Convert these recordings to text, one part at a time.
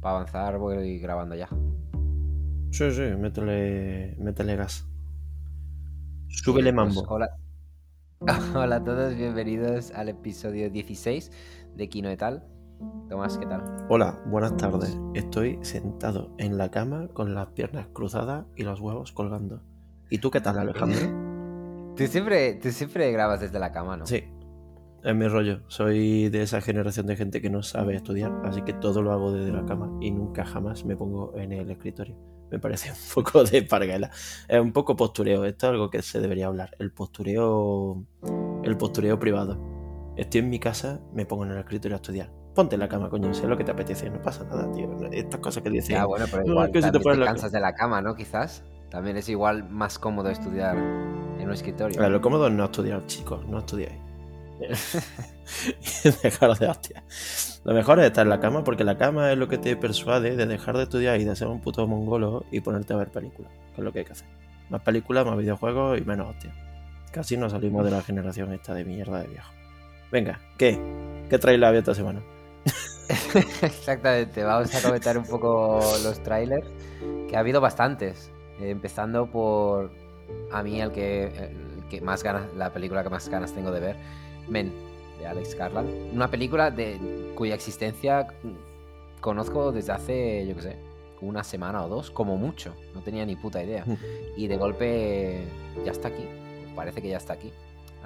para avanzar voy grabando ya. Sí, sí, métele, métele gas. Súbele Pues, mambo. hola. hola a todos, bienvenidos al episodio 16 de Kino et al. Tomás, ¿qué tal? Hola, buenas tardes. Estoy sentado en la cama con las piernas cruzadas y los huevos colgando. ¿Y tú qué tal, Alejandro? Tú siempre, tú siempre grabas desde la cama, ¿no? Sí, es mi rollo. Soy de esa generación de gente que no sabe estudiar, así que todo lo hago desde la cama y nunca jamás me pongo en el escritorio. Me parece un poco de parguela. Es un poco postureo. Esto es algo que se debería hablar. El postureo. El postureo privado. Estoy en mi casa, me pongo en el escritorio a estudiar. Ponte en la cama, coño, sé lo que te apetece, no pasa nada, tío. Estas cosas que dicen. Ya, bueno, pero "No, igual que si te te la- cansas de la cama, ¿no? Quizás. También es igual más cómodo estudiar en un escritorio. A ver, lo cómodo es no estudiar, chicos, no estudiáis. Dejaros de hostia. Lo mejor es estar en la cama porque la cama es lo que te persuade de dejar de estudiar y de ser un puto mongolo y ponerte a ver películas, que es lo que hay que hacer. Más películas, más videojuegos y menos hostia. Casi nos salimos de la generación esta de mierda de viejo. Venga, ¿qué? ¿Qué traes la esta semana? Exactamente, vamos a comentar un poco los trailers, que ha habido bastantes, eh, empezando por a mí el que, que más ganas, la película que más ganas tengo de ver, Men, de Alex Garland, una película de cuya existencia mm, conozco desde hace, yo qué sé, una semana o dos, como mucho, no tenía ni puta idea, y de golpe ya está aquí, parece que ya está aquí.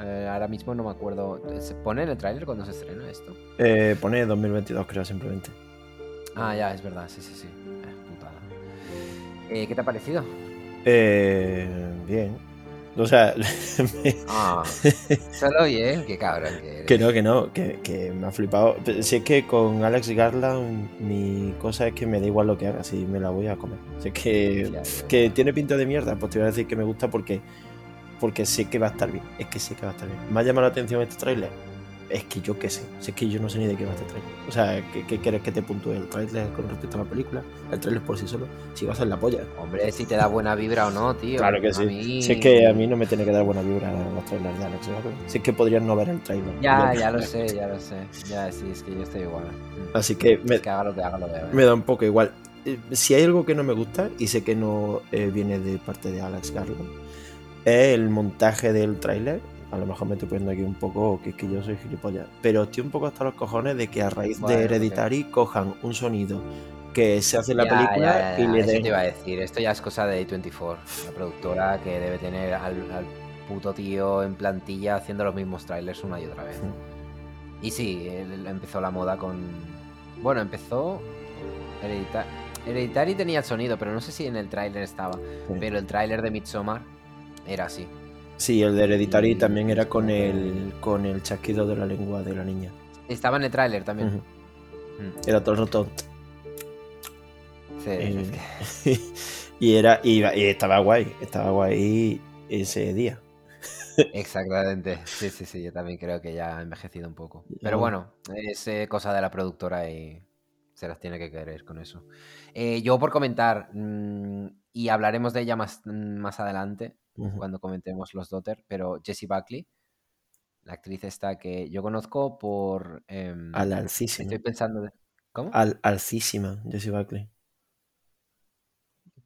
Eh, ahora mismo no me acuerdo, ¿se pone en el tráiler cuando se estrena esto? Eh, pone 2022, creo, simplemente. Ah, ya, es verdad, sí, sí, sí. Eh, putada. Eh, ¿Qué te ha parecido? Eh, bien. O sea, me- Ah, solo bien, qué cabrón que eres. Que no, que no, que, que me ha flipado. Si es que con Alex Garland mi cosa es que me da igual lo que haga, si me la voy a comer. Si es que, Ya, ya. que tiene pinta de mierda, pues te voy a decir que me gusta porque, porque sé que va a estar bien. Es que sé que va a estar bien. ¿Me ha llamado la atención este tráiler? Es que yo qué sé. Si es que yo no sé ni de qué va este tráiler. O sea, ¿qué, quieres que te puntúe el tráiler con respecto a la película? El tráiler por sí solo. Si va a ser la polla. Hombre, si te da buena vibra o no, tío. Claro que sí. mí- Si es que a mí no me tiene que dar buena vibra los trailers de Alex Garland. Si es que podrían no ver el tráiler. Ya, ya lo sé, ya lo sé. Ya, sí, es que yo estoy igual. Así que me, Es que haga lo que haga, lo veo. me da un poco igual. Eh, Si hay algo que no me gusta, y sé que no eh, viene de parte de Alex Garland, es el montaje del tráiler. A lo mejor me estoy poniendo aquí un poco que es que yo soy gilipollas. Pero estoy un poco hasta los cojones de que a raíz Bueno, de. Hereditary cojan un sonido que se hace en la Ya, película ya, ya, y le eso den. te iba a decir. Esto ya es cosa de A24, la productora que debe tener al, al puto tío en plantilla haciendo los mismos trailers una y otra vez. Y sí, él- empezó la moda con. Bueno, empezó. Hereditary. Hereditary tenía el sonido, pero no sé si en el tráiler estaba. Sí. Pero el tráiler de Midsommar era así. Sí, el de Hereditary Y- también era con el, con el chasquido de la lengua de la niña. Estaba en el tráiler también. Mm, Era todo el rato. sí, Eh, es que- y era y, y estaba guay, estaba guay ese día. Exactamente. Sí, sí, sí. Yo también creo que ya ha envejecido un poco. Pero bueno, es eh, cosa de la productora y se las tiene que querer con eso. Eh, yo por comentar, mm, y hablaremos de ella más, más adelante, Cuando comentemos los Dotter, pero Jessie Buckley, la actriz esta que yo conozco por... em, Al alcísima. estoy pensando... de- ¿Cómo? Al alcísima, Jessie Buckley.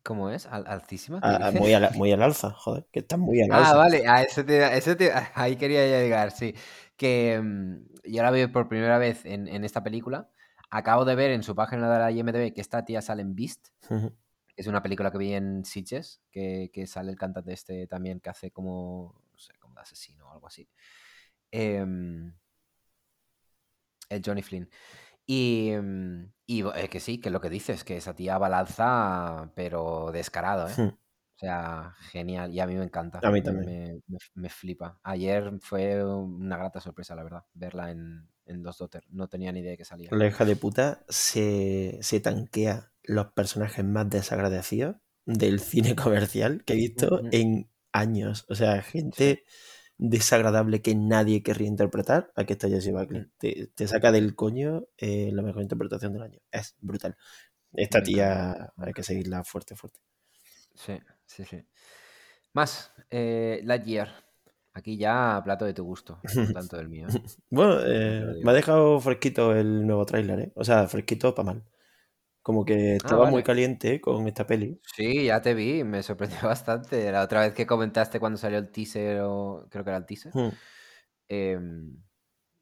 ¿Cómo es? ¿Al- ¿Altísima? ¿Qué A- a- dices? muy, al, muy al alza, joder, que está muy al Ah, alza. vale, a eso te- a eso te- ahí quería llegar, sí. Que mm, yo la veo por primera vez en, en esta película. Acabo de ver en su página de la IMDb que esta tía sale en Beast, que es una película que vi en Sitges, que, que sale el cantante este también que hace como, no sé, como de asesino o algo así. Em, el Johnny Flynn. Y, y eh, que sí, que lo que dices, que esa tía va al alza, pero descarado, ¿eh? Hmm. O sea, genial. Y a mí me encanta. A mí también. Me, me- me flipa. Ayer fue una grata sorpresa, la verdad, verla en, en Los Dotter. No tenía ni idea de que salía. La hija de puta se, se tanquea los personajes más desagradecidos del cine comercial que he visto en años. O sea, gente desagradable que nadie querría interpretar. Aquí está Jessie Buckley. Mm. Te, te saca del coño eh, la mejor interpretación del año. Es brutal. Esta tía hay que seguirla fuerte, fuerte. Sí, sí, sí. Más, eh, Lightyear. Aquí ya plato de tu gusto, no tanto del mío. ¿eh? Bueno, eh, me ha dejado fresquito el nuevo tráiler, ¿eh? O sea, fresquito para mal. Como que Ah, estaba muy caliente con esta peli. Sí, ya te vi, me sorprendió bastante. La otra vez que comentaste cuando salió el teaser, o creo que era el teaser, Hmm. em,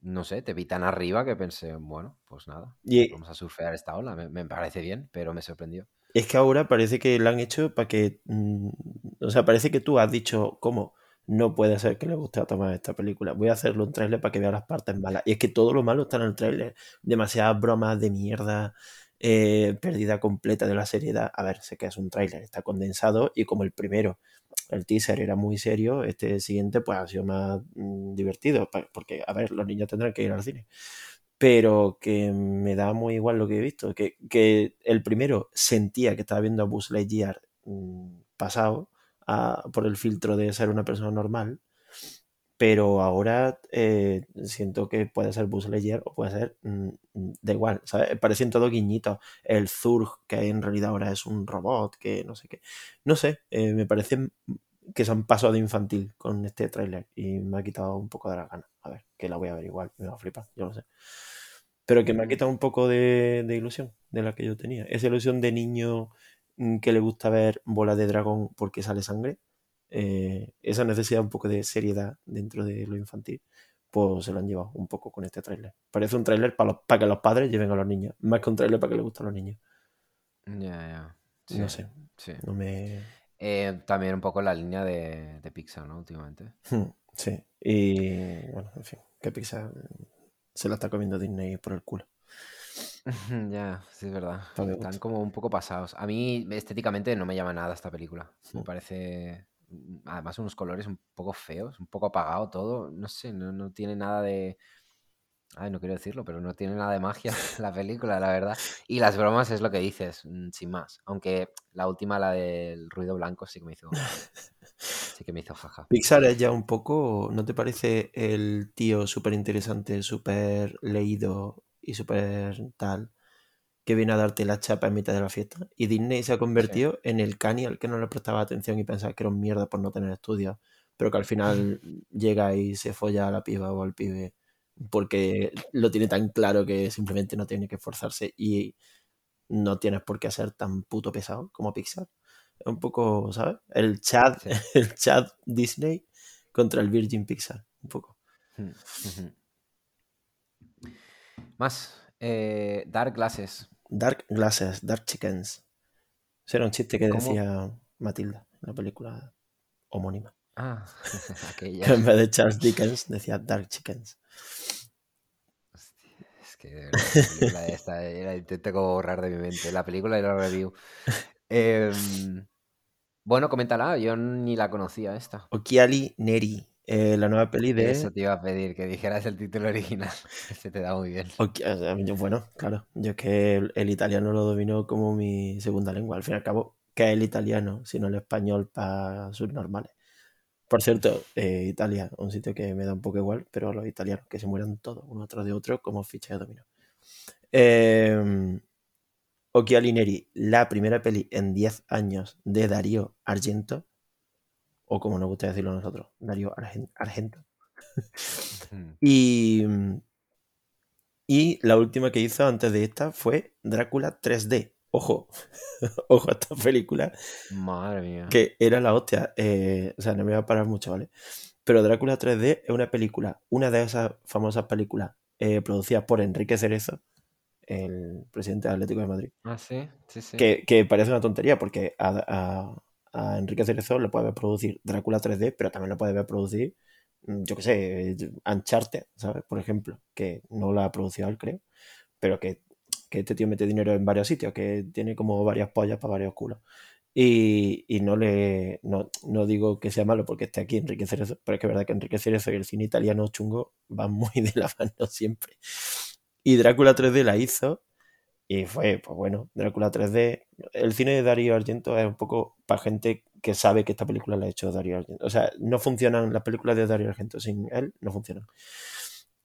no sé, te vi tan arriba que pensé, bueno, pues nada, Y vamos a surfear esta ola. Me, me parece bien, pero me sorprendió. es que ahora parece que la han hecho para que. mm, o sea, parece que tú has dicho, ¿cómo? No puede ser que le guste a Tomás esta película. Voy a hacerle un tráiler para que vea las partes malas. Y es que todo lo malo está en el tráiler. Demasiadas bromas de mierda. Eh, pérdida completa de la seriedad. A ver, sé que es un tráiler, está condensado y como el primero, el teaser era muy serio, este siguiente pues ha sido más mm, divertido, porque, a ver, los niños tendrán que ir al cine. Pero que me da muy igual lo que he visto, que, que el primero sentía que estaba viendo a Buzz Lightyear mm, pasado por el filtro de ser una persona normal, pero ahora eh, siento que puede ser Buzz Lightyear o puede ser, mm, mm, da igual, ¿sabes? Parecen todos guiñitos. El Zurg, que en realidad ahora es un robot, que no sé qué. No sé, eh, me parece que se han pasado de infantil con este tráiler y me ha quitado un poco de la gana. A ver, que la voy a ver igual, me va a flipar, yo lo sé. Pero que me ha quitado un poco de, de ilusión de la que yo tenía. Esa ilusión de niño mm, que le gusta ver bola de dragón porque sale sangre. Eh, esa necesidad un poco de seriedad dentro de lo infantil, pues se lo han llevado un poco con este tráiler. Parece un tráiler para para que los padres lleven a los niños, más que un tráiler para que les gusten a los niños. Ya, ya. No Sí, sé, sí. no me... Eh, también un poco la línea de, de Pixar, ¿no? Últimamente. Hmm, Sí, y bueno, en fin, que Pixar se la está comiendo Disney por el culo. Ya, sí, es verdad. Están como un poco pasados. A mí estéticamente no me llama nada esta película. Me Hmm. parece, además, unos colores un poco feos, un poco apagado todo. No sé, no, no tiene nada de... Ay, no quiero decirlo, pero no tiene nada de magia la película, la verdad. Y las bromas es lo que dices, mm, sin más. Aunque la última, la del ruido blanco, sí que me hizo... Sí que me hizo jaja. Pixar es ya un poco, ¿no te parece el tío súper interesante, súper leído y súper tal, que viene a darte la chapa en mitad de la fiesta? Y Disney se ha convertido en el cani al que no le prestaba atención y pensaba que era un mierda por no tener estudios, pero que al final llega y se folla a la piba o al pibe porque lo tiene tan claro que simplemente no tiene que esforzarse y no tienes por qué ser tan puto pesado como Pixar. Es un poco, ¿sabes? El chat, Sí. el chat Disney contra el Virgin Pixar, un poco. Mm. Más, eh, Dark Glasses. Dark Glasses, Dark Chickens. Ese era un chiste que ¿Cómo? decía Matilda en la película homónima. Ah, Que en aquella. vez de Charles Dickens decía Dark Chickens. Hostia, es que de verdad, la película esta la intento como borrar de mi mente. La película y la review. Em, bueno, coméntala, yo ni la conocía esta. Occhiali Neri, eh, la nueva peli de... Eso te iba a pedir, que dijeras el título original. Este te da muy bien. Bueno, claro, yo es que el, el italiano lo domino como mi segunda lengua. Al fin y al cabo, ¿qué es el italiano sino el español para sus normales? Por cierto, eh, Italia, un sitio que me da un poco igual, pero los italianos que se mueran todos uno tras de otro como ficha de dominó. Eh, la primera peli en 10 años de Darío Argento, o como nos gusta decirlo nosotros, Darío Argen- Argento. Mm. Y, y la última que hizo antes de esta fue Drácula 3D. Ojo, ojo a esta película, Madre mía. que era la hostia. eh, o sea, no me voy a parar mucho, ¿vale? Pero Drácula 3D es una película, una de esas famosas películas eh, producidas por Enrique Cerezo, el presidente del Atlético de Madrid. Ah, sí, sí, sí. Que, que parece una tontería, porque a, a- a Enrique Cerezo le puede ver producir Drácula 3D, pero también le puede ver producir, mm, yo qué sé, Uncharted, ¿sabes? Por ejemplo, que no la ha producido él, creo, pero que, que este tío mete dinero en varios sitios, que tiene como varias pollas para varios culos. Y, y no le no, no digo que sea malo porque esté aquí Enrique Cerezo, pero es que es verdad que Enrique Cerezo y el cine italiano chungo van muy de la mano siempre. Y Drácula 3D la hizo y fue, pues bueno, Drácula 3D. El cine de Darío Argento es un poco para gente que sabe que esta película la ha hecho Darío Argento. O sea, no funcionan las películas de Darío Argento sin él, no funcionan.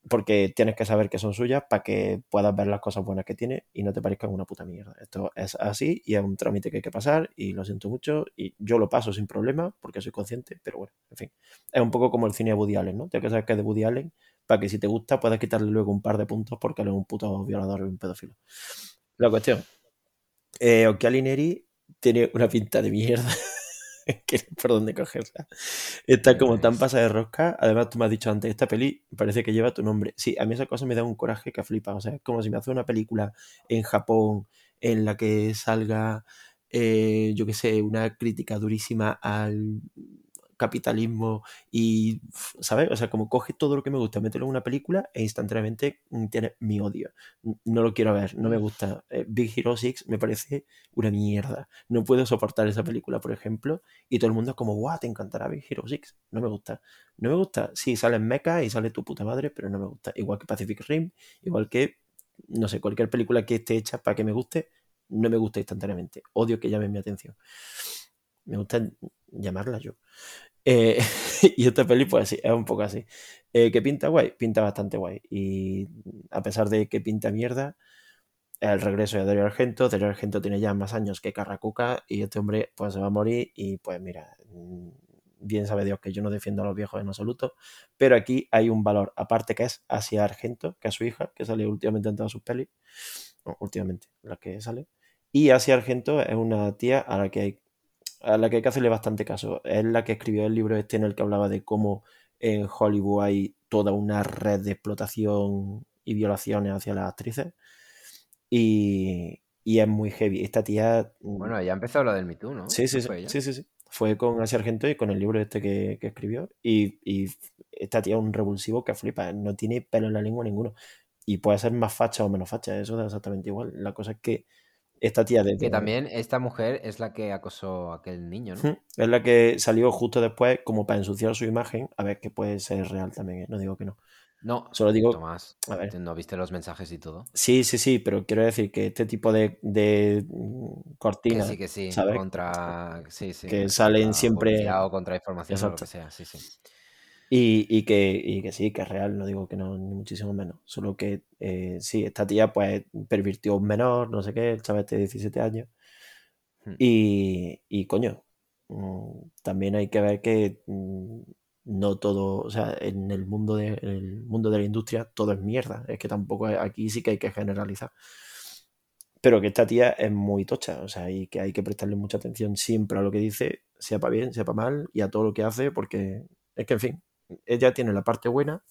Porque tienes que saber que son suyas para que puedas ver las cosas buenas que tiene y no te parezcan una puta mierda. Esto es así y es un trámite que hay que pasar y lo siento mucho y yo lo paso sin problema porque soy consciente, pero bueno, en fin. Es un poco como el cine de Woody Allen, ¿no? Tienes que saber que es de Woody Allen para que si te gusta puedas quitarle luego un par de puntos porque él es un puto violador y un pedófilo. La cuestión Eh, Occhiali Neri tiene una pinta de mierda. que no por dónde cogerla. Está como tan pasada de rosca. Además, tú me has dicho antes, esta peli parece que lleva tu nombre. Sí, a mí esa cosa me da un coraje que flipa. O sea, es como si me hace una película en Japón en la que salga, eh, yo qué sé, una crítica durísima al capitalismo y, ¿sabes? O sea, como coge todo lo que me gusta, mételo en una película e instantáneamente mm, tiene mi odio. No lo quiero ver, no me gusta. Eh, Big Hero 6 me parece una mierda. No puedo soportar esa película, por ejemplo, y todo el mundo es como, guau, te encantará Big Hero 6. No me gusta. No me gusta. Sí, sale en Mecha y sale tu puta madre, pero no me gusta. Igual que Pacific Rim, igual que, no sé, cualquier película que esté hecha para que me guste, no me gusta instantáneamente. Odio que llamen mi atención. Me gusta llamarla yo. Eh, y esta peli, pues sí, es un poco así. Eh, ¿Que pinta guay? Pinta bastante guay. Y a pesar de que pinta mierda, el regreso de Dario Argento. Dario Argento tiene ya más años que Carracuca y este hombre pues se va a morir y pues mira, mm, bien sabe Dios que yo no defiendo a los viejos en absoluto, pero aquí hay un valor aparte que es Asia Argento, que es su hija, que sale últimamente en todas sus pelis, no, últimamente, la que sale, y Asia Argento es una tía a la que hay a la que hay que hacerle bastante caso. Es la que escribió el libro este en el que hablaba de cómo en Hollywood hay toda una red de explotación y violaciones hacia las actrices. Y, y es muy heavy. Esta tía. mm, Bueno, ya empezó lo del Me Too, ¿no? Sí, sí, ¿No sí, sí, sí, sí. Fue con Asia Argento y con el libro este que, que escribió. Y, y esta tía es un revulsivo que flipa. No tiene pelo en la lengua ninguno. Y puede ser más facha o menos facha. Eso da exactamente igual. La cosa es que esta tía desde... Que también esta mujer es la que acosó a aquel niño, ¿no? Es la que salió justo después como para ensuciar su imagen. A ver que puede ser real también. ¿eh? No digo que no. No, Solo digo... Tomás, A ver. ¿no viste los mensajes y todo? Sí, sí, sí, pero quiero decir que este tipo de, de mm, Que cortinas, sí, que sí, ¿sabes? contra... Sí, sí. Que salen siempre- o contra información o lo que sea, sí, sí. Y, y que, y que sí, que es real, no digo que no, ni muchísimo menos. Solo que eh, sí, esta tía pues pervirtió a un menor, no sé qué, el chaval de 17 años. Hmm. Y, y coño, mm, también hay que ver que mm, no todo, o sea, en el mundo de, en el mundo de la industria todo es mierda. Es que tampoco aquí sí que hay que generalizar. Pero que esta tía es muy tocha, o sea, y que hay que prestarle mucha atención siempre a lo que dice, sea para bien, sea para mal, y a todo lo que hace, porque es que, en fin, ella tiene la parte buena,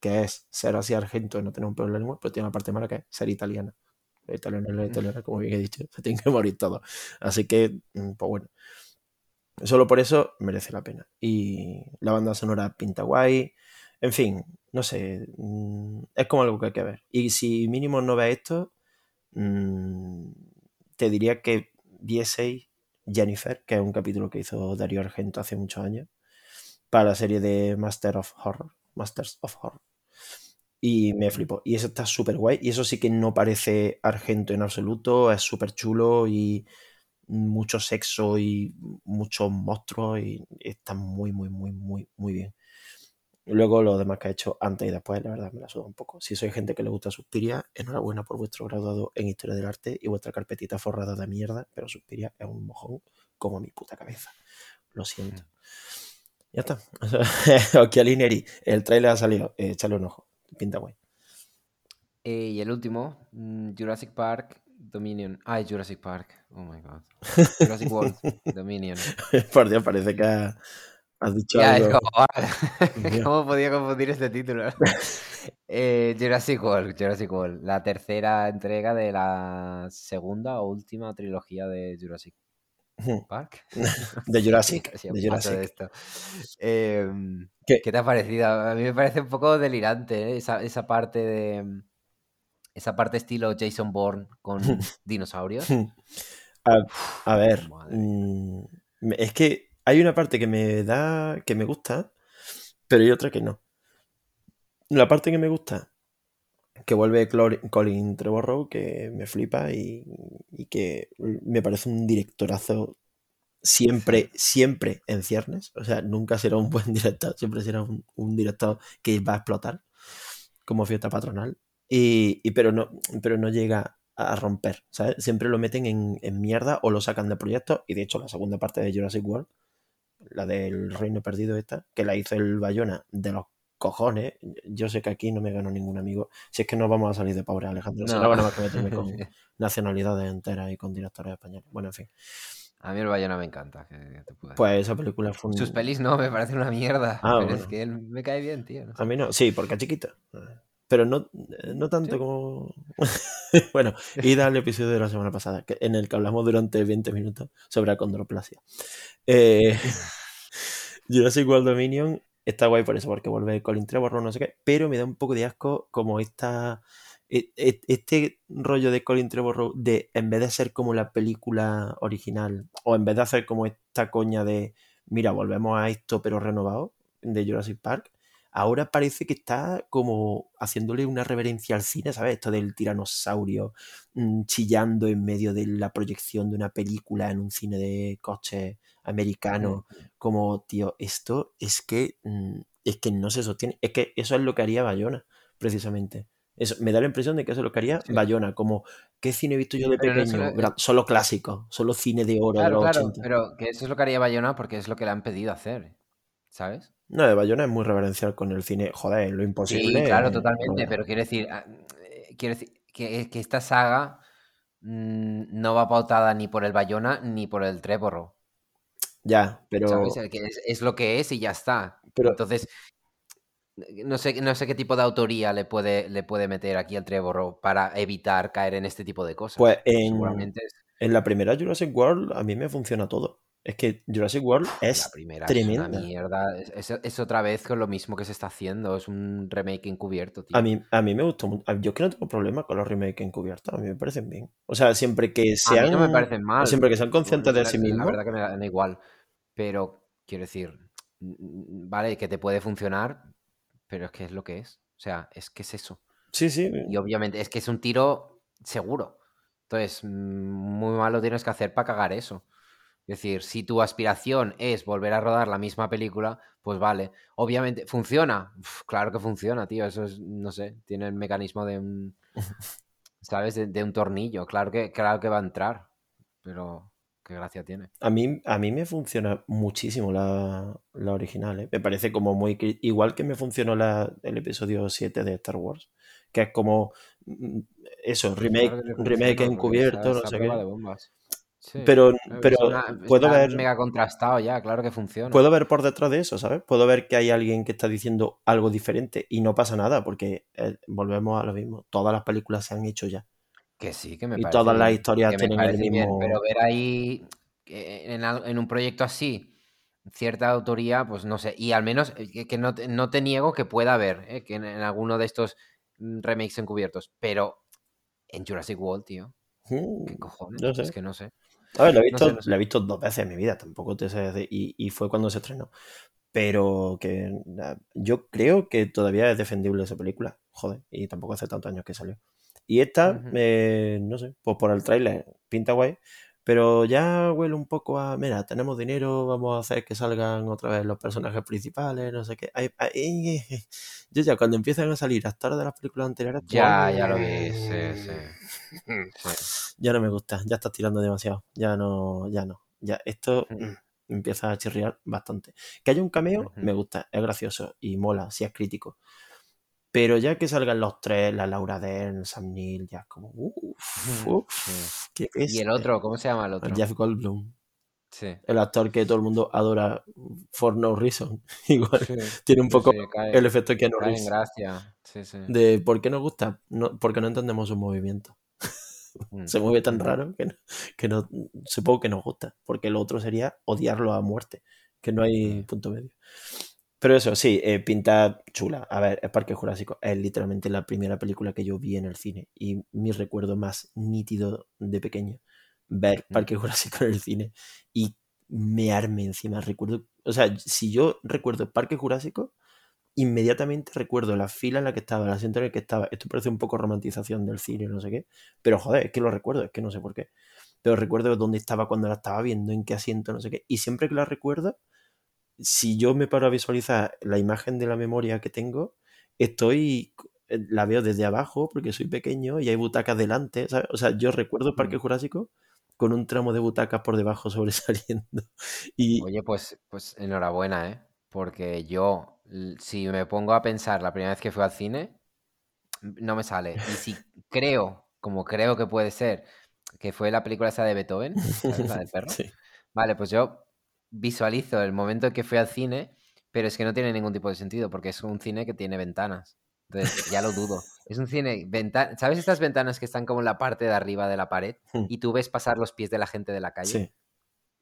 que es ser así argento y no tener un pelo en la lengua, pero tiene la parte mala, que es ser italiana. La italiana es la italiana, como bien he dicho, se tienen que morir todos. Así que, mm, pues bueno. Solo por eso merece la pena. Y la banda sonora pinta guay. En fin, no sé. mm, Es como algo que hay que ver. Y si mínimo no ves esto, mm, te diría que vieseis Jennifer, que es un capítulo que hizo Darío Argento hace muchos años, para la serie de Master of Horror. Masters of Horror. Y me flipó. Y eso está súper guay. Y eso sí que no parece Argento en absoluto. Es súper chulo y mucho sexo y muchos monstruos. Y está muy, muy, muy, muy, muy bien. Luego lo demás que ha hecho antes y después, la verdad, me la suda un poco. Si sois gente que le gusta Suspiria, enhorabuena por vuestro graduado en Historia del Arte y vuestra carpetita forrada de mierda, pero Suspiria es un mojón como mi puta cabeza. Lo siento. Ya está. Occhiali Neri, el trailer ha salido, échale un ojo, pinta guay. Eh, y el último, mm, Jurassic Park Dominion. Ay, Jurassic Park. Oh my god. Jurassic World Dominion. Por Dios, parece que ha- has dicho Ya, algo. como. ¿Cómo podía confundir este título? Eh, Jurassic World, Jurassic World, la tercera entrega de la segunda o última trilogía de Jurassic Park. De Jurassic, de Jurassic. de esto. Em, ¿Qué? ¿Qué te ha parecido? A mí me parece un poco delirante ¿eh? esa, esa parte de. Esa parte estilo Jason Bourne con dinosaurios. A, a ver, Madre. mm, es que hay una parte que me da, que me gusta, pero hay otra que no. La parte que me gusta, que vuelve Colin Trevorrow, que me flipa y, y que me parece un directorazo siempre, siempre en ciernes. O sea, nunca será un buen director, siempre será un, un director que va a explotar como fiesta patronal. Y, y pero, no, pero no llega a romper, ¿sabes? Siempre lo meten en, en mierda o lo sacan de proyectos. Y de hecho, la segunda parte de Jurassic World, la del Reino Perdido esta, que la hizo el Bayona de los cojones. Yo sé que aquí no me gano ningún amigo. Si es que no vamos a salir de pobre, Alejandro. No. No, a que meterme con nacionalidades enteras y con directores españoles. Bueno, en fin. A mí el Bayona me encanta. pues esa película fue Sus pelis no, me parece una mierda. Ah, pero es que él me cae bien, tío. A mí no. Sí, porque es chiquito. Pero no, no tanto como... bueno, ida al episodio de la semana pasada, en el que hablamos durante 20 minutos sobre acondroplasia. Eh, Jurassic World Dominion está guay por eso, porque vuelve Colin Trevor, no sé qué, pero me da un poco de asco como esta e, e, este rollo de Colin Trevorrow de en vez de ser como la película original o en vez de hacer como esta coña de mira volvemos a esto pero renovado de Jurassic Park ahora parece que está como haciéndole una reverencia al cine sabes esto del tiranosaurio mm, chillando en medio de la proyección de una película en un cine de coches americano como tío esto es que mm, es que no se sostiene es que eso es lo que haría Bayona precisamente me da la impresión de que eso es lo que haría Bayona, como ¿qué cine he visto yo de pequeño? Solo clásico, solo cine de oro claro, claro, Pero que eso es lo que haría Bayona porque es lo que le han pedido hacer, ¿sabes? No, de Bayona es muy reverencial con el cine, joder, lo imposible. Sí, claro, totalmente, pero quiero decir, ah, eh, quiero decir que, esta saga mm, no va pautada ni por el Bayona ni por el Trevorrow. Ya, pero. Es, lo que es y ya está. Pero, Entonces, no sé, no sé qué tipo de autoría le puede, le puede meter aquí al Trevor para evitar caer en este tipo de cosas. Pues en, en la primera Jurassic World a mí me funciona todo. Es que Jurassic World es tremenda. Es mierda. Es, otra vez con lo mismo que se está haciendo. Es un remake encubierto, tío. A mí, a mí me gustó mucho. Yo que no tengo problema con los remakes encubiertos. A mí me parecen bien. O sea, siempre que sean. A mí no me parecen mal. Siempre que sean conscientes de sí mismos. La verdad que me dan igual. Pero, quiero decir, vale, que te puede funcionar, pero es que es lo que es. O sea, es que es eso. Sí, sí. Y obviamente es que es un tiro seguro. Entonces, muy malo tienes que hacer para cagar eso. Es decir, si tu aspiración es volver a rodar la misma película, pues vale. Obviamente, ¿funciona? claro que funciona, tío. Eso es, no sé, tiene el mecanismo de un. ¿Sabes? De, un tornillo. Claro que, claro que va a entrar. Pero qué gracia tiene. A mí, a mí me funciona muchísimo la, original. ¿eh? Me parece como muy. Igual que me funcionó la, el episodio 7 de Star Wars. Que es como. Mm, eso, remake, remake encubierto, no sé qué. pero, pero puedo ver. mega contrastado ya, claro que funciona. Puedo ver por detrás de eso, ¿sabes? Puedo ver que hay alguien que está diciendo algo diferente y no pasa nada, porque eh, volvemos a lo mismo. Todas las películas se han hecho ya. Que sí, que me y todas las historias tienen el mismo. pero ver ahí en, un proyecto así cierta autoría, pues no sé. Y al menos eh, que, no, te niego que pueda haber, eh, que en, alguno de estos mm, remakes encubiertos. Pero en Jurassic World, tío. ¿Qué mm, cojones? Es que no sé. A ver, lo he visto, he visto dos veces en mi vida, tampoco te sé. Y, y fue cuando se estrenó. Pero que yo creo que todavía es defendible esa película. Joder, y tampoco hace tantos años que salió. Y esta, eh, no sé, pues por el tráiler pinta guay, pero ya huele un poco a, mira, tenemos dinero, vamos a hacer que salgan otra vez los personajes principales, no sé qué. yo ya cuando empiezan a salir actores de las películas anteriores... Ya, ya lo vi, sí, sí. Ya no me gusta, ya estás tirando demasiado, ya no, ya no. Ya, esto mm, empieza a chirriar bastante. Que haya un cameo, me gusta, es gracioso y mola, si es crítico. Pero ya que salgan los tres, la Laura Dern, Sam Neill, ya es como, uff, qué ¿Y el otro? ¿Cómo se llama el otro? Jeff Goldblum. Sí. El actor que todo el mundo adora for no reason. Igual tiene un poco el efecto que no en gracia. De por qué nos gusta, no, porque no entendemos su movimiento. Mm. se mueve tan raro que no, que no, supongo que nos gusta, porque lo otro sería odiarlo a muerte, que no hay punto medio. Pero eso, sí, eh, pinta chula. A ver, es Parque Jurásico. Es literalmente la primera película que yo vi en el cine. Y mi recuerdo más nítido de pequeño. Ver Parque Jurásico en el cine y mearme encima. Recuerdo, o sea, si yo recuerdo Parque Jurásico, inmediatamente recuerdo la fila en la que estaba, el asiento en el que estaba. Esto parece un poco romantización del cine, no sé qué. Pero joder, es que lo recuerdo, es que no sé por qué. Pero recuerdo dónde estaba cuando la estaba viendo, en qué asiento, no sé qué. Y siempre que la recuerdo, si yo me paro a visualizar la imagen de la memoria que tengo, estoy eh, la veo desde abajo porque soy pequeño y hay butacas delante, O sea, yo recuerdo el Parque mm. Jurásico con un tramo de butacas por debajo sobresaliendo. Y... Oye, pues, pues enhorabuena, ¿eh? Porque yo si me pongo a pensar la primera vez que fui al cine, no me sale. Y si creo, como creo que puede ser, que fue la película esa de Beethoven, ¿sabes? La del perro. Sí. Vale, pues yo visualizo el momento en que fui al cine, pero es que no tiene ningún tipo de sentido, porque es un cine que tiene ventanas. Entonces, ya lo dudo. Es un cine, venta- ¿sabes estas ventanas que están como en la parte de arriba de la pared Hmm. y tú ves pasar los pies de la gente de la calle? Sí.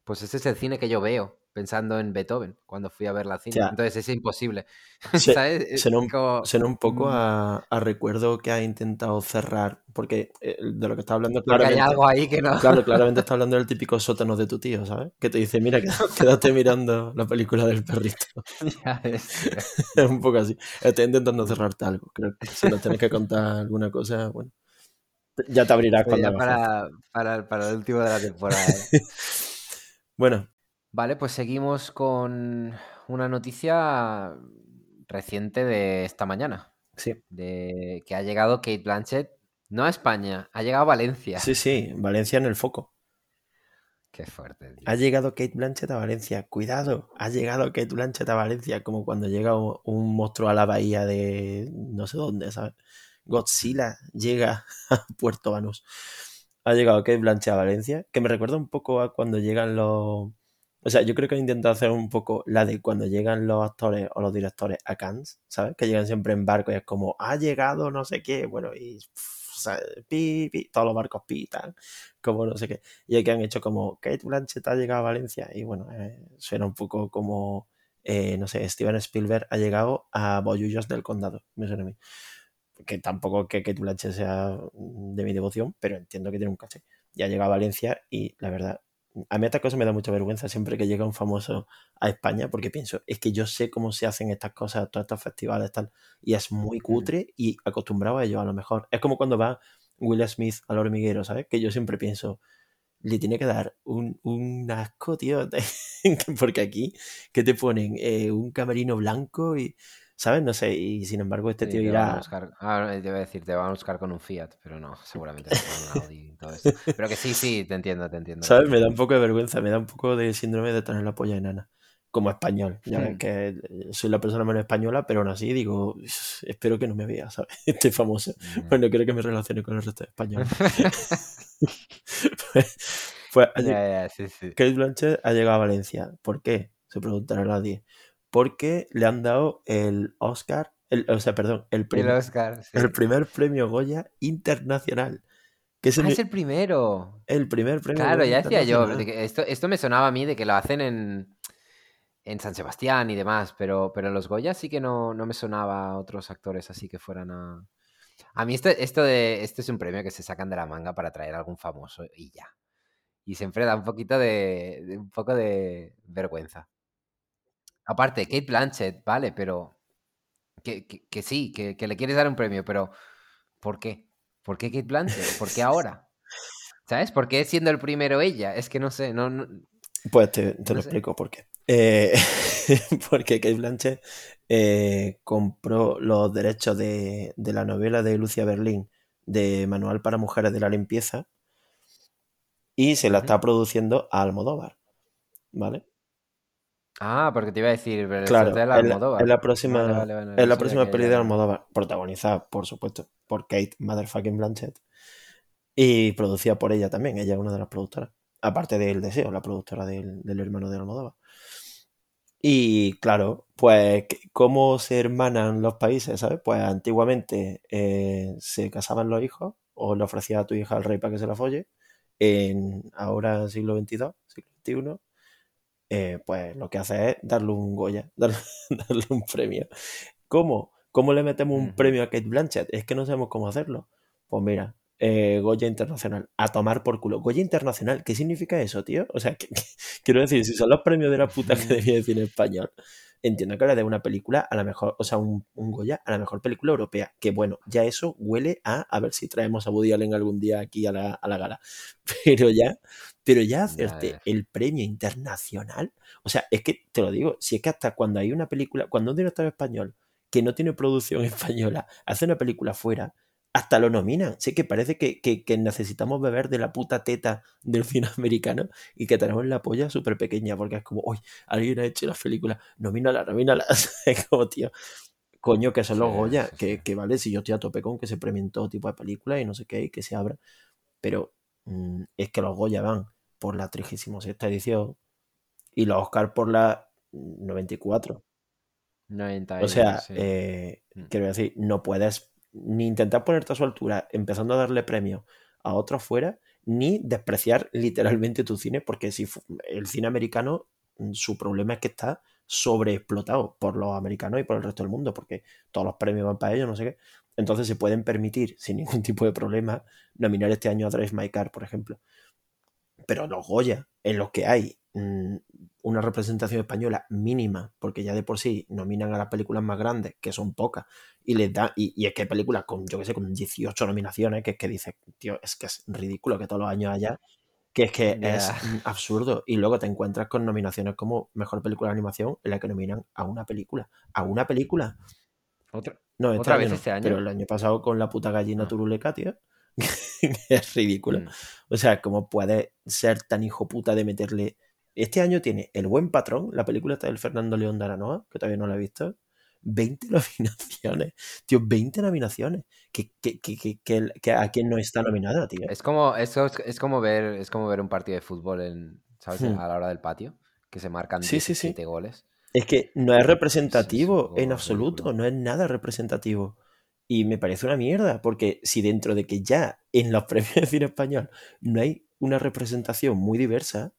Pues ese es el cine que yo veo pensando en Beethoven cuando fui a verla al cine. Ya. Entonces es imposible. Se- ¿Sabes? Es Suena un, como- suena un poco mm, a, a recuerdo que has intentado cerrar, porque eh, de lo que está hablando porque hay algo ahí que no. claro, claramente está hablando del típico sótano de tu tío, ¿sabes? Que te dice, mira, quédate, mirando la película del perrito. Ya. Es un poco así. Estoy intentando cerrarte algo. Creo que si nos tienes que contar alguna cosa, bueno, ya te abrirás Pues cuando ya para, para, para el último de la temporada. ¿eh? Bueno, Vale, pues seguimos con una noticia reciente de esta mañana. sí. De que ha llegado Kate Blanchett, no a España, ha llegado a Valencia. Sí, sí, Valencia en el foco. Qué fuerte, tío. Ha llegado Kate Blanchett a Valencia. Cuidado, ha llegado Kate Blanchett a Valencia, como cuando llega un, un monstruo a la bahía de no sé dónde, ¿sabes? Godzilla llega a Puerto Banús. Ha llegado Kate Blanchett a Valencia, que me recuerda un poco a cuando llegan los... O sea, yo creo que intentado hacer un poco la de cuando llegan los actores o los directores a Cannes, ¿sabes? Que llegan siempre en barco y es como, ha llegado no sé qué, bueno, y... pff. Pi, pi, todos los barcos pitan, como no sé qué. Y aquí han hecho como Kate Blanchett ha llegado a Valencia. Y bueno, eh, suena un poco como, eh, no sé, Steven Spielberg ha llegado a Bollullos del Condado. Me suena a mí. Que tampoco que Kate Blanchett sea de mi devoción, pero entiendo que tiene un caché. Y ha llegado a Valencia y la verdad, a mí esta cosa me da mucha vergüenza siempre que llega un famoso a España porque pienso, es que yo sé cómo se hacen estas cosas, todos estos festivales, tal, y es muy cutre y acostumbrado a ello a lo mejor. Es como cuando va Will Smith al hormiguero, ¿sabes? Que yo siempre pienso, le tiene que dar un, un asco, tío, porque aquí que te ponen eh, un camerino blanco y, ¿sabes? No sé, y sin embargo este Sí, tío te van a irá... buscar, ah, te iba a decir, te van a buscar con un Fiat, pero no, seguramente será un Audi y todo esto. Pero que sí, sí, te entiendo, te entiendo. ¿Sabes? Me da un poco de vergüenza, me da un poco de síndrome de tener la polla enana. Como español. Ya ves Hmm. que eh, soy la persona menos española, pero aún así digo, espero que no me vea, ¿sabes? Este famoso. Mm. Bueno, quiero que me relacione con el resto de españoles. pues, pues Ya, ya, sí, sí. Kate Blanchett ha llegado a Valencia. ¿Por qué? Se preguntará nadie. Porque le han dado el Oscar, el, o sea, perdón, el El primer, Oscar, sí. el primer premio Goya internacional. Que es Ah, el, es el primero. el primer premio Claro, Goya ya decía yo, esto, esto me sonaba a mí de que lo hacen en, en San Sebastián y demás, pero, pero los Goya sí que no, no me sonaba a otros actores así que fueran a... A mí esto, esto, de, esto es un premio que se sacan de la manga para traer a algún famoso y ya. Y siempre da un poquito de, de- un poco de vergüenza. Aparte, Kate Blanchett, vale, pero que, que- que sí, que, que le quieres dar un premio, pero ¿por qué? ¿Por qué Kate Blanchett? ¿Por qué ahora? ¿Sabes? ¿Por qué siendo el primero ella? Es que no sé, no, no- Pues te, te No lo sé. explico por qué. Eh, porque Kate Blanchett eh, compró los derechos de, de la novela de Lucia Berlín de Manual para Mujeres de la Limpieza y se la está produciendo a Almodóvar. ¿Vale? Ah, porque te iba a decir, pero Claro, de la Almodóvar. es la próxima, Vale, vale, la próxima peli de Almodóvar, protagonizada, por supuesto, por Kate Motherfucking Blanchett y producida por ella también. Ella es una de las productoras, aparte de El Deseo, la productora del, del hermano de Almodóvar. Y claro, pues, ¿cómo se hermanan los países, sabes? Pues antiguamente eh, se casaban los hijos o le ofrecías a tu hija al rey para que se la folle. En ahora siglo XXII, siglo XXI, eh, pues lo que hace es darle un Goya, darle, darle un premio. ¿Cómo? ¿Cómo le metemos un premio a Kate Blanchett? Es que no sabemos cómo hacerlo. Pues mira, eh, Goya Internacional, a tomar por culo. Goya Internacional, ¿qué significa eso, tío? O sea, que- que- quiero decir, si son los premios de la puta Ujú. Academia de Cine Español, entiendo que le de una película a la mejor, o sea, un, un Goya a la mejor película europea. Que bueno, ya eso huele a a ver si traemos a Woody Allen algún día aquí a la, a la gala. Pero ya, pero ya hacerte ves. el premio internacional, o sea, es que te lo digo, si es que hasta cuando hay una película, cuando un director español que no tiene producción española hace una película fuera, hasta lo nominan. Sí que parece que, que, necesitamos beber de la puta teta del cine americano y que tenemos la polla súper pequeña, porque es como, uy, alguien ha hecho las películas, nomínala, nomínala. es como, tío, coño, que son los Goya, que, que, vale, si yo estoy a tope con que se premien todo tipo de películas y no sé qué, y que se abra, pero es que los Goya van por la 36 edición y los Oscar por la 94. 90 o sea, eh, mm. quiero decir, no puedes ni intentar ponerte a su altura empezando a darle premio a otros fuera, ni despreciar literalmente tu cine, porque si el cine americano, mm, su problema es que está sobreexplotado por los americanos y por el resto del mundo, porque todos los premios van para ellos, no sé qué. Entonces se pueden permitir, sin ningún tipo de problema, nominar este año a Drive My Car, por ejemplo. Pero los Goya, en los que hay mm, una representación española mínima, porque ya de por sí nominan a las películas más grandes, que son pocas, y les da, y, es que hay películas con, yo que sé, con 18 nominaciones, que es que dice, tío, es que es ridículo que todos los años haya, que es que es absurdo. Y luego te encuentras con nominaciones como Mejor Película de Animación, en la que nominan a una película, a una película. ¿Otra? No, este, vez este año, Pero el año pasado con la puta gallina ah. turuleca, tío. es ridículo. Mm. O sea, ¿cómo puede ser tan hijo puta de meterle este año tiene El Buen Patrón, la película está del Fernando León de Aranoa, que todavía no la he visto. 20 nominaciones. Tío, 20 nominaciones. Que, a quién no está nominada, tío. Es como, es, es, como ver, es como ver un partido de fútbol en, ¿sabes? Hmm. a la hora del patio, que se marcan sí, 17 goles. Es que no es representativo en absoluto, no es nada representativo. Y me parece una mierda, porque si dentro de que ya en los premios de cine español no hay una representación muy diversa,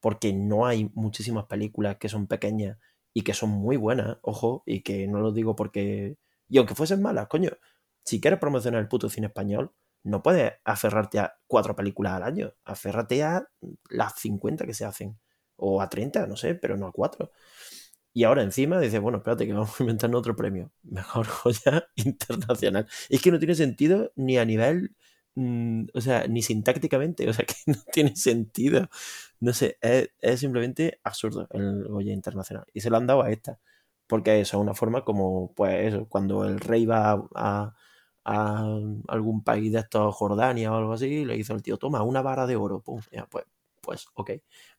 porque no hay muchísimas películas que son pequeñas y que son muy buenas, ojo, y que no lo digo porque... Y aunque fuesen malas, coño, si quieres promocionar el puto cine español, no puedes aferrarte a cuatro películas al año, aférrate a las 50 que se hacen, o a 30, no sé, pero no a cuatro. Y ahora encima dices, bueno, espérate que vamos a inventar otro premio. Mejor joya internacional. Es que no tiene sentido ni a nivel Mm, o sea, ni sintácticamente, o sea, que no tiene sentido. No sé, es, simplemente absurdo el Goya Internacional. Y se lo han dado a esta, porque eso es una forma como, pues eso, cuando el rey va a, algún país de estos, Jordania o algo así, le hizo el tío, toma una vara de oro, pum, ya, pues pues ok,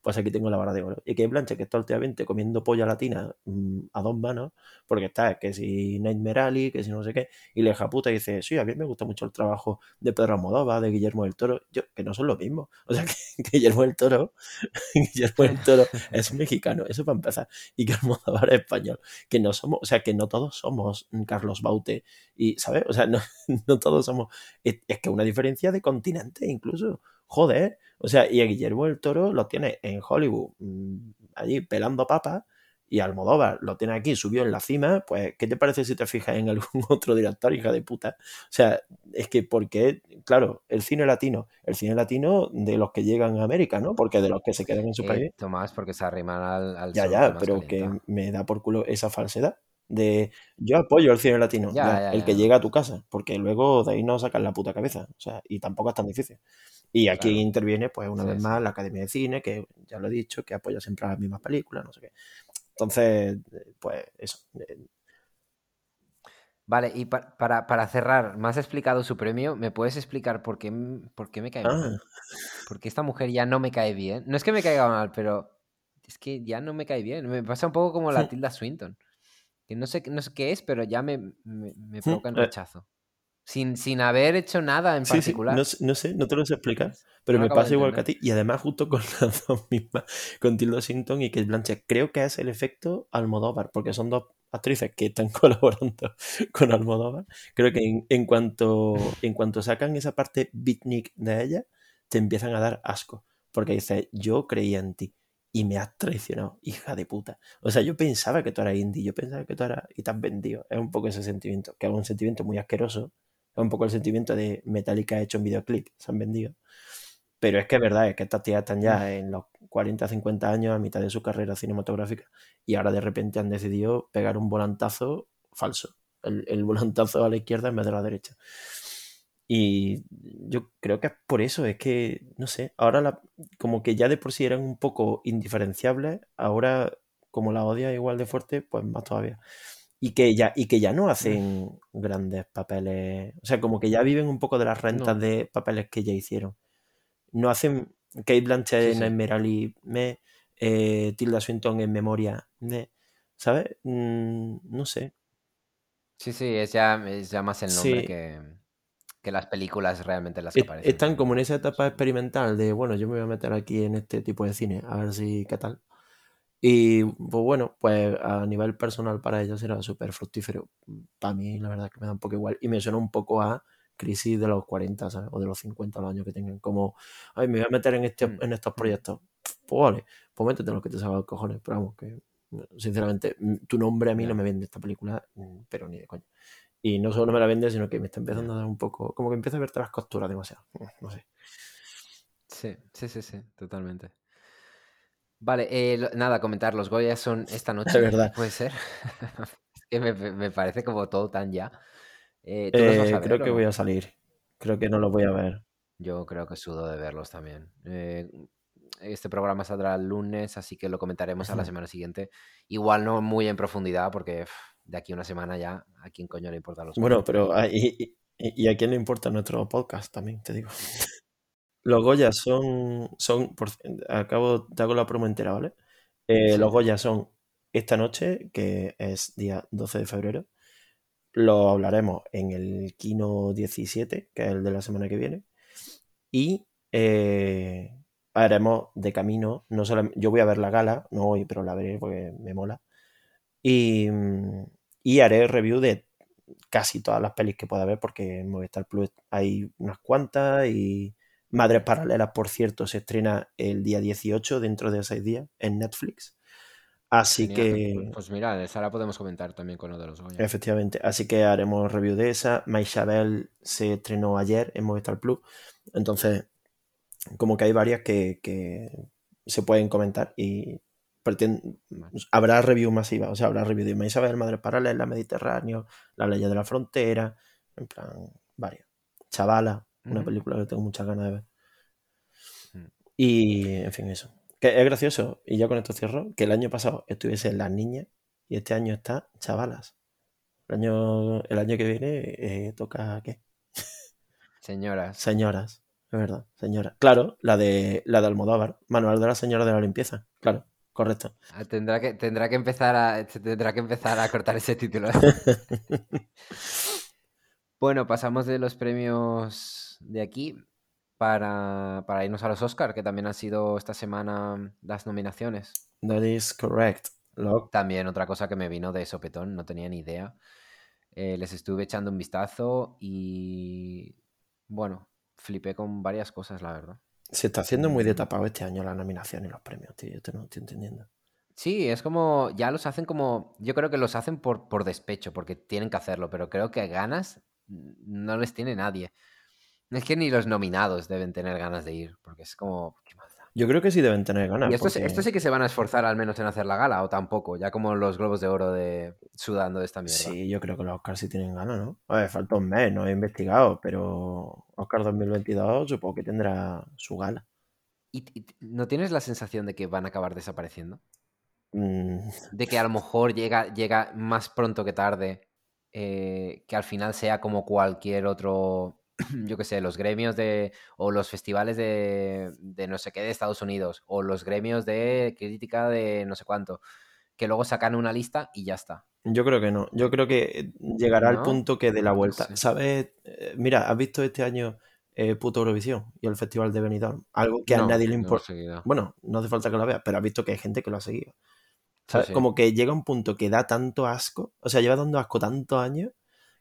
pues aquí tengo la vara de oro. Y que Blanche, que está últimamente comiendo polla latina mm, a dos manos, porque está que si Nightmare Alley, que si no sé qué, y le puta y dice, sí, a mí me gusta mucho el trabajo de Pedro Almodóvar, de Guillermo del Toro, yo, que no son lo mismo. O sea, que, Guillermo del Toro, Guillermo del Toro es mexicano, eso para empezar, y que Almodóvar es español, que no somos, o sea, que no todos somos Carlos Baute, y, ¿sabes? O sea, no, no todos somos, es que una diferencia de continente incluso, joder, o sea, y a Guillermo del Toro lo tiene en Hollywood, mm, allí pelando papas, y Almodóvar lo tiene aquí subió en la cima, pues, ¿qué te parece si te fijas en algún otro director, hija de puta? O sea, es que porque, claro, el cine latino, el cine latino de los que llegan a América, ¿no? Porque de los que se quedan en su país. Tomás, porque se arriman al... ya, ya, pero que me da por culo esa falsedad de yo apoyo el cine latino, el que llega a tu casa, porque luego de ahí no sacan la puta cabeza, o sea, y tampoco es tan difícil. Y aquí interviene, pues, una vez más la Academia de Cine, que ya lo he dicho, que apoya siempre a las mismas películas, no sé qué. Entonces, pues, eso. Eh. Vale, y para, para, cerrar, me has explicado su premio, ¿me puedes explicar por qué, por qué me cae mal? Ah. Porque esta mujer ya no me cae bien. No es que me caiga mal, pero es que ya no me cae bien. Me pasa un poco como la Tilda Swinton. Que no sé, no sé qué es, pero ya me, me, me provoca en eh. rechazo sin, sin haber hecho nada en particular. No, no, sé, no te lo sé explicar, pero me pasa igual que a ti. Y además, justo con las dos mismas, con Tilda Sinton y Kate Blanchett, creo que es el efecto Almodóvar, porque son dos actrices que están colaborando con Almodóvar. Creo que en, cuanto, en cuanto sacan esa parte beatnik de ella, te empiezan a dar asco. Porque dices, yo creía en ti y me has traicionado, hija de puta. O sea, yo pensaba que tú eras indie, yo pensaba que tú eras y te has vendido. Es un poco ese sentimiento, que es un sentimiento muy asqueroso, un poco el sentimiento de Metallica hecho en videoclip, se han vendido. Pero es que es verdad, es que estas tías están ya en los 40, 50 años, a mitad de su carrera cinematográfica, y ahora de repente han decidido pegar un volantazo falso. El, volantazo a la izquierda en vez de la derecha. Y yo creo que es por eso, es que, no sé, ahora como que ya de por sí eran un poco indiferenciables, ahora como la odia igual de fuerte, pues más todavía. y que ya, y que ya no hacen grandes papeles. O sea, como que ya viven un poco de las rentas No. de papeles que ya hicieron. No hacen. Kate Blanchett Sí, sí. en Merali, me. eh, Tilda Swinton en Memoria, me. ¿Sabes? Mm, no sé. Sí, sí, es ya, es ya más el nombre Sí. que, que las películas realmente en las que Es- aparecen. Están como en esa etapa experimental de, bueno, yo me voy a meter aquí en este tipo de cine, a ver si qué tal. Y pues bueno, pues a nivel personal para ellos era súper fructífero. Para mí, la verdad, que me da un poco igual. Y me suena un poco a crisis de los 40, ¿sabes? O de los 50 los años que tengan. Como, ay, me voy a meter en, este, Mm, en estos mm. proyectos. Pues vale, pues métete lo que te salga los cojones. Pero vamos, que sinceramente, mm, tu nombre a mí no me vende esta película, pero ni de coña. Y no solo no me la vende, sino que me está empezando a dar un poco. Como que empiezo a verte las costuras demasiado. Mm, No sé. Sí, sí, sí, sí, totalmente. Vale, eh, lo- nada, comentar, los Goya son esta noche, verdad. puede ser. es que me, me parece como todo tan ya. Eh, ¿Tú los vas Eh, a ver creo o que voy a salir. Creo que no los voy a ver. Yo creo que sudo de verlos también. Eh, este programa saldrá el lunes, así que lo comentaremos a la semana siguiente. Igual no muy en profundidad, porque pff, de aquí a una semana ya, ¿a quién coño le importan los Bueno, pero ah, y, y- y a quién le importa nuestro podcast también, te digo. Los Goya son, son por, acabo, te hago la promo entera, ¿vale? Eh, Sí. Los Goya son esta noche, que es día 12 de febrero. Lo hablaremos en el Kino 17, que es el de la semana que viene. Y eh, haremos de camino, no solo, yo voy a ver la gala, no hoy, pero la veré porque me mola. Y, mm, y haré review de casi todas las pelis que pueda haber, porque en Movistar Plus hay unas cuantas y Madres Paralelas, por cierto, se estrena el día 18, dentro de seis días, en Netflix. Así Genial. que, Pues mira, de esa la podemos comentar también con lo de los Goya. efectivamente, así que haremos review de esa. Maishabel se estrenó ayer en Movistar Plus. Entonces, como que hay varias que, que se pueden comentar y pretend- habrá review masiva, o sea, habrá review de Maisabel, Madre Paralela, Mediterráneo, La Ley de la Frontera, en plan, varias. Chavala, una película que tengo muchas ganas de ver. Mm. Y, en fin, eso. Que es gracioso, y ya con esto cierro, que el año pasado estuviesen las niñas y este año está chavalas. El año, el año que viene eh, toca, ¿qué? Señoras. Señoras, es verdad, señora. Claro, la de la de Almodóvar, Manual de la Señora de la Limpieza. Claro, correcto. Ah, Tendrá que, tendrá que empezar a tendrá que empezar a cortar ese título. Bueno, pasamos de los premios de aquí para, para irnos a los Oscar, que también han sido esta semana las nominaciones. That is correct. También otra cosa que me vino de sopetón, no tenía ni idea. Eh, les estuve echando un vistazo y bueno, flipé con varias cosas, la verdad. Se está haciendo muy de Mm. tapado este año la nominación y los premios, tío. Yo te no estoy entendiendo. Sí, es como, ya los hacen como, yo creo que los hacen por, por despecho, porque tienen que hacerlo, pero creo que ganas no les tiene nadie. Es que ni los nominados deben tener ganas de ir, porque es como. Yo creo que sí deben tener ganas. Y estos, porque- estos sí que se van a esforzar al menos en hacer la gala, o tampoco, ya como los globos de oro de sudando de esta mierda. Sí, yo creo que los Oscars sí tienen ganas, ¿no? A ver, falta un mes, no he investigado, pero Oscar 2022 supongo que tendrá su gala. ¿Y, y- no tienes la sensación de que van a acabar desapareciendo? Mm, De que a lo mejor llega, llega más pronto que tarde, eh, que al final sea como cualquier otro, yo qué sé, los gremios de, o los festivales de, de no sé qué de Estados Unidos, o los gremios de crítica de no sé cuánto, que luego sacan una lista y ya está. yo creo que no. Yo creo que llegará al punto que de la vuelta. ¿Sabes? Eh, Mira, ¿has visto este año eh, Puto Eurovisión y el Festival de Benidorm? Algo que a nadie le importa. Bueno, no hace falta que lo veas, pero has visto que hay gente que lo ha seguido. Sí, ¿Sabes? sí. Como que llega un punto que da tanto asco, o sea, lleva dando asco tantos años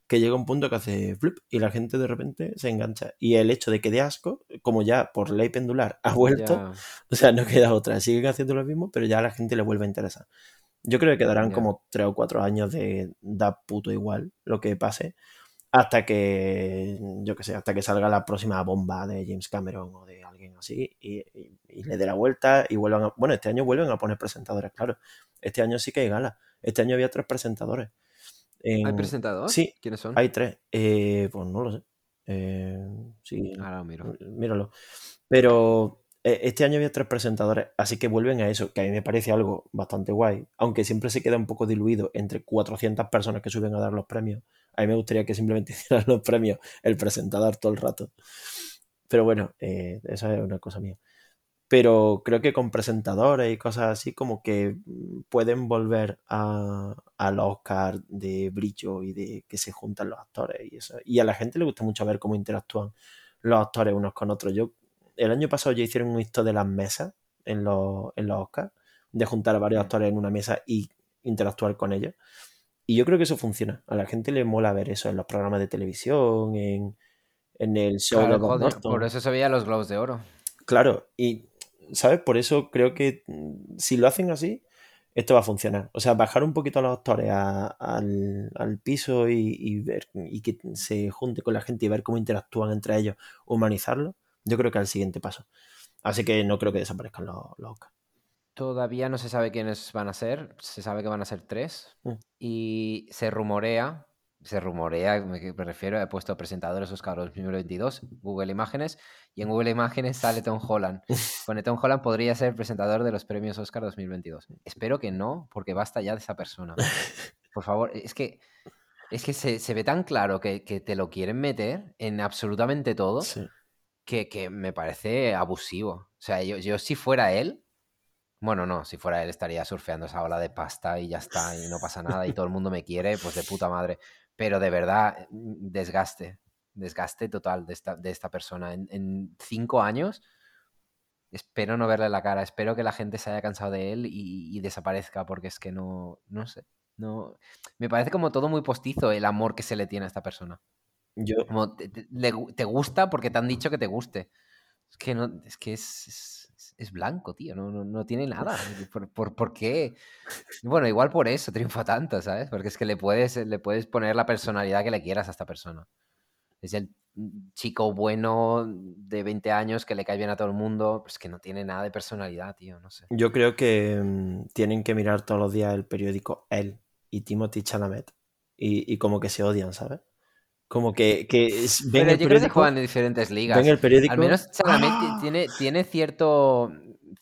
que llega un punto que hace flip y la gente de repente se engancha. Y el hecho de que dé asco, como ya por ley pendular ha vuelto, Ya, o sea, no queda otra. Siguen haciendo lo mismo, pero ya a la gente le vuelve a interesar. Yo creo que quedarán Ya. como tres o cuatro años de da puto igual lo que pase, hasta que, yo qué sé, hasta que salga la próxima bomba de James Cameron o de alguien así y, y- y le dé la vuelta y vuelvan a... Bueno, este año vuelven a poner presentadores, claro. Este año sí que hay gala. Este año había tres presentadores. ¿Hay En- presentador? Sí, ¿Quiénes son? hay tres. Eh, pues no lo sé. Eh, sí, Ahora lo miro. míralo. Pero eh, este año había tres presentadores, así que vuelven a eso, que a mí me parece algo bastante guay, aunque siempre se queda un poco diluido entre 400 personas que suben a dar los premios. A mí me gustaría que simplemente hicieran los premios el presentador todo el rato. Pero bueno, eh, esa es una cosa mía. Pero creo que con presentadores y cosas así, como que mm, pueden volver a, al Oscar de brillo y de que se juntan los actores y eso. Y a la gente le gusta mucho ver cómo interactúan los actores unos con otros. Yo el año pasado ya hicieron un hito de las mesas en los, en los Oscars, de juntar a varios actores en una mesa y interactuar con ellos. Y yo creo que eso funciona. A la gente le mola ver eso en los programas de televisión, en, el show de los Por eso se veía los Globos de Oro. Claro, y, ¿sabes? Por eso creo que mm, si lo hacen así, esto va a funcionar. O sea, bajar un poquito a los actores al, piso y, ver y que se junte con la gente y ver cómo interactúan entre ellos, humanizarlo, yo creo que es el siguiente paso. Así que no creo que desaparezcan los, los Todavía no se sabe quiénes van a ser. Se sabe que van a ser tres. Mm. Y se rumorea, se rumorea, me, refiero, he puesto presentadores Oscar 2022, Google Imágenes, y en Google Imágenes sale Tom Holland. Con Tom Holland podría ser presentador de los premios Oscar 2022. Espero que no, porque basta ya de esa persona. Por favor, es que, es que se, ve tan claro que, que, te lo quieren meter en absolutamente todo. Sí que, me parece abusivo. O sea, yo, yo si fuera él, bueno, no, si fuera él estaría surfeando esa ola de pasta y ya está, y no pasa nada, y todo el mundo me quiere, pues de puta madre. Pero de verdad, mm, desgaste, desgaste total de esta, de esta persona. En, cinco años, espero no verle la cara, espero que la gente se haya cansado de él y, desaparezca, porque es que no, no sé. No, me parece como todo muy postizo el amor que se le tiene a esta persona. Como te, gusta porque te han dicho que te guste. Es que no, es que es, es, blanco, tío. No, no, tiene nada. ¿Por, por, qué? Bueno, igual por eso triunfa tanto, ¿sabes? Porque es que le puedes, le puedes poner la personalidad que le quieras a esta persona. Es el chico bueno de 20 años que le cae bien a todo el mundo. Pues que no tiene nada de personalidad, tío. No sé. Yo creo que mm, tienen que mirar todos los días el periódico Él y Timothy Chalamet. Y, y como que se odian, ¿sabes? Como que, que ven Pero el yo creo que juegan en diferentes ligas. Ven el periódico. Al menos ¡Ah! tiene, tiene cierto,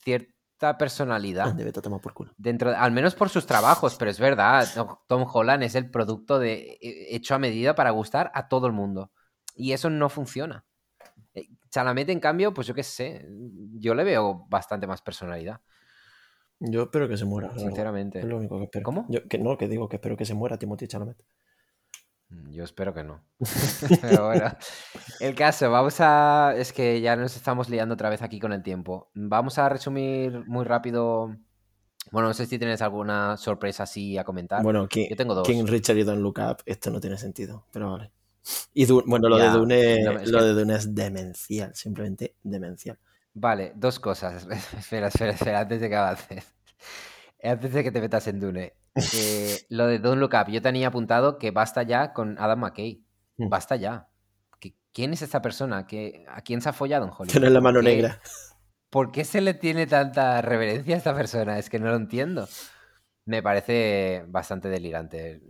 cierta personalidad. Debe tomar por culo. Dentro, al menos por sus trabajos, pero es verdad. Tom Holland es el producto de, eh, hecho a medida para gustar a todo el mundo. Y eso no funciona. Eh, Chalamet, en cambio, pues yo qué sé, yo le veo bastante más personalidad. Yo espero que se muera. Sinceramente. Es lo único que espero. ¿Cómo? Yo, que no, que digo que espero que se muera Timothy Chalamet. Mm, yo espero que no. Pero bueno, el caso, vamos a... Es que ya nos estamos liando otra vez aquí con el tiempo. Vamos a resumir muy rápido... Bueno, no sé si tienes alguna sorpresa así a comentar. Bueno, King, yo tengo dos. King Richard y Don't Look Up, esto no tiene sentido, pero vale. Y bueno, lo, de, Dune, lo de Dune es demencial, simplemente demencial. Vale, dos cosas. espera, espera, espera, antes de que avances. Antes de que te metas en Dune. Eh, lo de Don't Look Up, yo tenía apuntado que basta ya con Adam McKay. Hmm. Basta ya. ¿Quién es esta persona? ¿A quién se ha follado en Hollywood? Tiene la mano negra. ¿Por qué se le tiene tanta reverencia a esta persona? Es que no lo entiendo. Me parece bastante delirante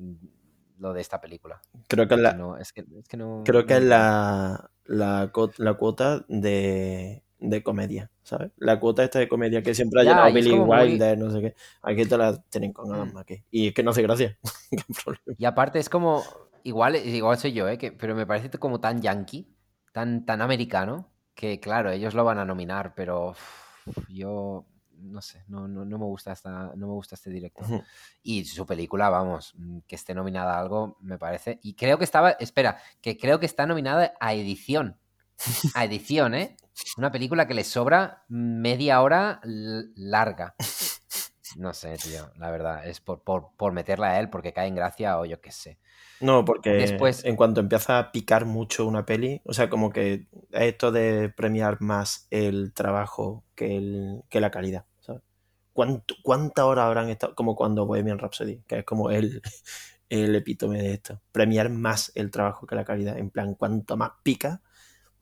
lo de esta película. Creo que es la, creo que es la, la, la cuota de de comedia, ¿sabes? La cuota esta de comedia que siempre ha llenado Billy Wilder, no sé qué. Aquí te la tienen con Adam mm. McKay. Y es que no hace gracia. y aparte es como, igual, igual soy yo, ¿eh? Que, pero me parece como tan yankee, tan, tan americano, que claro, ellos lo van a nominar, pero yo no sé, no, no, no, me gusta esta, no me gusta este directo. Y su película, vamos, mm, que esté nominada a algo, me parece. Y creo que estaba, espera, que creo que está nominada a edición. A edición, ¿eh? Una película que le sobra media hora larga. No sé, tío, la verdad, es por, por, meterla a él, porque cae en gracia o yo qué sé. No, porque Después, en cuanto empieza a picar mucho una peli, o sea, como que esto de premiar más el trabajo que, el, que la calidad, ¿sabes? ¿Cuánta hora habrán estado? Como cuando Bohemian Rhapsody, que es como el, el epítome de esto. Premiar más el trabajo que la calidad. En plan, cuanto más pica,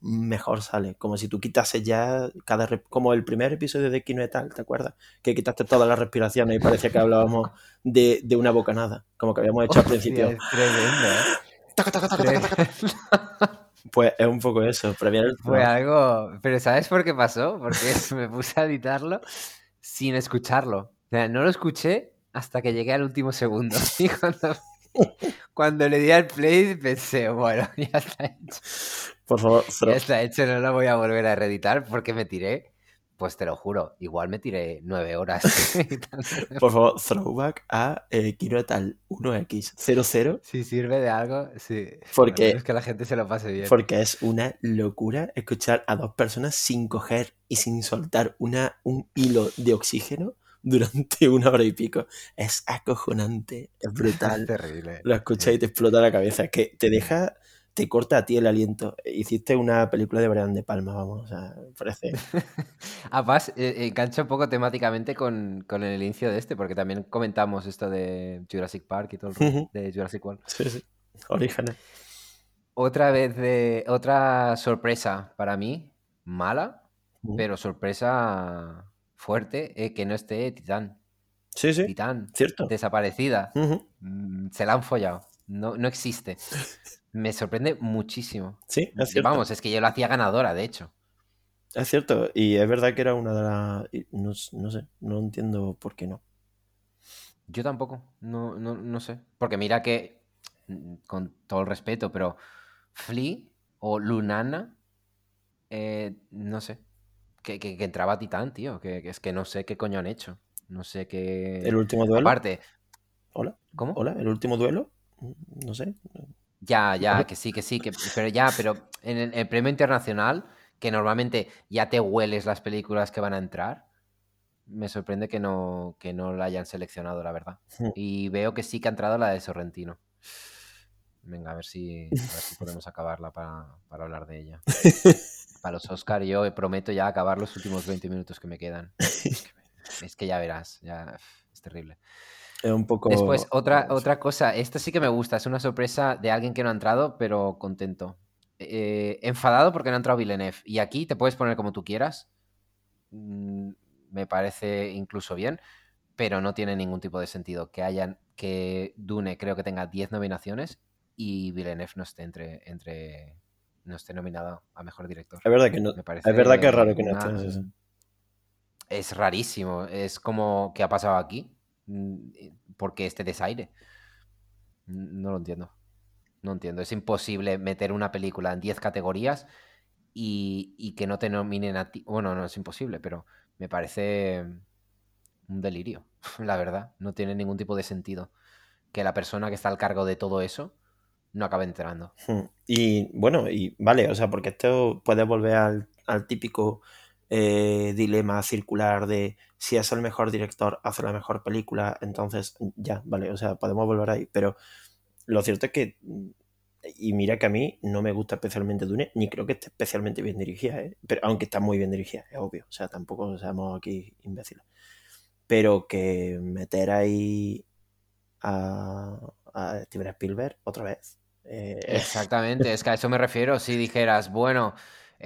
mejor sale. Como si tú quitases ya cada. Como el primer episodio de Kino Tal, ¿te acuerdas? Que quitaste todas las respiraciones y parecía que hablábamos de, de una bocanada, como que habíamos hecho al principio. tremendo, ¿eh? Pues es un poco eso, premiar el Fue algo. Pero ¿sabes por qué pasó? Porque me puse a editarlo sin escucharlo. O sea, no lo escuché hasta que llegué al último segundo. Y cuando, cuando le di al play pensé, bueno, ya está hecho. Por favor, ya está hecho, no lo voy a volver a reeditar porque me tiré pues te lo juro, igual me tiré nueve horas. Por favor, throwback a eh, 1X00. Si sirve de algo, sí. Porque es que la gente se lo pase bien. Porque es una locura escuchar a dos personas sin coger y sin soltar una, un hilo de oxígeno durante una hora y pico. Es acojonante, es brutal. Es terrible. Lo escuchas y te explota la cabeza. Es que te deja te corta a ti el aliento. Hiciste una película de Brian De Palma, vamos, o sea, parece. Además, eh, engancha un poco temáticamente con, el inicio de este, porque también comentamos esto de Jurassic Park y todo el de Jurassic World. Sí, sí. Orígenes. Otra vez de. Otra sorpresa para mí, mala, pero sorpresa fuerte, que no esté Titán. Sí, sí. Titán. Cierto. Desaparecida. Mm, se la han follado. No, no existe. Me sorprende muchísimo. Sí, es cierto. Vamos, es que yo la hacía ganadora, de hecho. Es cierto, y es verdad que era una de las... No, sé, no entiendo por qué no. Yo tampoco, no, no, sé. Porque mira que, mm, con todo el respeto, pero Flea o Lunana, eh, no sé, que, que, entraba Titán, tío, que, es que no sé qué coño han hecho. No sé qué... ¿El último duelo? Aparte... Hola. ¿Cómo? Hola, ¿el último duelo? No sé. Ya, ya, que sí, que sí, que, pero ya, pero en el, premio internacional, que normalmente ya te hueles las películas que van a entrar, me sorprende que no, que no la hayan seleccionado, la verdad. Hmm. Y veo que sí que ha entrado la de Sorrentino. Venga, a ver si, podemos acabarla para, hablar de ella. Para los Oscar yo prometo ya acabar los últimos 20 minutos que me quedan. Es que, ya verás, ya es terrible un poco... Después, otra, otra cosa, esta sí que me gusta, es una sorpresa de alguien que no ha entrado, pero contento. Eh, enfadado porque no ha entrado Villeneuve. Y aquí te puedes poner como tú quieras. Mm, me parece incluso bien, pero no tiene ningún tipo de sentido que hayan, que Dune creo que tenga 10 nominaciones y Villeneuve no esté entre, entre no esté nominado a mejor director. Es verdad que no. es verdad que es raro que no esté. Es rarísimo. Es como que ha pasado aquí. Mm, eh, porque este desaire. No lo entiendo. No entiendo. Es imposible meter una película en 10 categorías y, que no te nominen a ti. Bueno, no es imposible, pero me parece un delirio, la verdad. No tiene ningún tipo de sentido que la persona que está al cargo de todo eso no acabe entrando. Hmm. Y bueno, y vale, o sea, porque esto puede volver al, al típico eh, dilema circular de si es el mejor director, hace la mejor película, entonces ya, vale, o sea, podemos volver ahí, pero lo cierto es que, y mira que a mí no me gusta especialmente Dune, ni creo que esté especialmente bien dirigida, ¿eh? pero, aunque está muy bien dirigida, es obvio, o sea, tampoco seamos aquí imbéciles, pero que meter ahí a, Steven Spielberg otra vez. Eh, Exactamente, es que a eso me refiero, si dijeras, bueno,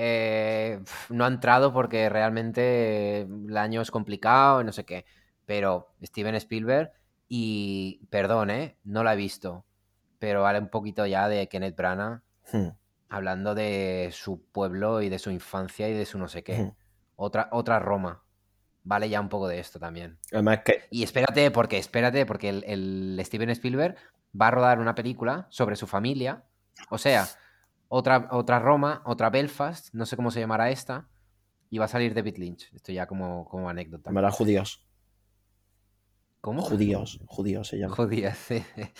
eh, no ha entrado porque realmente el año es complicado y no sé qué. Pero Steven Spielberg, y perdón, ¿eh? no la he visto, pero vale un poquito ya de Kenneth Branagh, hmm. hablando de su pueblo y de su infancia y de su no sé qué. Hmm. Otra, otra Roma. Vale ya un poco de esto también. Además que... Y espérate, porque espérate, porque el Steven Spielberg va a rodar una película sobre su familia. O sea, otra, otra Roma, otra Belfast, no sé cómo se llamará esta, y va a salir David Lynch. Esto ya como, como anécdota. Llamará judíos. ¿Cómo? Judíos, judíos se llama. Judíos, sí.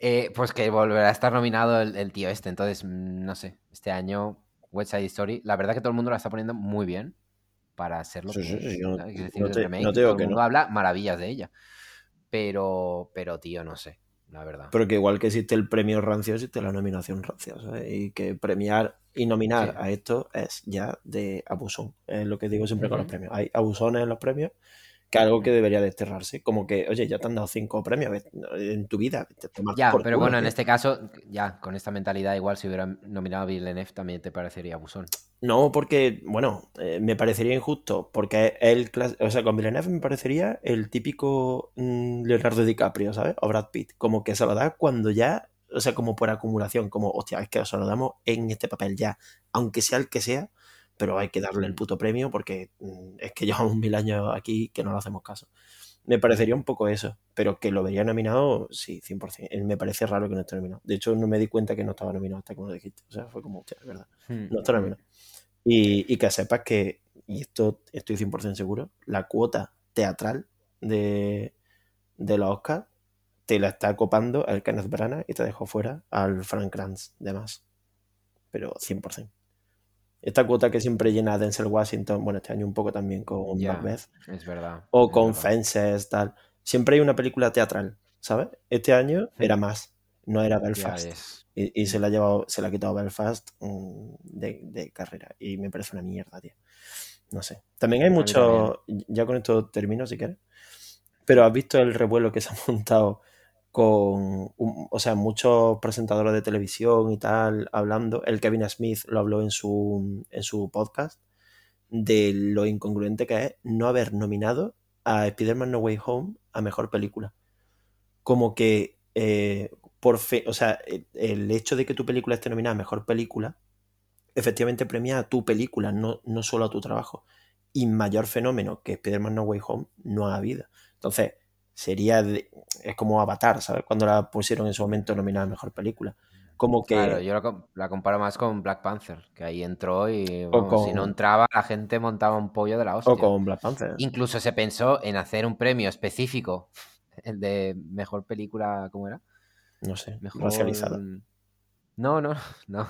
Eh, pues que volverá a estar nominado el, tío este. Entonces, no sé, este año West Side Story, la verdad que todo el mundo la está poniendo muy bien para hacerlo. Sí, sí, no, todo el mundo habla maravillas de ella. Pero, pero, tío, no sé la verdad. Pero que igual que existe el premio rancio, existe la nominación rancia, Y que premiar y nominar a esto es ya de abusón. Es lo que digo siempre con los premios. Hay abusones en los premios que algo que debería desterrarse. Como que, oye, ya te han dado cinco premios en tu vida. ya, pero bueno, en este caso, ya, con esta mentalidad, igual si hubieran nominado a Villeneuve también te parecería abusón. No, porque, bueno, eh, me parecería injusto, porque él, o sea, con Villeneuve me parecería el típico mm, Leonardo DiCaprio, ¿sabes? O Brad Pitt, como que se lo da cuando ya o sea, como por acumulación, como, hostia, es que os lo damos en este papel ya, aunque sea el que sea, pero hay que darle el puto premio porque mm, es que llevamos mil años aquí que no le hacemos caso. Me parecería un poco eso, pero que lo vería nominado, sí, 100%. Me parece raro que no esté nominado. De hecho, no me di cuenta que no estaba nominado hasta que lo dijiste. O sea, fue como, hostia, es verdad. Hmm. No está nominado. Y, y que sepas que, y esto estoy 100% seguro, la cuota teatral de, de los Oscars te la está copando el Kenneth Branagh y te dejó fuera al Frank Kranz de más. Pero 100%. Esta cuota que siempre llena Denzel Washington, bueno, este año un poco también con Ya, Macbeth, es verdad. o es con verdad. Fences, tal. Siempre hay una película teatral, ¿sabes? Este año era más, no era Belfast. Y, y se la ha llevado, se la ha quitado Belfast mm, de, de carrera. Y me parece una mierda, tío. No sé. También hay mucho. Ya con esto termino si quieres. Pero has visto el revuelo que se ha montado con, o sea, muchos presentadores de televisión y tal hablando. El Kevin Smith lo habló en su, en su podcast de lo incongruente que es no haber nominado a Spider-Man No Way Home a mejor película. Como que eh, por fe, o sea, el, el hecho de que tu película esté nominada a mejor película, efectivamente premia a tu película, no, no solo a tu trabajo. Y mayor fenómeno que Spider-Man No Way Home no ha habido. Entonces, sería de- es como Avatar, ¿sabes? Cuando la pusieron en su momento nominada a mejor película. Como que Claro, yo la, com- la comparo más con Black Panther, que ahí entró y o si no entraba, la gente montaba un pollo de la o hostia. con Black Panther. Incluso se pensó en hacer un premio específico, el de mejor película, ¿cómo era? No sé, Mejor... racializada. No, no, no.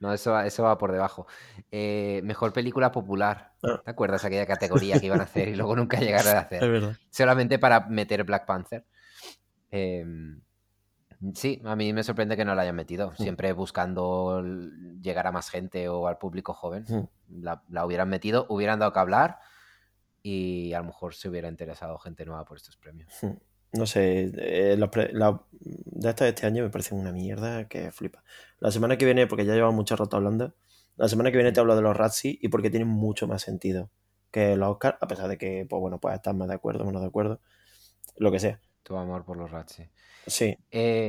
No, eso, va- eso va por debajo. Eh, mejor película popular. Ah, ¿Te acuerdas aquella categoría que iban a hacer y luego nunca llegaron a es hacer? verdad. Solamente para meter Black Panther. Em, sí, a mí me sorprende que no la hayan metido. Mm, Siempre buscando llegar a más gente o al público joven. mm. La, la hubieran metido, hubieran dado que hablar y a lo mejor se hubiera interesado gente nueva por estos premios. No sé, eh, las la- de estas de este año me parecen una mierda que flipa. La semana que viene, porque ya llevamos mucho rato hablando, la semana que viene te hablo de los Razzie y porque tienen mucho más sentido que los Oscars, a pesar de que, pues bueno, pues estar más de acuerdo, menos de acuerdo, lo que sea. Tu amor por los Razzie. Sí.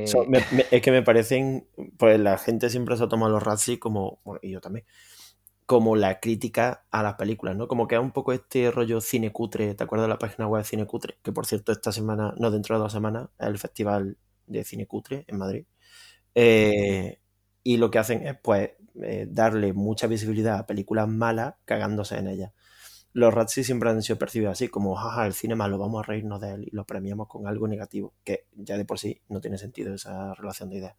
So, Eh, me- me- es que me parecen, pues la gente siempre se ha tomado los Razzie como, bueno, y yo también, como la crítica a las películas, ¿no? Como que es un poco este rollo cine cutre, ¿te acuerdas de la página web Cine Cutre? Que por cierto, esta semana, no, dentro de dos semanas, es el festival de cine cutre en Madrid. Eh, y lo que hacen es, pues, eh, darle mucha visibilidad a películas malas cagándose en ellas. Los Razzie siempre han sido percibidos así, como, jaja, el cine malo, vamos a reírnos de él y lo premiamos con algo negativo, que ya de por sí no tiene sentido esa relación de ideas.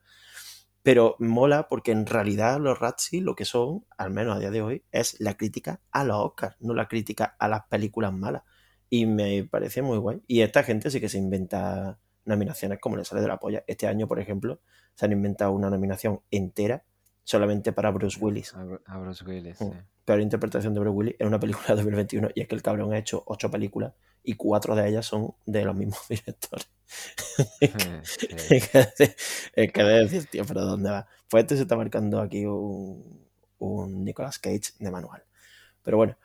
Pero mola porque en realidad los Razzie lo que son, al menos a día de hoy, es la crítica a los Oscars, no la crítica a las películas malas. Y me parece muy guay. Y esta gente sí que se inventa nominaciones como le sale de la polla. Este año, por ejemplo, se han inventado una nominación entera solamente para Bruce Willis. a, Bru- a Bruce Willis, Mm. sí. Peor interpretación de Bruce Willis en una película de 2021. Y es que el cabrón ha hecho ocho películas y cuatro de ellas son de los mismos directores. Sí. Es que, es que de decir, tío, pero ¿dónde va? Pues este se está marcando aquí un, un Nicolas Cage de manual. Pero bueno,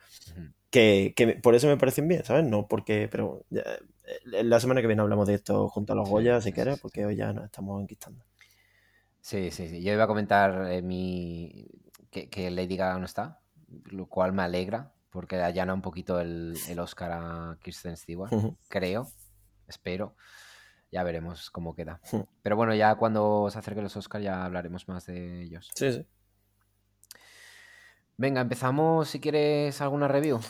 que, que por eso me parecen bien, ¿sabes? No porque, pero ya, eh, la semana que viene hablamos de esto junto a los Goya, si quieres, porque hoy ya nos estamos enquistando. Sí, sí, sí. Yo iba a comentar eh, mi... que, que Lady Gaga no está, lo cual me alegra, porque allana un poquito el, el Oscar a Kristen Stewart, creo, espero. Ya veremos cómo queda. Pero bueno, ya cuando se acerquen los Oscars ya hablaremos más de ellos. Sí, sí. Venga, empezamos si quieres alguna review.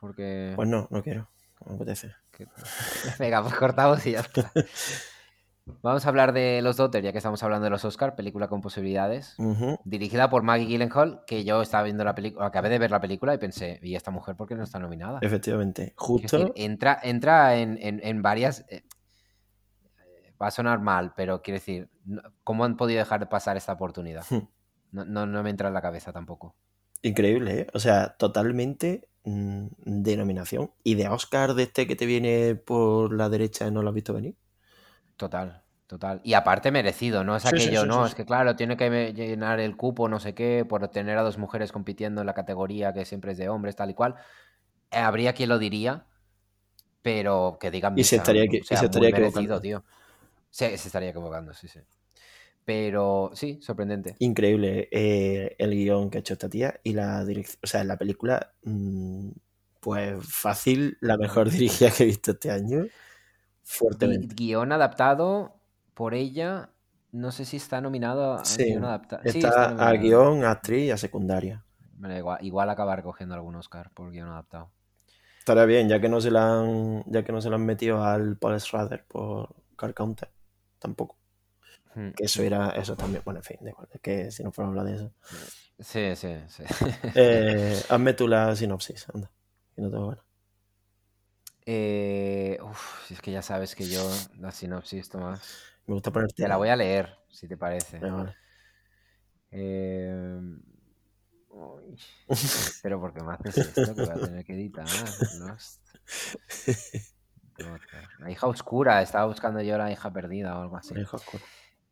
Porque... Pues no, no quiero. No me apetece. Venga, pues cortamos y ya está. Vamos a hablar de Los Daughter, ya que estamos hablando de los Oscar, película con posibilidades. Dirigida por Maggie Gyllenhaal, que yo estaba viendo la película, acabé de ver la película y pensé, ¿y esta mujer por qué no está nominada? Efectivamente. Quiero decir, Justo. entra, entra en, en- en varias. eh, va a sonar mal, pero quiero decir, ¿cómo han podido dejar de pasar esta oportunidad? Ujú. No, no, no me entra en la cabeza tampoco. Increíble, ¿eh? O sea, totalmente mm, de nominación. Y de Oscar de este que te viene por la derecha y no lo has visto venir. Total, total. Y aparte merecido, no es Sí, aquello, sí, no, es que claro, tiene que llenar el cupo, no sé qué, por tener a dos mujeres compitiendo en la categoría que siempre es de hombres, tal y cual. Habría quien lo diría, pero que digan Y se estaría, o y se estaría equivocando. tío. Se estaría equivocando, sí, sí. Pero sí, sorprendente. Increíble eh, el guion que ha hecho esta tía y la dirección. O sea, la película, mm, pues fácil, la mejor dirigida que he visto este año. Fuertemente. Guión adaptado por ella. No sé si está nominado a Sí, guion adaptado. está, Sí, está a guion, actriz y a secundaria. Igual, igual acabar cogiendo algún Oscar por guion adaptado. Estaría bien, ya que no se la han, ya que no se la han metido al Paul Schrader por Car Counter. Tampoco. Hmm. Que eso era, eso también. Bueno, en fin, da igual, es que si no fuera a hablar de eso. Sí, sí, sí. Eh, hazme tú la sinopsis, anda. Que no tengo ganas. Eh, uf, es que ya sabes que yo la sinopsis, Tomás, Me gusta ponerte. te la voy a leer, si te parece. Vale. Eh, pero porque me haces esto que voy a tener que editar. Lost. La hija oscura, estaba buscando yo la hija perdida o algo así. Hijo oscuro.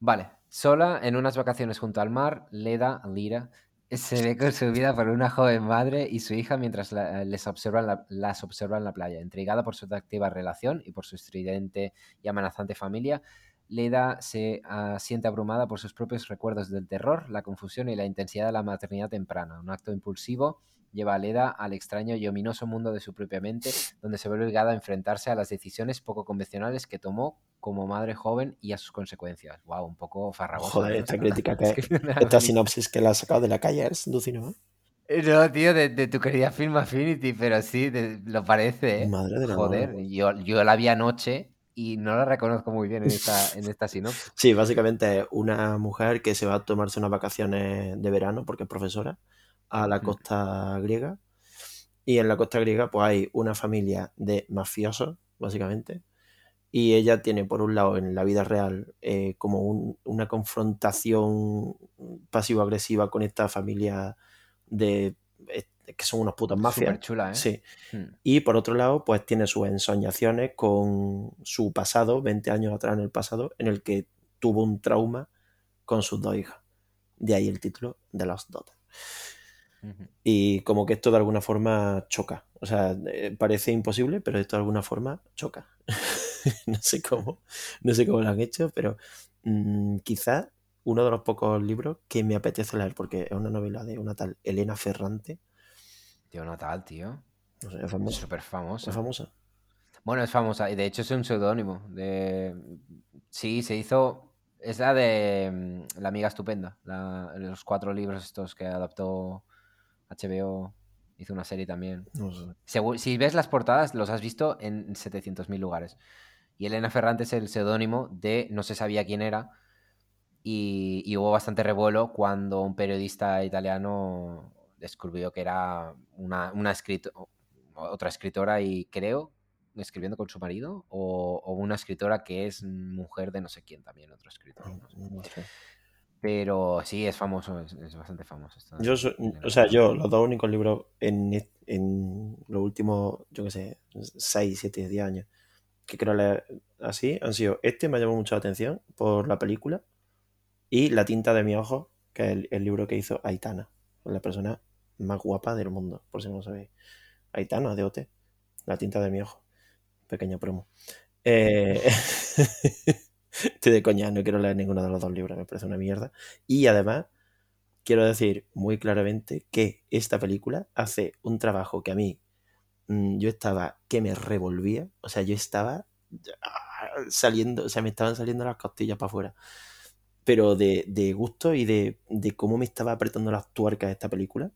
Vale, sola en unas vacaciones junto al mar, Leda, Lira, se ve consumida por una joven madre y su hija mientras la- les observan la- las observa en la playa. Intrigada por su atractiva relación y por su estridente y amenazante familia, Leda se ah, siente abrumada por sus propios recuerdos del terror, la confusión y la intensidad de la maternidad temprana. Un acto impulsivo lleva a Leda al extraño y ominoso mundo de su propia mente, donde se ve obligada a enfrentarse a las decisiones poco convencionales que tomó como madre joven y a sus consecuencias. Wow, un poco farragoso. Joder, ¿no? esta crítica que. Esta sinopsis que la has sacado de la calle es du cinema. No, tío, de, de tu querida Film Affinity, pero sí, de- lo parece, ¿eh? Madre de la Joder, yo la vi anoche y no la reconozco muy bien en esta, en esta sinopsis. Sí, básicamente es una mujer que se va a tomarse unas vacaciones de verano porque es profesora a la costa griega. Y en la costa griega, pues hay una familia de mafiosos, básicamente. Y ella tiene, por un lado, en la vida real, eh, como un- una confrontación pasivo-agresiva con esta familia de que son unos putos mafias. Súper chula, ¿eh? Sí. Mm. Y por otro lado, pues tiene sus ensoñaciones con su pasado, 20 años atrás en el pasado, en el que tuvo un trauma con sus dos hijas. De ahí el título de Lost Daughter. Ujú. Y como que esto de alguna forma choca. O sea, eh, parece imposible, pero esto de alguna forma choca. no sé cómo, no sé cómo lo han hecho, pero mm, quizá uno de los pocos libros que me apetece leer, porque es una novela de una tal Elena Ferrante. Tío, no tal, tío. No sé, es famosa. súper famosa. Es famosa. Bueno, es famosa y de hecho es un seudónimo. De... Sí, se hizo. Es la de mm, La Amiga Estupenda. la- Los cuatro libros estos que adaptó HBO. Hizo una serie también. No sé. Segu- si ves las portadas, los has visto en 700.000 lugares. Y Elena Ferrante es el seudónimo de no se sabía quién era. Y, y hubo bastante revuelo cuando un periodista italiano descubrió que era una, una escrito- otra escritora y creo escribiendo con su marido o, o una escritora que es mujer de no sé quién también, otro escritor. no sé. No sé. Pero sí, es famoso, es, es bastante famoso. esta- Yo, so- Elena o sea, yo, los dos únicos libros en, en los últimos, yo qué sé, 6, 7, 10 años que quiero leer así han sido este, me llamó mucho la atención por la película, y La tinta de mi ojo, que es el, el libro que hizo Aitana, la persona más guapa del mundo, por si no lo sabéis. Aitana, de OT, La tinta de mi ojo. Pequeño promo. Eh, Estoy de coña, no quiero leer ninguno de los dos libros, me parece una mierda. Y además, quiero decir muy claramente que esta película hace un trabajo que a mí mm, yo estaba que me revolvía, o sea, yo estaba ah, saliendo, o sea, me estaban saliendo las costillas para afuera, pero de, de gusto y de, de cómo me estaba apretando las tuercas esta película,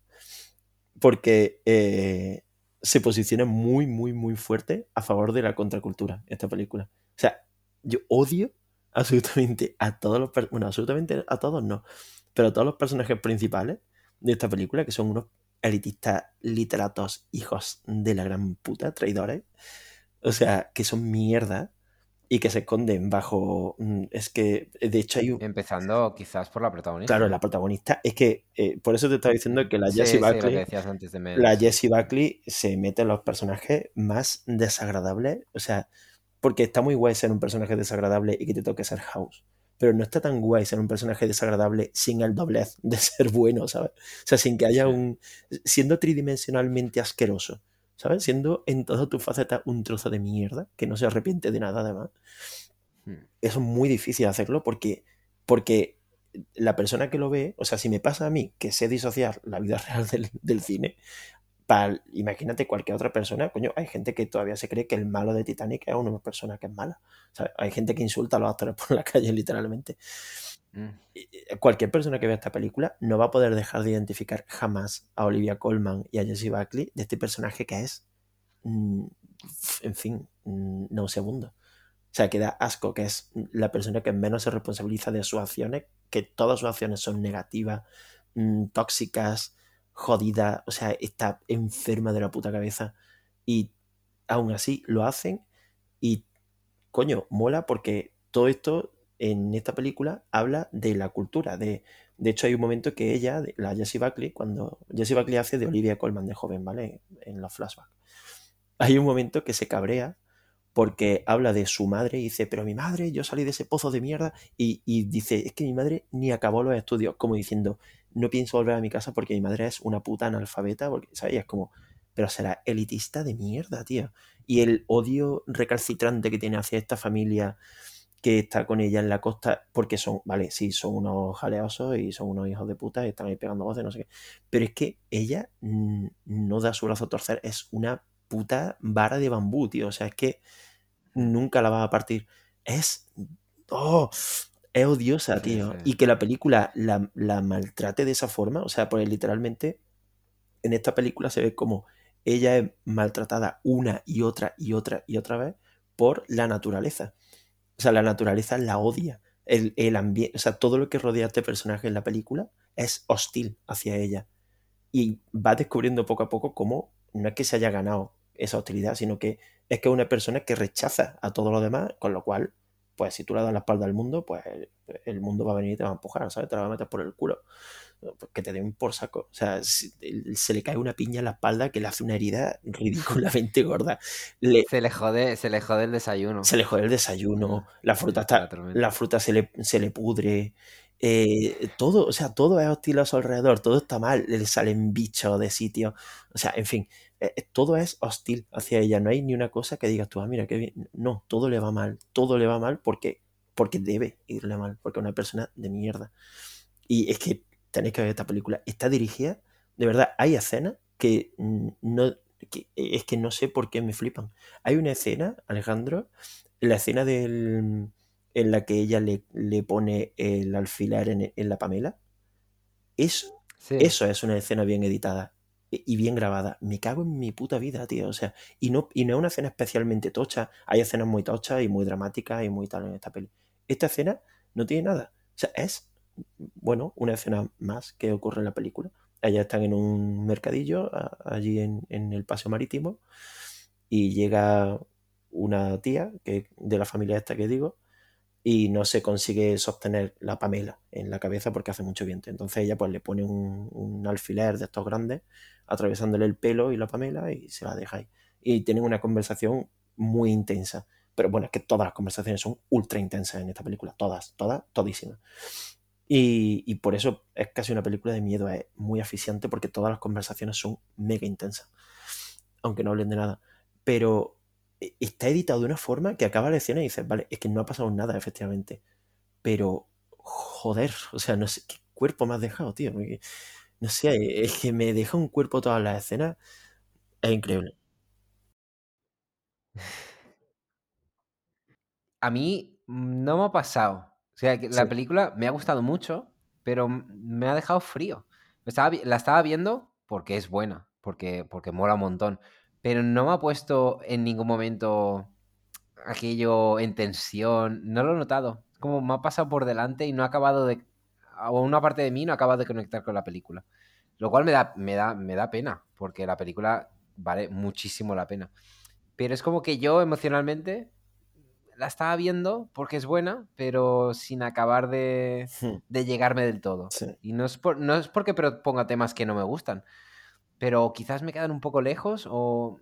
porque eh, se posiciona muy, muy, muy fuerte a favor de la contracultura esta película. O sea, yo odio absolutamente a todos los, bueno, absolutamente a todos no, pero a todos los personajes principales de esta película, que son unos elitistas literatos hijos de la gran puta, traidores, o sea, que son mierda y que se esconden bajo... mm, Es que, de hecho, hay un... Empezando quizás por la protagonista. Claro, la protagonista, es que, eh, por eso te estaba diciendo que la Sí, Jessie sí, Buckley... antes de la. Jessie Buckley se mete en los personajes más desagradables. O sea, porque está muy guay ser un personaje desagradable y que te toque ser House. Pero no está tan guay ser un personaje desagradable sin el doblez de ser bueno, ¿sabes? O sea, sin que haya un. siendo tridimensionalmente asqueroso, ¿sabes? Siendo en toda tu faceta un trozo de mierda que no se arrepiente de nada, además. Hmm. Eso es muy difícil hacerlo porque, porque la persona que lo ve, o sea, si me pasa a mí que sé disociar la vida real del, del cine, para, imagínate cualquier otra persona, coño, hay gente que todavía se cree que el malo de Titanic es una persona que es mala. ¿sabes? Hay gente que insulta a los actores por la calle, literalmente. Mm. Cualquier persona que vea esta película no va a poder dejar de identificar jamás a Olivia Colman y a Jesse Buckley de este personaje que es, mm, en fin, mm, no segundo. O sea, que da asco, que es la persona que menos se responsabiliza de sus acciones, que todas sus acciones son negativas, tóxicas, jodidas, o sea, está enferma de la puta cabeza. Y aún así lo hacen y, coño, mola porque todo esto en esta película habla de la cultura. De, de hecho, hay un momento que ella, la Jessie Buckley, cuando Jessie Buckley hace de Olivia Colman de joven, ¿vale? En los flashbacks. Hay un momento que se cabrea porque habla de su madre y dice, pero mi madre, yo salí de ese pozo de mierda y, y, dice, es que mi madre ni acabó los estudios, como diciendo, no pienso volver a mi casa porque mi madre es una puta analfabeta, porque, ¿sabes? es como, pero será elitista de mierda, tío. Y el odio recalcitrante que tiene hacia esta familia que está con ella en la costa, porque son, vale, sí, son unos jaleosos y son unos hijos de puta y están ahí pegando voces, no sé qué. Pero es que ella no da su brazo a torcer, es una puta vara de bambú, tío. O sea, es que nunca la va a partir. Es. ¡Oh! Es odiosa, tío. Sí, sí. Y que la película la, la, maltrate de esa forma, o sea, pues literalmente en esta película se ve como ella es maltratada una y otra y otra y otra vez por la naturaleza. O sea, la naturaleza la odia. El, el ambiente, o sea, todo lo que rodea a este personaje en la película es hostil hacia ella. Y va descubriendo poco a poco cómo no es que se haya ganado esa hostilidad, sino que es que es una persona que rechaza a todo lo demás, con lo cual, pues si tú le das la espalda al mundo, pues el mundo va a venir y te va a empujar, ¿sabes? Te la va a meter por el culo. Que te den por saco. O sea, se le cae una piña en la espalda que le hace una herida ridículamente gorda. Le, se, le jode, se le jode el desayuno. Se le jode el desayuno. La fruta, está, la fruta se, le, se le pudre. Eh, todo, o sea, todo es hostil a su alrededor, todo está mal, le salen bichos de sitio, o sea, en fin, eh, todo es hostil hacia ella, no hay ni una cosa que digas tú, ah, mira, qué bien, no, todo le va mal, todo le va mal porque, porque debe irle mal, porque es una persona de mierda. Y es que tenéis que ver esta película, está dirigida, de verdad, hay escenas que no, que, es que no sé por qué me flipan. Hay una escena, Alejandro, la escena del en la que ella le, le pone el alfiler en, en la Pamela. Sí. eso es una escena bien editada y bien grabada. Me cago en mi puta vida, tío. O sea, y no, y no es una escena especialmente tocha. Hay escenas muy tochas y muy dramáticas y muy tal en esta peli. Esta escena no tiene nada. O sea, es, bueno, una escena más que ocurre en la película. Ellas están en un mercadillo allí en, en el paseo marítimo y llega una tía que de la familia esta que digo y no se consigue sostener la Pamela en la cabeza porque hace mucho viento. Entonces ella pues le pone un, un, alfiler de estos grandes atravesándole el pelo y la Pamela y se la deja ahí. Y tienen una conversación muy intensa. Pero bueno, es que todas las conversaciones son ultra intensas en esta película. Todas, todas, todísimas. Y, por eso es casi una película de miedo. Es muy asfixiante porque todas las conversaciones son mega intensas. Aunque no hablen de nada. Pero está editado de una forma que acaba la escena y dices, vale, es que no ha pasado nada, efectivamente. Pero, joder, o sea, no sé qué cuerpo me has dejado, tío. No sé, es que me deja un cuerpo todas las escenas. Es increíble. A mí no me ha pasado. O sea, que la Sí. película me ha gustado mucho, pero me ha dejado frío. Estaba, la estaba viendo porque es buena, porque, porque mola un montón pero no me ha puesto en ningún momento aquello en tensión, no lo he notado. Como me ha pasado por delante y no ha acabado de. O una parte de mí no ha acabado de conectar con la película. Lo cual me da, me da, me da pena, porque la película vale muchísimo la pena. Pero es como que yo emocionalmente la estaba viendo porque es buena, pero sin acabar de, de llegarme del todo. Sí. Y no es, por, no es porque ponga temas que no me gustan, pero quizás me quedan un poco lejos o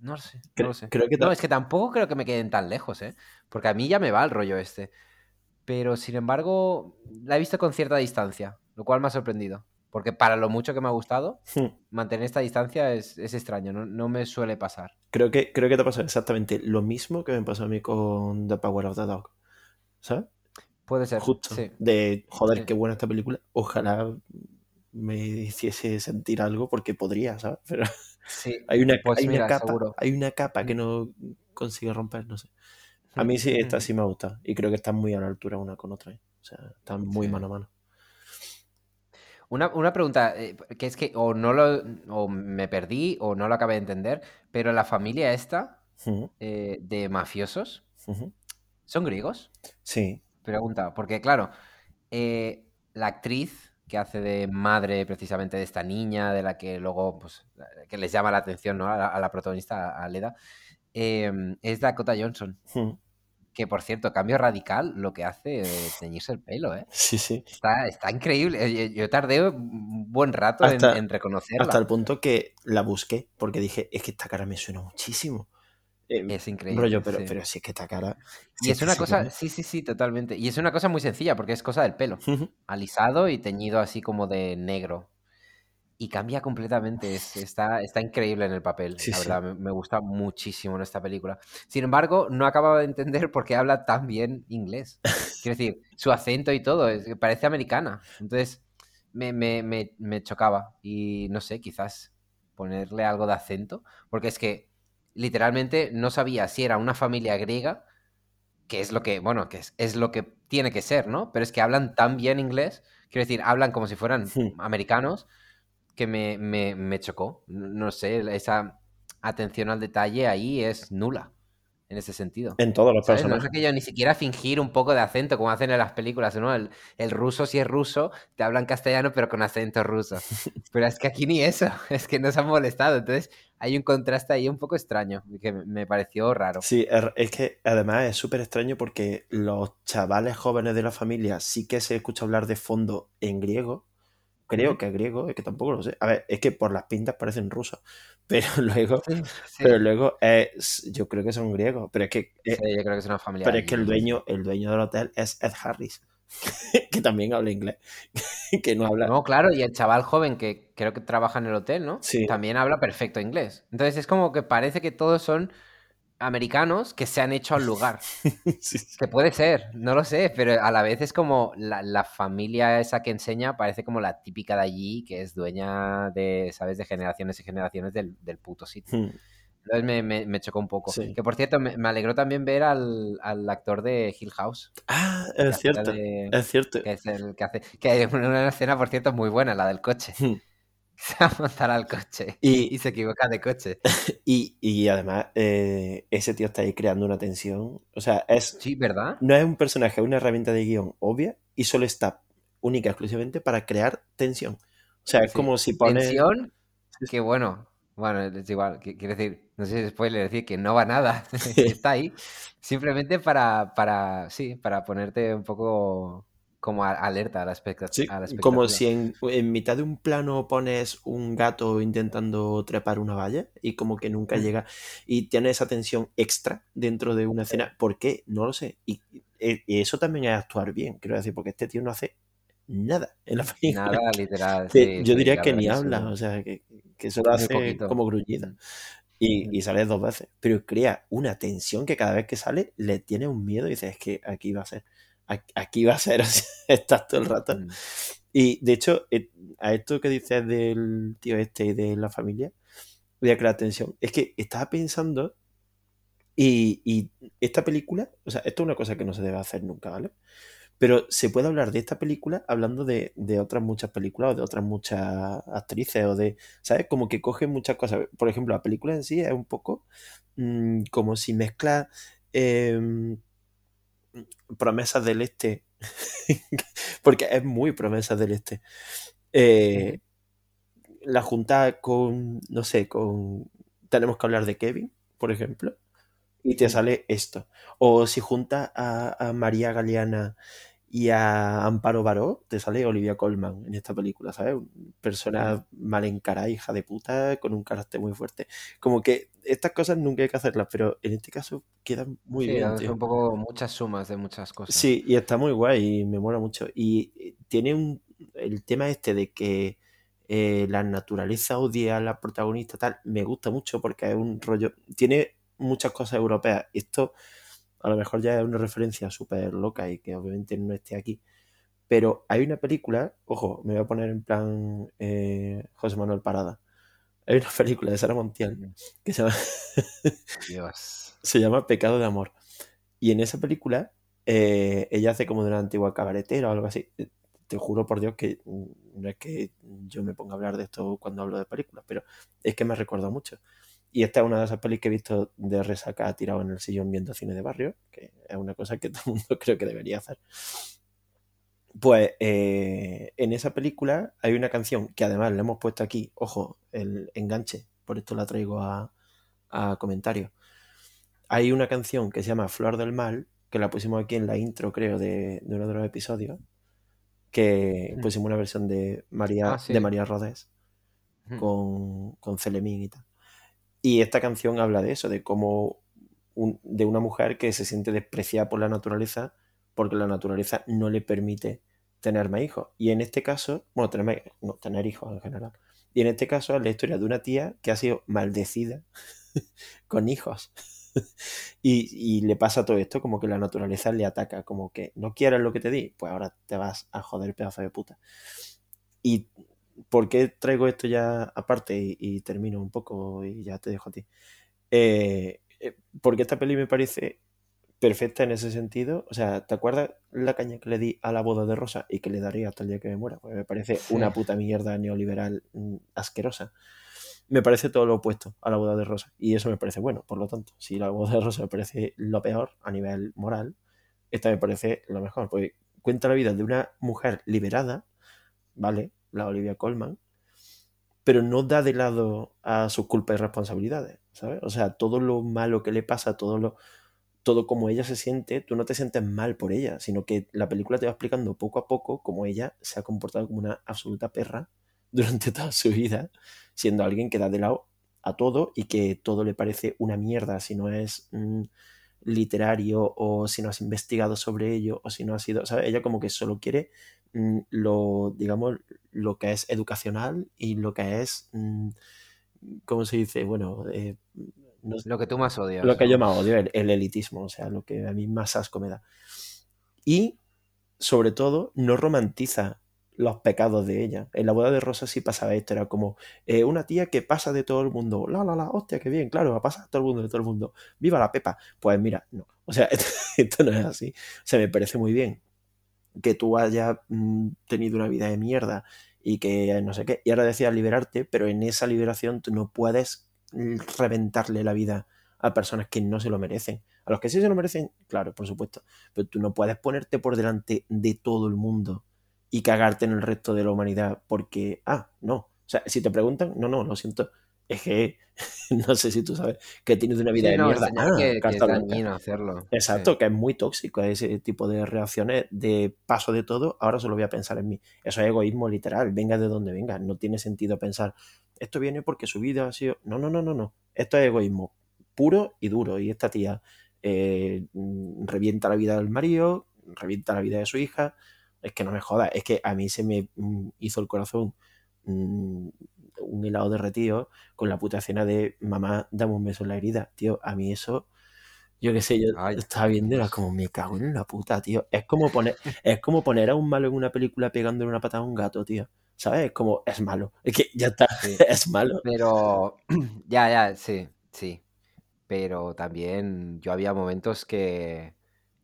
no lo sé, creo, no lo sé. Creo que no, es que tampoco creo que me queden tan lejos, ¿eh? Porque a mí ya me va el rollo este. Pero sin embargo, la he visto con cierta distancia, lo cual me ha sorprendido. Porque para lo mucho que me ha gustado, hmm. mantener esta distancia es, es extraño, no, no, me suele pasar. Creo que, creo que te ha pasado exactamente lo mismo que me pasó a mí con The Power of the Dog. ¿Sabes? Puede ser. Justo. Sí. De, joder, Sí. qué buena esta película. Ojalá me hiciese sentir algo porque podría, ¿sabes? Pero Sí. hay una, Pues hay una capa, seguro. hay una capa que Mm. no consigue romper, no sé. A mí sí, esta sí me ha gustado. Y creo que están muy a la altura una con otra. ¿eh? O sea, están muy mano a mano. Una, una pregunta, eh, que es que o no lo o me perdí o no lo acabé de entender, pero la familia esta eh, de mafiosos. ¿son griegos? Sí. Pregunta, porque claro, eh, la actriz que hace de madre precisamente de esta niña, de la que luego, pues, que les llama la atención, ¿no? A la, a la protagonista, a Leda, eh, es Dakota Johnson. Ujú. Que por cierto, cambio radical lo que hace de teñirse el pelo, ¿eh? Sí, sí. Está, está increíble. Yo tardé un buen rato en, Hasta- en reconocerla. Hasta el punto que la busqué porque dije, es que esta cara me suena muchísimo. Eh, Es increíble. rollo, pero, sí. pero si es que esta cara. Y es una cosa, sí, sí, sí, totalmente. Y es una cosa muy sencilla porque es cosa del pelo. Alisado y teñido así como de negro. Y cambia completamente, es- está, está increíble en el papel, Sí, la sí. verdad, me, me gusta muchísimo en esta película. Sin embargo, no acabo de entender por qué habla tan bien inglés. Quiero decir, su acento y todo, es parece americana. Entonces, me, me- me- me chocaba. Y no sé, quizás ponerle algo de acento, porque es que literalmente no sabía si era una familia griega, que es lo que, bueno, que es, es lo que tiene que ser, ¿no? Pero es que hablan tan bien inglés, quiero decir, hablan como si fueran americanos, que me, me- me chocó. No sé, esa atención al detalle ahí es nula, en ese sentido. En todos los ¿Sabes? No es personajes. aquello ni siquiera fingir un poco de acento como hacen en las películas, ¿no? El, el ruso, si es ruso, te hablan castellano pero con acento ruso. Pero es que aquí ni eso, es que nos han molestado. Entonces hay un contraste ahí un poco extraño, que me- pareció raro. Sí, es que además es súper extraño porque los chavales jóvenes de la familia sí que se escucha hablar de fondo en griego. Creo que es griego, es que tampoco lo sé. A ver, es que por las pintas parecen rusos. Pero luego, Sí, sí. pero luego es, yo creo que son griegos. Pero es que, eh, Sí, yo creo que es una familia. pero es que el dueño, el dueño del hotel es Ed Harris, que también habla inglés, que no habla. No, claro, y el chaval joven que creo que trabaja en el hotel, ¿no? Sí. También habla perfecto inglés. Entonces es como que parece que todos son americanos que se han hecho al lugar. Sí, sí. Que puede ser, no lo sé, pero a la vez es como la, la familia esa que enseña parece como la típica de allí, que es dueña de, ¿sabes? De generaciones y generaciones del, del puto sitio. Hmm. Entonces me, me- me chocó un poco. Sí. Que por cierto, me, me alegró también ver al, al actor de Hill House. Ah, es cierto, de- es cierto. que es el que hace. Que hay una escena, por cierto, muy buena, la del coche. Hmm. Se va a montar al coche Y, y se equivoca de coche. y, y además, eh, ese tío está ahí creando una tensión. O sea, es, Sí, ¿verdad? no es un personaje, es una herramienta de guion obvia y solo está única exclusivamente para crear tensión. O sea, es Sí. como si pones. Tensión, que bueno, bueno, es igual, quiero decir, no sé si spoiler decir que no va nada, está ahí, simplemente para, para, sí, para ponerte un poco como alerta a la, Sí, a la como si en, en mitad de un plano pones un gato intentando trepar una valla y como que nunca Mm. llega y tiene esa tensión extra dentro de una escena. ¿Por qué? No lo sé. Y, y eso también es actuar bien, quiero decir, porque este tío no hace nada en la película. Nada literal, sí, yo sí, diría que ni habla, o sea, que, que solo hace poquito. como gruñida. Y, y sale dos veces. Pero crea una tensión que cada vez que sale le tiene un miedo y dice, es que aquí va a ser. Aquí- va a ser, o sea, estás todo el rato. Mm. Y de hecho, eh, a esto que dices del tío este y de la familia, voy a crear tensión. Es que estaba pensando y, y esta película, o sea, esto es una cosa que no se debe hacer nunca, ¿vale? Pero se puede hablar de esta película hablando de, de otras muchas películas o de otras muchas actrices o de, ¿sabes? Como que coge muchas cosas. Por ejemplo, la película en sí es un poco mm, como si mezcla em, promesas del este, porque es muy promesas del este. Eh, la junta con, no sé, con... Tenemos que hablar de Kevin, por ejemplo, y te sale esto. O si juntas a, a María Galeana y a Amparo Baró, te sale Olivia Colman en esta película, ¿sabes? Persona mal encarada, hija de puta, con un carácter muy fuerte. Como que estas cosas nunca hay que hacerlas, pero en este caso quedan muy Sí, bien, tío. un poco muchas sumas de muchas cosas. Sí, y está muy guay y me mola mucho. Y eh, tiene un, el tema este de que eh, la naturaleza odia a la protagonista, tal, me gusta mucho porque es un rollo, tiene muchas cosas europeas. Esto a lo mejor ya es una referencia súper loca y que obviamente no esté aquí. Pero hay una película, ojo, me voy a poner en plan eh, José Manuel Parada. Hay una película de Sara Montiel que se llama, se llama Pecado de Amor. Y en esa película eh, ella hace como de una antigua cabaretera o algo así. Eh, te juro por Dios que mm, no es que yo me ponga a hablar de esto cuando hablo de películas, pero es que me recuerda mucho. Y esta es una de esas pelis que he visto de resaca tirado en el sillón viendo cine de barrio, que es una cosa que todo el mundo creo que debería hacer. Pues eh, en esa película hay una canción que además le hemos puesto aquí, ojo, el enganche, por esto la traigo a, a comentario. Hay una canción que se llama Flor del Mal, que la pusimos aquí en la intro, creo, de, uno de los episodios, que mm. pusimos una versión de María, ah, de María Rodés con, con Celemín y tal. Y esta canción habla de eso, de cómo de una mujer que se siente despreciada por la naturaleza porque la naturaleza no le permite tener más hijos. Y en este caso, bueno, tener, no, tener hijos en general. Y en este caso es la historia de una tía que ha sido maldecida con hijos. y, le pasa todo esto, como que la naturaleza le ataca, como que no quieres lo que te di, pues ahora te vas a joder pedazo de puta. ¿Y por qué traigo esto ya aparte y, termino un poco y ya te dejo a ti? Eh, eh, porque esta peli me parece perfecta en ese sentido. O sea, ¿te acuerdas la caña que le di a la boda de Rosa y que le daría hasta el día que me muera? Pues me parece una puta mierda neoliberal mm, asquerosa. Me parece todo lo opuesto a la boda de Rosa. Y eso me parece bueno, por lo tanto. Si la boda de Rosa me parece lo peor a nivel moral, esta me parece lo mejor. Porque cuenta la vida de una mujer liberada, ¿vale? La Olivia Colman, pero no da de lado a sus culpas y responsabilidades, ¿sabes? O sea, todo lo malo que le pasa, todo lo todo como ella se siente, tú no te sientes mal por ella, sino que la película te va explicando poco a poco cómo ella se ha comportado como una absoluta perra durante toda su vida, siendo alguien que da de lado a todo y que todo le parece una mierda si no es mm, literario o si no has investigado sobre ello o si no ha sido, ¿sabes? Ella como que solo quiere lo, digamos, lo que es educacional y lo que es, mm, ¿cómo se dice? Bueno, eh, lo que tú más odias. Lo que yo más odio, el, elitismo, o sea, lo que a mí más asco me da. Y, sobre todo, no romantiza los pecados de ella. En la boda de Rosa sí pasaba esto, era como eh, una tía que pasa de todo el mundo. La, la, la, hostia, qué bien, claro, va a pasar de todo el mundo, de todo el mundo. ¡Viva la Pepa! Pues mira, no. O sea, esto, no es así. O sea, me parece muy bien que tú hayas mm, tenido una vida de mierda y que no sé qué, y ahora decías liberarte, pero en esa liberación tú no puedes reventarle la vida a personas que no se lo merecen. A los que sí se lo merecen, claro, por supuesto. Pero tú no puedes ponerte por delante de todo el mundo y cagarte en el resto de la humanidad porque, ah, no. O sea, si te preguntan, no, no, lo siento. Es que no sé si tú sabes que tienes una vida de mierda. Ah, que, es hacerlo. Exacto, que es muy tóxico ese tipo de reacciones de paso de todo, ahora solo voy a pensar en mí. Eso es egoísmo literal, venga de donde venga. No tiene sentido pensar, esto viene porque su vida ha sido. No, no, no, no, no. Esto es egoísmo puro y duro. Y esta tía eh, mm, revienta la vida del marido, revienta la vida de su hija. Es que no me joda, es que a mí se me mm, hizo el corazón mm, un helado derretido con la puta escena de mamá, dame un beso en la herida. Tío, a mí eso, yo qué sé, yo estaba viendo, era como me cago en la puta, tío. Es como poner, es como poner a un malo en una película pegándole una patada a un gato, tío. ¿sabes? Como es malo. Es que ya está, es malo. Pero, ya, ya, sí, sí. Pero también yo había momentos que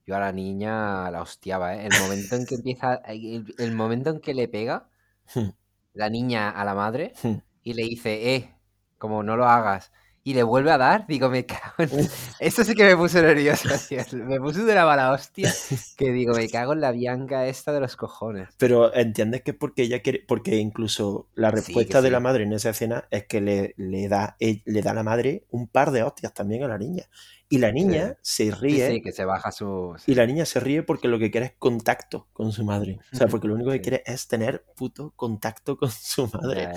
yo a la niña la hostiaba, ¿eh? El momento en que empieza, el, momento en que le pega hmm. la niña a la madre hmm. Y le dice, eh, como no lo hagas y le vuelve a dar, digo, me cago en... Esto sí que me puso nervioso, me puso de la mala hostia, que digo, me cago en la bianca esta de los cojones. Pero entiendes que porque ella quiere, porque incluso la respuesta de la madre en esa escena es que le, le, da, eh, le da a la madre un par de hostias también a la niña. Y la niña se ríe. Sí, que se baja su. Y la niña se ríe porque lo que quiere es contacto con su madre. O sea, porque lo único que quiere es tener puto contacto con su madre.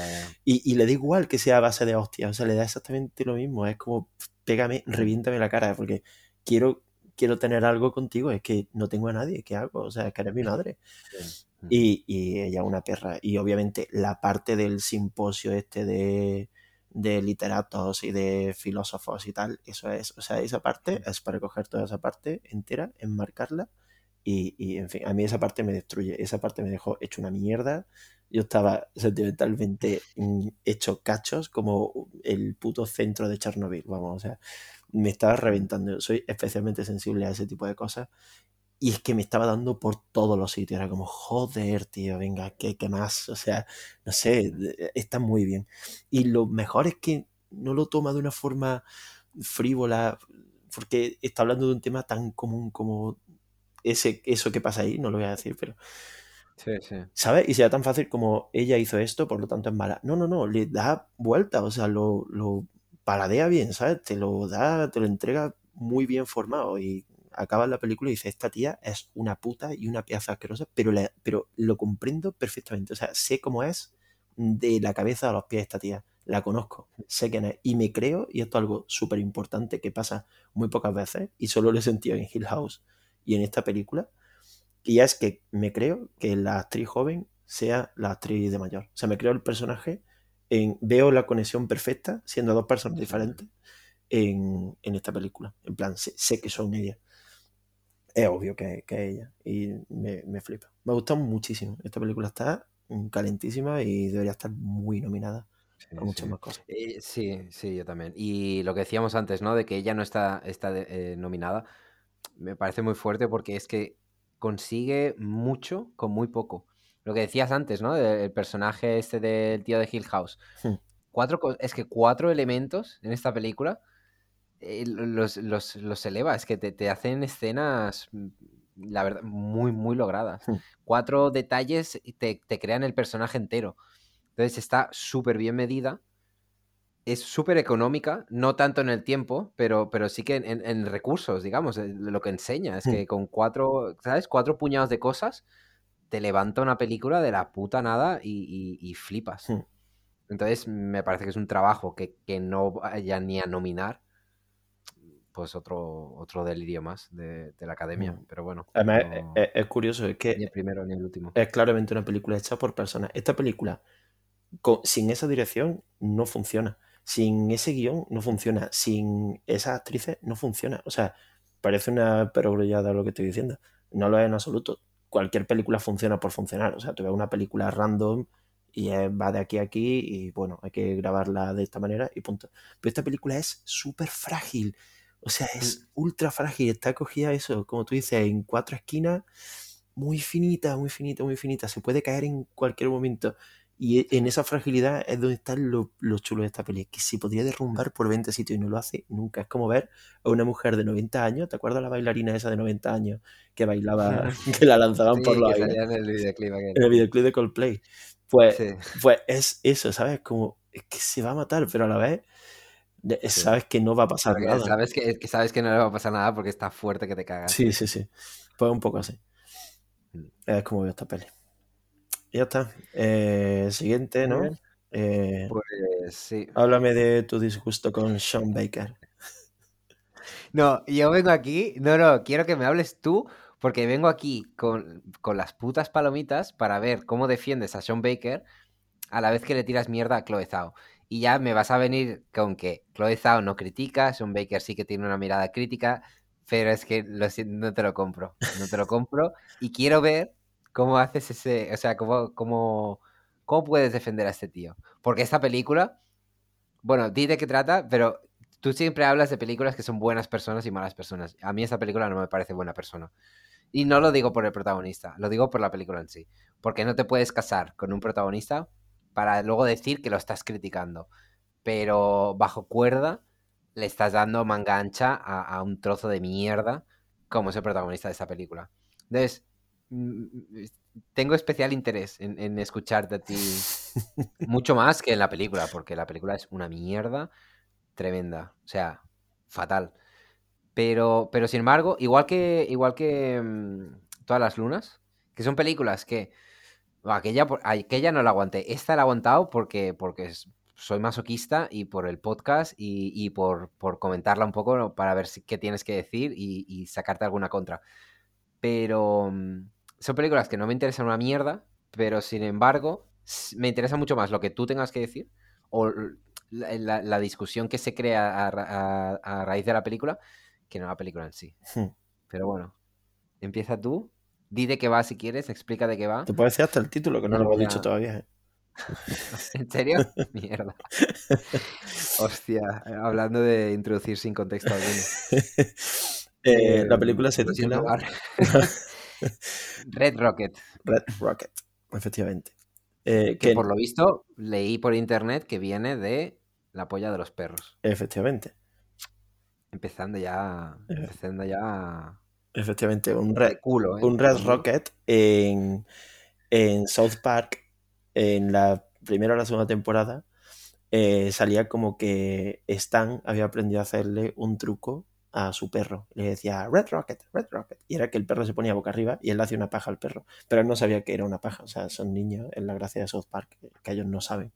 Y, y, le da igual que sea a base de hostias. O sea, le da exactamente lo mismo. Es como, pégame, reviéntame la cara. Porque quiero, quiero tener algo contigo. Es que no tengo a nadie. ¿Qué hago? O sea, es que eres mi madre. Y, y ella una perra. Y obviamente la parte del simposio este de de literatos y de filósofos y tal. Eso es, o sea, esa parte es para coger toda esa parte entera, enmarcarla y, y, en fin, a mí esa parte me destruye, esa parte me dejó hecho una mierda. Yo estaba sentimentalmente mm, hecho cachos como el puto centro de Chernobyl, vamos, o sea, me estaba reventando. Soy especialmente sensible a ese tipo de cosas y es que me estaba dando por todos los sitios. Era como, joder, tío, venga, ¿qué, qué más? O sea, no sé, está muy bien. Y lo mejor es que no lo toma de una forma frívola, porque está hablando de un tema tan común como ese, eso que pasa ahí, no lo voy a decir, pero... Sí, sí. ¿Sabes? Y sea tan fácil como ella hizo esto, por lo tanto es mala. No, no, no, le da vuelta, o sea, lo, lo paladea bien, ¿sabes? Te lo da, te lo entrega muy bien formado y acaba la película y dice, esta tía es una puta y una pieza asquerosa, pero, pero lo comprendo perfectamente. O sea, sé cómo es de la cabeza a los pies esta tía. La conozco, sé quién es. Y me creo, y esto es algo súper importante que pasa muy pocas veces, y solo lo he sentido en Hill House y en esta película, y es que me creo que la actriz joven sea la actriz de mayor. O sea, me creo el personaje, en, veo la conexión perfecta, siendo dos personas diferentes, en, esta película. En plan, sé, sé que son ellas es obvio que, que ella. Y me, me, flipa. Me ha gustado muchísimo. Esta película está calentísima y debería estar muy nominada a muchas más cosas. Eh, sí, sí, yo también. Y lo que decíamos antes, ¿no? De que ella no está, está eh, nominada, me parece muy fuerte porque es que consigue mucho con muy poco. Lo que decías antes, ¿no? El personaje este del tío de Hill House. Hmm. Cuatro, es que cuatro elementos en esta película eh, los, los, los, eleva, es que te, te, hacen escenas, mm, la verdad, muy, muy logradas. Hmm. Cuatro detalles te, te crean el personaje entero. Entonces está súper bien medida. Es súper económica, no tanto en el tiempo, pero, pero sí que en, en, recursos, digamos, eh, lo que enseña. Es hmm. que con cuatro, ¿sabes? Cuatro puñados de cosas te levanta una película de la puta nada y, y, flipas. Hmm. Entonces me parece que es un trabajo que, que no vaya ni a nominar, pues otro, otro delirio más de, la academia. Mm. Pero bueno. Además, es, curioso, es que. Ni el primero ni el último. Es claramente una película hecha por personas. Esta película, sin esa dirección, no funciona. Sin ese guion, no funciona. Sin esas actrices, no funciona. O sea, parece una perogrullada lo que estoy diciendo. No lo es en absoluto. Cualquier película funciona por funcionar. O sea, tú ves una película random y va de aquí a aquí y bueno, hay que grabarla de esta manera y punto. Pero esta película es súper frágil o sea, es ultra frágil, está cogida eso, como tú dices, en cuatro esquinas, muy finita, muy finita, muy finita. Se puede caer en cualquier momento. Y e, en esa fragilidad es donde está lo, chulo de esta peli, que se podría derrumbar por 20 sitios y no lo hace nunca. Es como ver a una mujer de 90 años, ¿te acuerdas la bailarina esa de 90 años que bailaba, que la lanzaban por los aires? En el videoclip, en el videoclip de Coldplay. Pues, pues es eso, ¿sabes? Como es que se va a matar, pero a la vez sabes que no va a pasar nada. Sabes que, sabes que no le va a pasar nada porque está fuerte que te cagas. Sí, sí, sí. Pues un poco así. Mm. Es como veo esta peli. Y ya está. Eh, siguiente, ¿no? Eh, pues sí. Háblame de tu disgusto con Sean Baker. No, yo vengo aquí. No, no, quiero que me hables tú porque vengo aquí con, con las putas palomitas para ver cómo defiendes a Sean Baker a la vez que le tiras mierda a Chloe Zhao. Y ya me vas a venir con que Chloe Zhao no critica, Sean Baker sí que tiene una mirada crítica, pero es que lo no te lo compro. No te lo compro. y quiero ver cómo haces ese. O sea, cómo, cómo, cómo puedes defender a este tío. Porque esta película. Bueno, di de qué trata, pero tú siempre hablas de películas que son buenas personas y malas personas. A mí esta película no me parece buena persona. Y no lo digo por el protagonista, lo digo por la película en sí. Porque no te puedes casar con un protagonista para luego decir que lo estás criticando. Pero bajo cuerda le estás dando manga ancha a, un trozo de mierda como es el protagonista de esta película. Entonces, mm, mm, tengo especial interés en, escucharte a ti mucho más que en la película, porque la película es una mierda tremenda, o sea, fatal. Pero, pero sin embargo, igual que, igual que mm, todas las lunas, que son películas que Aquella, aquella no la aguanté. Esta la he aguantado porque, porque soy masoquista y por el podcast y, por, por, comentarla un poco para ver si, qué tienes que decir y, sacarte alguna contra. Pero mm, son películas que no me interesan una mierda, pero sin embargo me interesa mucho más lo que tú tengas que decir o la, la- la discusión que se crea a, ra- a- a raíz de la película que no la película en sí. Hmm. Pero bueno, empieza tú, di de qué va si quieres, explica de qué va. Te puedo decir hasta el título, que no lo hemos dicho todavía. ¿eh? ¿En serio? Mierda. Hostia, hablando de introducir sin contexto alguno. Eh, la Eh, película se siento, titula. Red Rocket. Red Rocket, efectivamente. Eh, Que que- por lo visto leí por internet que viene de la polla de los perros. Efectivamente, Empezando ya. Empezando ya. Efectivamente, un Red, culo, ¿eh? un Red. Rocket en, en South Park, en la primera o la segunda temporada, eh, salía como que Stan había aprendido a hacerle un truco a su perro. Le decía Red Rocket, Red Rocket. Y era que el perro se ponía boca arriba y él le hacía una paja al perro. Pero él no sabía que era una paja. O sea, son niños, es la gracia de South Park, que ellos no saben.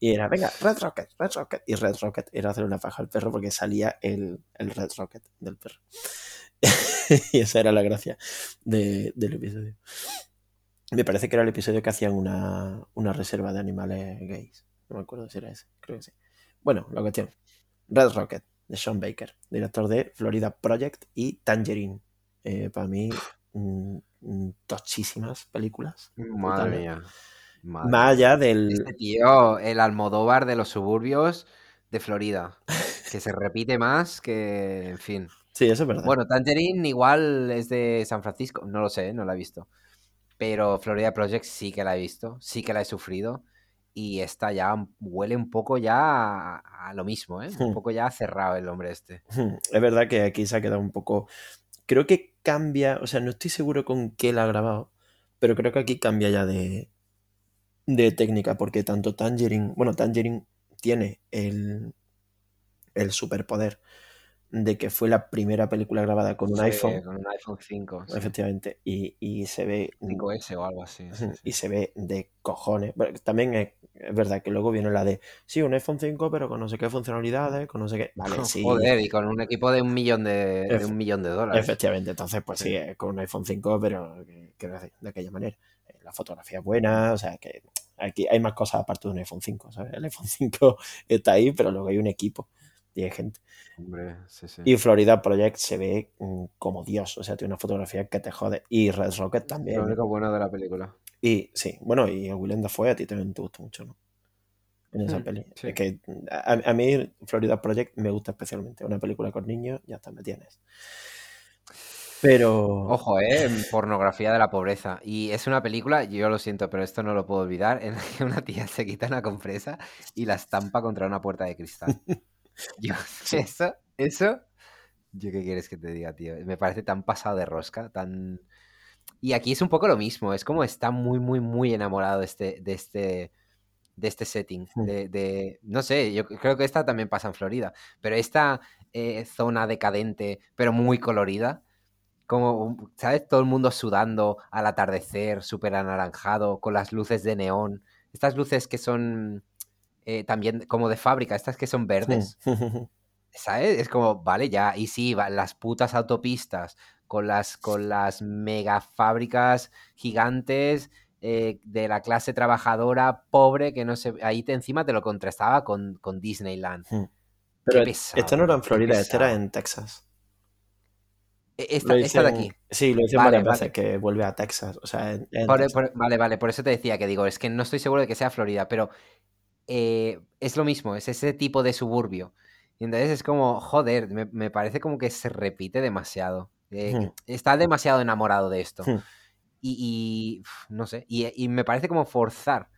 Y era, venga, Red Rocket, Red Rocket. Y Red Rocket era hacer una paja al perro porque salía el, el Red Rocket del perro. y esa era la gracia de- del episodio. Me parece que era el episodio que hacían una, una reserva de animales gays. No me acuerdo si era ese, creo que sí. Bueno, la cuestión. Red Rocket, de Sean Baker, director de Florida Project y Tangerine. Eh, para mí, mm, mm, tochísimas películas. Madre Totalmente. mía. Madre Más allá del... Este tío, el Almodóvar de los suburbios de Florida. Que se repite más que. En fin. Sí, eso es verdad. Bueno, Tangerine igual es de San Francisco. No lo sé, no la he visto. Pero Florida Project sí que la he visto. Sí que la he sufrido. Y esta ya huele un poco ya a, lo mismo, ¿eh? Un Hmm. poco ya cerrado el hombre este. Es verdad que aquí se ha quedado un poco. Creo que cambia, o sea, no estoy seguro con qué la ha grabado, pero creo que aquí cambia ya de, de técnica, porque tanto Tangerine, bueno, Tangerine tiene el, el superpoder de que fue la primera película grabada con un Sí, iPhone, Con un iPhone 5. sí. efectivamente, y, y se ve 5S o algo así. sí, y se ve de cojones. Bueno, también es, es verdad que luego viene la de, sí, un iPhone 5, pero con no sé qué funcionalidades, con no sé qué. Vale, sí. Joder, y con un equipo de un millón de, un millón de dólares. Efectivamente, entonces, pues sí, eh, con un iPhone 5, pero quiero decir, de aquella manera. Eh, La fotografía es buena, o sea, que aquí hay más cosas aparte de un iPhone 5, ¿sabes? El iPhone 5 está ahí, pero luego hay un equipo y hay gente. Hombre, sí, sí. Y Florida Project se ve mm, como Dios, o sea, tiene una fotografía que te jode. Y Red Rocket Lo también. único bueno de la película. Y sí, bueno, y el Willem Dafoe a ti también te gusta mucho, ¿no? En esa Mm, peli. sí. Es que a, a mí Florida Project me gusta especialmente. Una película con niños, ya está, me tienes. Pero... Ojo, ¿eh? Pornografía de la pobreza. Y es una película, yo lo siento, pero esto no lo puedo olvidar, en la que una tía se quita una compresa y la estampa contra una puerta de cristal. Yo, eso, eso, yo qué quieres que te diga, tío. Me parece tan pasado de rosca, tan... Y aquí es un poco lo mismo, es como está muy, muy, muy enamorado de este, de este, de este setting. De, de- no sé, yo creo que esta también pasa en Florida, pero esta eh, zona decadente, pero muy colorida, como, ¿sabes? Todo el mundo sudando al atardecer, súper anaranjado, con las luces de neón. Estas luces que son eh, también como de fábrica, estas que son verdes. ¿Sabes? Es como, vale, ya, y sí, va- las putas autopistas con las, con las mega fábricas gigantes eh, de la clase trabajadora pobre que no se... Ahí te, encima te lo contrastaba con, con Disneyland. Pero pesado, esto no era en Florida, esto era en Texas. E- Esta, esta de aquí. Sí, lo dicen Vale, varias vale. veces que vuelve a Texas. O sea, en- en Por- Texas. por- vale, vale, por eso te decía que digo, es que no estoy seguro de que sea Florida, pero eh, es lo mismo, es ese tipo de suburbio. Y entonces es como, joder, me, me parece como que se repite demasiado. Eh, Hmm. Está demasiado enamorado de esto. Hmm. Y, no sé, y, y me parece como forzar.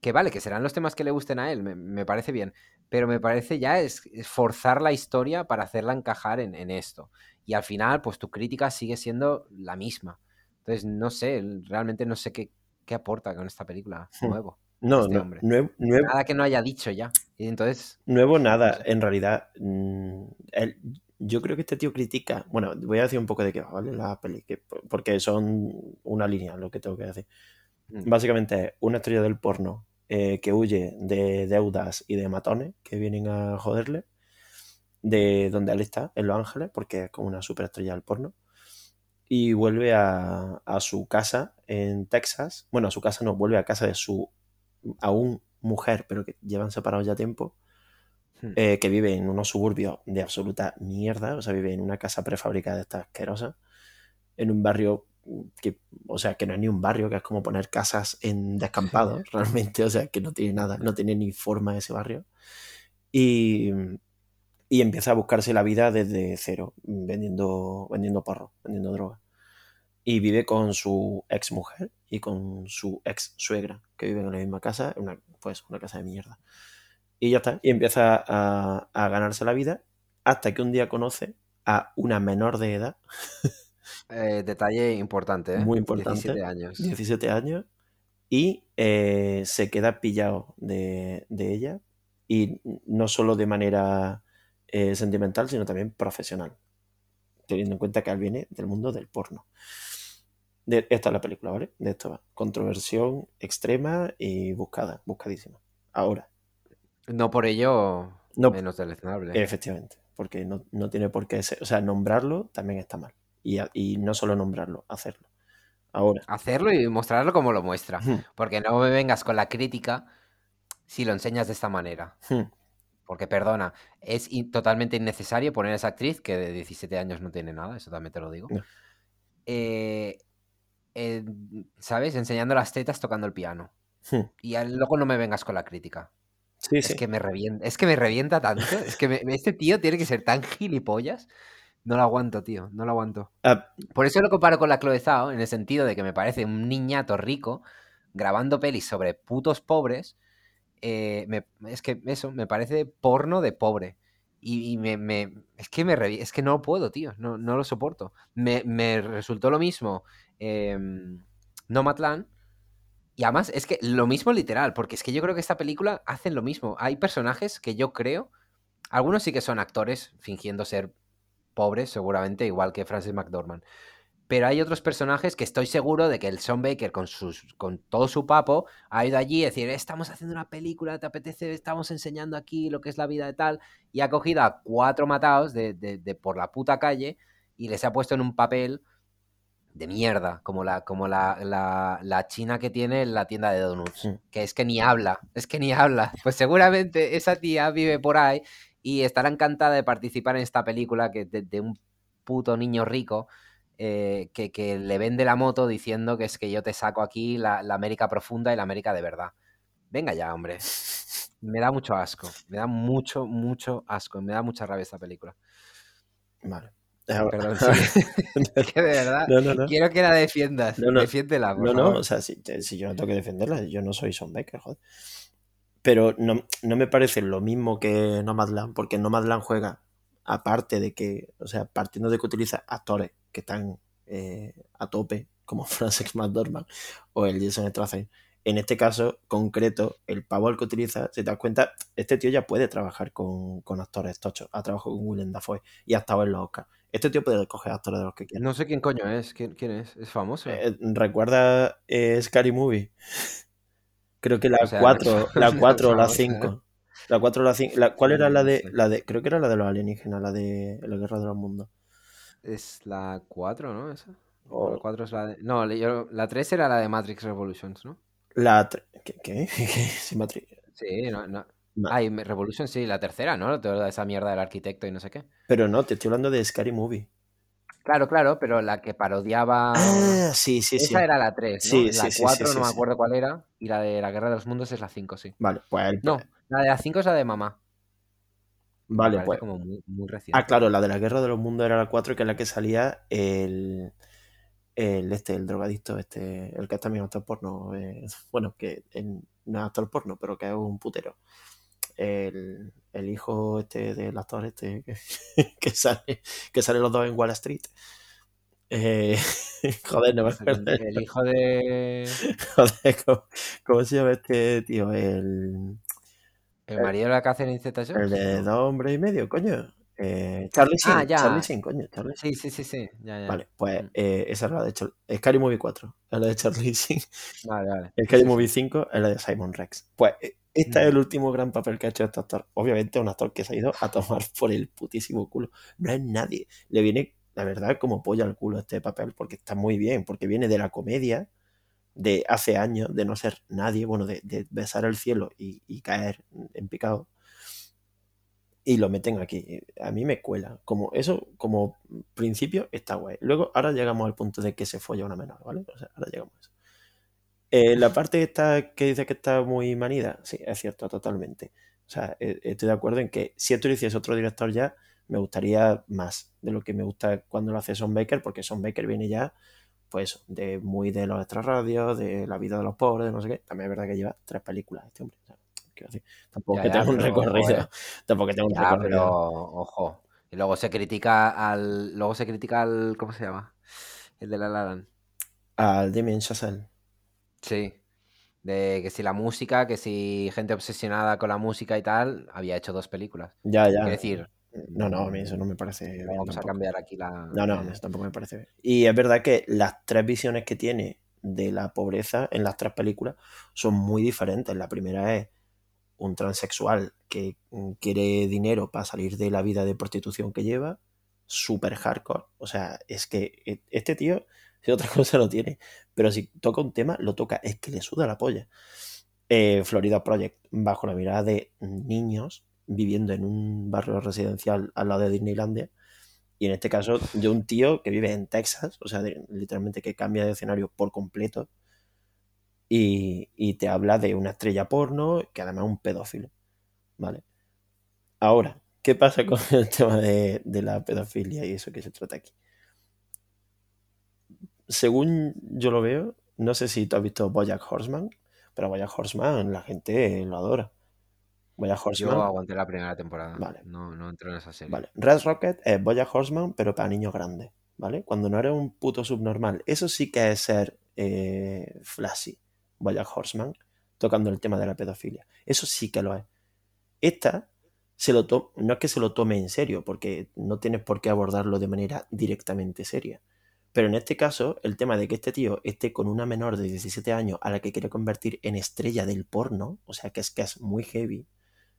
Que vale, que serán los temas que le gusten a él, me, me parece bien. Pero me parece ya es, es forzar la historia para hacerla encajar en, en esto. Y al final, pues tu crítica sigue siendo la misma. Entonces, no sé, realmente no sé qué, qué aporta con esta película Hmm. nuevo. No, este no, hombre. nuevo, nuevo, Nada que no haya dicho ya. Y entonces, nuevo nada. No sé. En realidad, mm, él- yo creo que este tío critica. Bueno, voy a decir un poco de qué va, ¿vale? La peli, que- porque son una línea lo que tengo que decir. mm, Básicamente es una estrella del porno eh, que huye de deudas y de matones que vienen a joderle de donde él está, en Los Ángeles, porque es como una superestrella del porno. Y vuelve a, a su casa en Texas. Bueno, a su casa no, vuelve a casa de su aún mujer, pero que llevan separados ya tiempo, Hmm. eh, que vive en unos suburbios de absoluta mierda, o sea, vive en una casa prefabricada de estas asquerosas, en un barrio que, o sea, que no es ni un barrio, que es como poner casas en descampados, realmente, o sea, que no tiene nada, no tiene ni forma ese barrio. Y, y empieza a buscarse la vida desde cero, vendiendo, vendiendo porro, vendiendo droga. Y vive con su ex mujer y con su ex suegra, que viven en la misma casa, una, pues una casa de mierda. Y ya está, y empieza a, a ganarse la vida hasta que un día conoce a una menor de edad, Eh, detalle importante, ¿eh? Muy importante. 17 años. 17 años, y eh, se queda pillado de, de ella, y no solo de manera eh, sentimental, sino también profesional, teniendo en cuenta que él viene del mundo del porno. De, esta es la película, ¿vale? De esto va. Controversión extrema y buscada, buscadísima. Ahora, No por ello no, menos deleznable. efectivamente, porque no, no tiene por qué ser, o sea, nombrarlo también está mal. Y, y no solo nombrarlo, hacerlo. Ahora, Hacerlo y mostrarlo como lo muestra. hmm, Porque no me vengas con la crítica si lo enseñas de esta manera. hmm, Porque, perdona, es in- totalmente innecesario poner a esa actriz que de 17 años no tiene nada, eso también te lo digo. No. eh, eh, ¿Sabes? Enseñando las tetas tocando el piano. hmm. Y luego no me vengas con la crítica. Sí, Es sí. que me revienta, es que me revienta tanto. Es que me- este tío tiene que ser tan gilipollas. No lo aguanto, tío. No lo aguanto. Ah, Por eso lo comparo con la Chloe Zhao, en el sentido de que me parece un niñato rico grabando pelis sobre putos pobres. eh, me- es que eso, me parece porno de pobre. Y, y me, me- es que me es que no puedo, tío. No, no lo soporto. Me, me resultó lo mismo em, Nomadland. Y además es que lo mismo literal, porque es que yo creo que esta película hacen lo mismo. Hay personajes que yo creo, algunos sí que son actores fingiendo ser pobres, seguramente, igual que Francis McDormand. Pero hay otros personajes que estoy seguro de que el Sean Baker, con, sus, con todo su papo, ha ido allí a decir, estamos haciendo una película, te apetece, estamos enseñando aquí lo que es la vida de tal, y ha cogido a cuatro matados de- de por la puta calle y les ha puesto en un papel de mierda, como la, como la, la, la china que tiene en la tienda de donuts, que es que ni habla, es que ni habla. Pues seguramente esa tía vive por ahí y estará encantada de participar en esta película que de, de un puto niño rico eh, que, que le vende la moto diciendo que es que yo te saco aquí la, la América profunda y la América de verdad. Venga ya, hombre. Me da mucho asco, me da mucho, mucho asco, me da mucha rabia esta película. Vale. Perdón, sí. Que de verdad No, no, no. quiero que la defiendas. No, no. Defiéndela, por No, no, o sea, si, si yo no tengo que defenderla, yo no soy Sean Baker, joder. Pero no, no me parece lo mismo que Nomadland, porque Nomadland juega, aparte de que, o sea, partiendo de que utiliza actores que están eh, a tope, como Francis McDormand o el Jason Statham. En este caso concreto, el pavo al que utiliza, si te das cuenta, este tío ya puede trabajar con, con actores tochos. Ha trabajado con Willem Dafoe y ha estado en los Oscars. Este tío puede coger actores de los que quiera. No sé quién coño es. ¿Quién, quién es? ¿Es famoso? Eh, ¿Recuerda eh, Scary Movie? Creo que la O sea, 4, no- la no 4 o la famosa, ¿eh? 5. La 4 o la 5. La, ¿Cuál era la de, la de. Creo que era la de los alienígenas, la de la Guerra de los Mundos. Es la 4, ¿no? Esa. O- La 4 es la de... No, la 3 era la de Matrix Revolutions, ¿no? La. ¿Qué? ¿Qué? ¿Qué? Sí, Matri- Sí, no, no. Ma- Ay, Revolution sí, la tercera, ¿no? Toda esa mierda del arquitecto y no sé qué. Pero no, te estoy hablando de ScaryMovie. Claro, claro, pero la que parodiaba... Ah, sí, sí, sí. Esa era la 3, ¿no? Sí, la sí, sí, 4 sí, sí, no me acuerdo cuál era. Y la de la Guerra de los Mundos es la 5, sí. Vale, pues. No, la de la 5 es la de mamá. Vale, pues. como muy, muy reciente. Ah, claro, la de la Guerra de los Mundos era la 4, que es la que salía el. El este, el drogadicto, este, el que también actor porno. eh, bueno, que en- no es actor porno, pero que es un putero. El, el hijo este del actor este que, que sale, que sale los dos en Wall Street. Eh, joder, no me acuerdo. El, el hijo de... Joder, ¿cómo, cómo se llama este tío? El, El marido de la Catherine Zeta el Jones. de ¿no? dos hombres y medio, coño. Eh, Charlie Sheen, Ah, ya. Charlie Sheen, coño, Charlie Sheen. Sí, sí, sí, sí. Ya, ya. Vale, pues Mm. eh, esa es la de Char- Scary Movie 4, es la de Charlie Sheen. Vale, vale. Scary Sí, Movie sí. 5 es la de Simon Rex. Pues eh, este es Mm. el último gran papel que ha hecho este actor. Obviamente un actor que se ha ido a tomar por el putísimo culo. No es nadie. Le viene, la verdad, como polla al culo este papel, porque está muy bien, porque viene de la comedia, de hace años, de no ser nadie, bueno, de, de besar el cielo y, y caer en picado y lo meten aquí. A mí me cuela. Como eso, como principio, está guay. Luego, ahora llegamos al punto de que se folla una menor, ¿vale? O sea, ahora llegamos a eso. Eh, la parte esta que dice que está muy manida, sí, es cierto, totalmente. O sea, eh, estoy de acuerdo en que si esto lo hiciese otro director ya, me gustaría más de lo que me gusta cuando lo hace Son Baker, porque Son Baker viene ya, pues, de muy de los extrarradios, de la vida de los pobres, de no sé qué. También es verdad que lleva tres películas este hombre. Tampoco que tenga un recorrido. Tampoco que tenga un recorrido. Pero, ojo. Y luego se critica al. Luego se critica al. ¿Cómo se llama? El de la Laran. Al Damien Chazelle. Sí. De que si la música, que si gente obsesionada con la música y tal, había hecho dos películas. Ya, ya. Es decir. No, no, a mí eso no me parece. Vamos a cambiar aquí la. No, no, eso tampoco me parece bien. Y es verdad que las tres visiones que tiene de la pobreza en las tres películas son muy diferentes. La primera es un transexual que mm, quiere dinero para salir de la vida de prostitución que lleva, súper hardcore. O sea, es que e, este tío, si otra cosa lo tiene, pero si toca un tema, lo toca, es que le suda la polla. Eh, Florida Project, bajo la mirada de niños viviendo en un barrio residencial al lado de Disneylandia. Y en este caso, de un tío que vive en Texas, o sea, literalmente que cambia de escenario por completo y, te habla de una estrella porno que además es un pedófilo. ¿Vale? Ahora, ¿qué pasa con el tema de, la pedofilia y eso que se trata aquí? Según yo lo veo, no sé si tú has visto Bojack Horseman, pero Bojack Horseman la gente lo adora. Bojack Horseman. Yo aguanté la primera temporada. Vale. No, no entré en esa serie. Vale. Red Rocket es Bojack Horseman, pero para niños grandes. ¿Vale? Cuando no eres un puto subnormal. Eso sí que es ser eh, flashy. Vaya Horseman, tocando el tema de la pedofilia. Eso sí que lo es. Esta se lo no es que se lo tome en serio, porque no tienes por qué abordarlo de manera directamente seria. Pero en este caso, el tema de que este tío esté con una menor de 17 años a la que quiere convertir en estrella del porno, o sea que es que es muy heavy,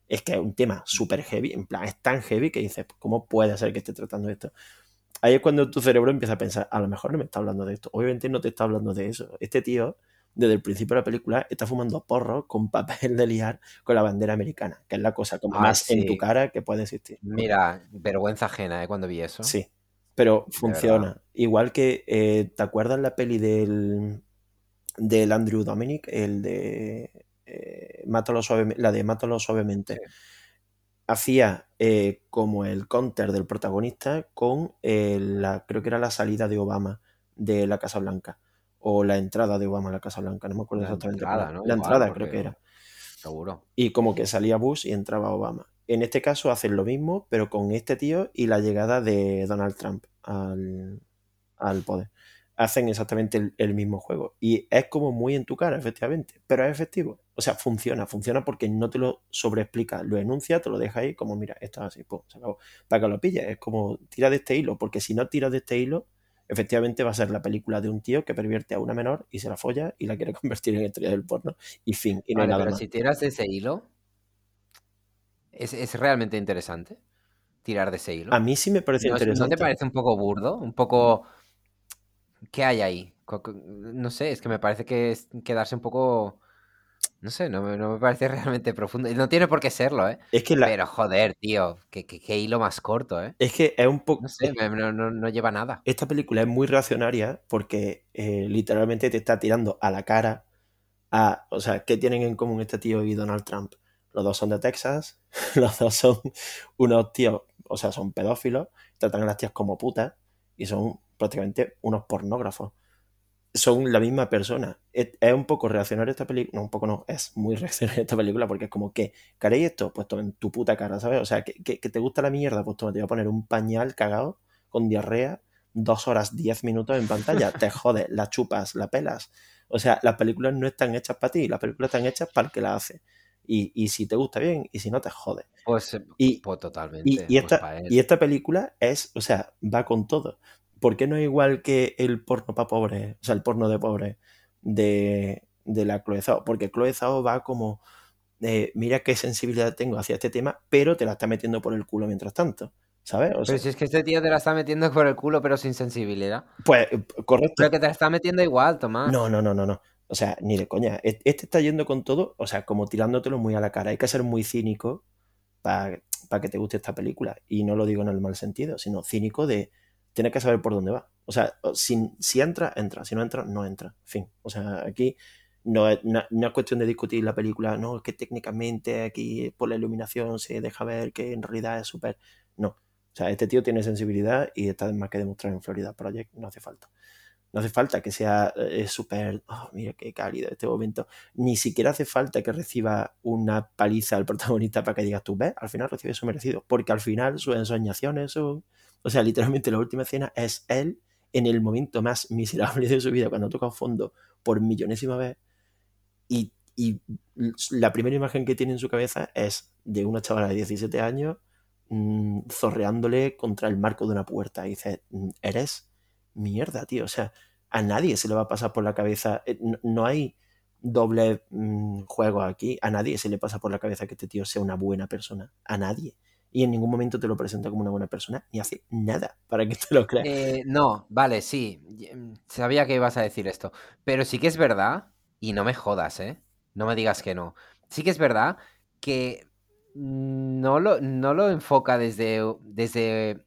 es que es un tema súper heavy, en plan, es tan heavy que dices, ¿cómo puede ser que esté tratando esto? Ahí es cuando tu cerebro empieza a pensar, a lo mejor no me está hablando de esto. Obviamente no te está hablando de eso. Este tío desde el principio de la película está fumando porro con papel de liar con la bandera americana, que es la cosa como ah, más en tu cara que puede existir. Mira, vergüenza ajena, ¿eh? Cuando vi eso. Sí, pero funciona. Igual que, eh, ¿te acuerdas la peli del, del Andrew Dominic? El de eh, Mátalo la de Mátalo suavemente. Hacía eh, como el counter del protagonista con la, creo que era la salida de Obama de la Casa Blanca o la entrada de Obama a la Casa Blanca, no me acuerdo exactamente. La entrada creo que era. Seguro. Y como que salía Bush y entraba Obama. En este caso hacen lo mismo, pero con este tío y la llegada de Donald Trump al, poder. Hacen exactamente el, mismo juego. Y es como muy en tu cara, efectivamente. Pero es efectivo. O sea, funciona. Funciona porque no te lo sobreexplica. Lo enuncia, te lo deja ahí como, mira, esto es así, pues, se acabó. Para que lo pilles. Es como, tira de este hilo. Porque si no tiras de este hilo, efectivamente va a ser la película de un tío que pervierte a una menor y se la folla y la quiere convertir en estrella del porno. Y fin, y no nada pero si tiras de ese hilo, ¿es, realmente interesante tirar de ese hilo. A mí sí me parece interesante. ¿No te parece un poco burdo? Un poco... ¿Qué hay ahí? No sé, es que me parece que es quedarse un poco no sé, no me, parece realmente profundo. No tiene por qué serlo, ¿eh? Es que Pero joder, tío, qué, hilo más corto, ¿eh? Es que es un poco... No sé, no, lleva nada. Esta película es muy reaccionaria porque eh, literalmente te está tirando a la cara a... O sea, ¿qué tienen en común este tío y Donald Trump? Los dos son de Texas, los dos son unos tíos, o sea, son pedófilos, tratan a las tías como putas y son prácticamente unos pornógrafos son la misma persona. Es, un poco reaccionario esta película. No, un poco no, es muy reaccionario esta película porque es como que, ¿caréis esto? Pues en tu puta cara, ¿sabes? O sea, que, que, te gusta la mierda, pues toma, te voy a poner un pañal cagado con diarrea, dos horas, diez minutos en pantalla. te jode, la chupas, la pelas. O sea, las películas no están hechas para ti, las películas están hechas para el que la hace. Y, y, si te gusta bien, y si no, te jode. Pues, y, pues totalmente. Y, y esta, pues y esta película es, o sea, va con todo. ¿Por qué no es igual que el porno para pobres, o sea, el porno de pobres de, de la Chloe Porque Chloe va como, eh, mira qué sensibilidad tengo hacia este tema, pero te la está metiendo por el culo mientras tanto. ¿Sabes? pero si es que este tío te la está metiendo por el culo, pero sin sensibilidad. Pues, correcto. Pero que te la está metiendo igual, Tomás. No, no, no, no, no. O sea, ni de coña. E-, este está yendo con todo, o sea, como tirándotelo muy a la cara. Hay que ser muy cínico para que te guste esta película. Y no lo digo en el mal sentido, sino cínico de tienes que saber por dónde va. O sea, si, entra, entra. Si no entra, no entra. Fin. O sea, aquí no es, cuestión de discutir la película, no, es que técnicamente aquí por la iluminación se deja ver que en realidad es súper... No. O sea, este tío tiene sensibilidad y está más que demostrar en Florida Project, no hace falta. No hace falta que sea eh, súper, oh, mira qué cálido este momento. Ni siquiera hace falta que reciba una paliza al protagonista para que digas tú, ves, al final recibe su merecido. Porque al final sus ensoñaciones son... O sea, literalmente la última escena es él en el momento más miserable de su vida, cuando toca fondo por millonésima vez y, la primera imagen que tiene en su cabeza es de una chavala de 17 años mm, zorreándole contra el marco de una puerta. Y dice, mm, eres mierda, tío. O sea, a nadie se le va a pasar por la cabeza. Eh, no, hay doble mm, juego aquí. A nadie se le pasa por la cabeza que este tío sea una buena persona. A nadie. Y en ningún momento te lo presenta como una buena persona, ni hace nada para que te lo creas. Eh, no, vale, sí. Sabía que ibas a decir esto. Pero sí que es verdad y no me jodas, ¿eh? No me digas que no. Sí que es verdad que no lo, no lo enfoca desde, desde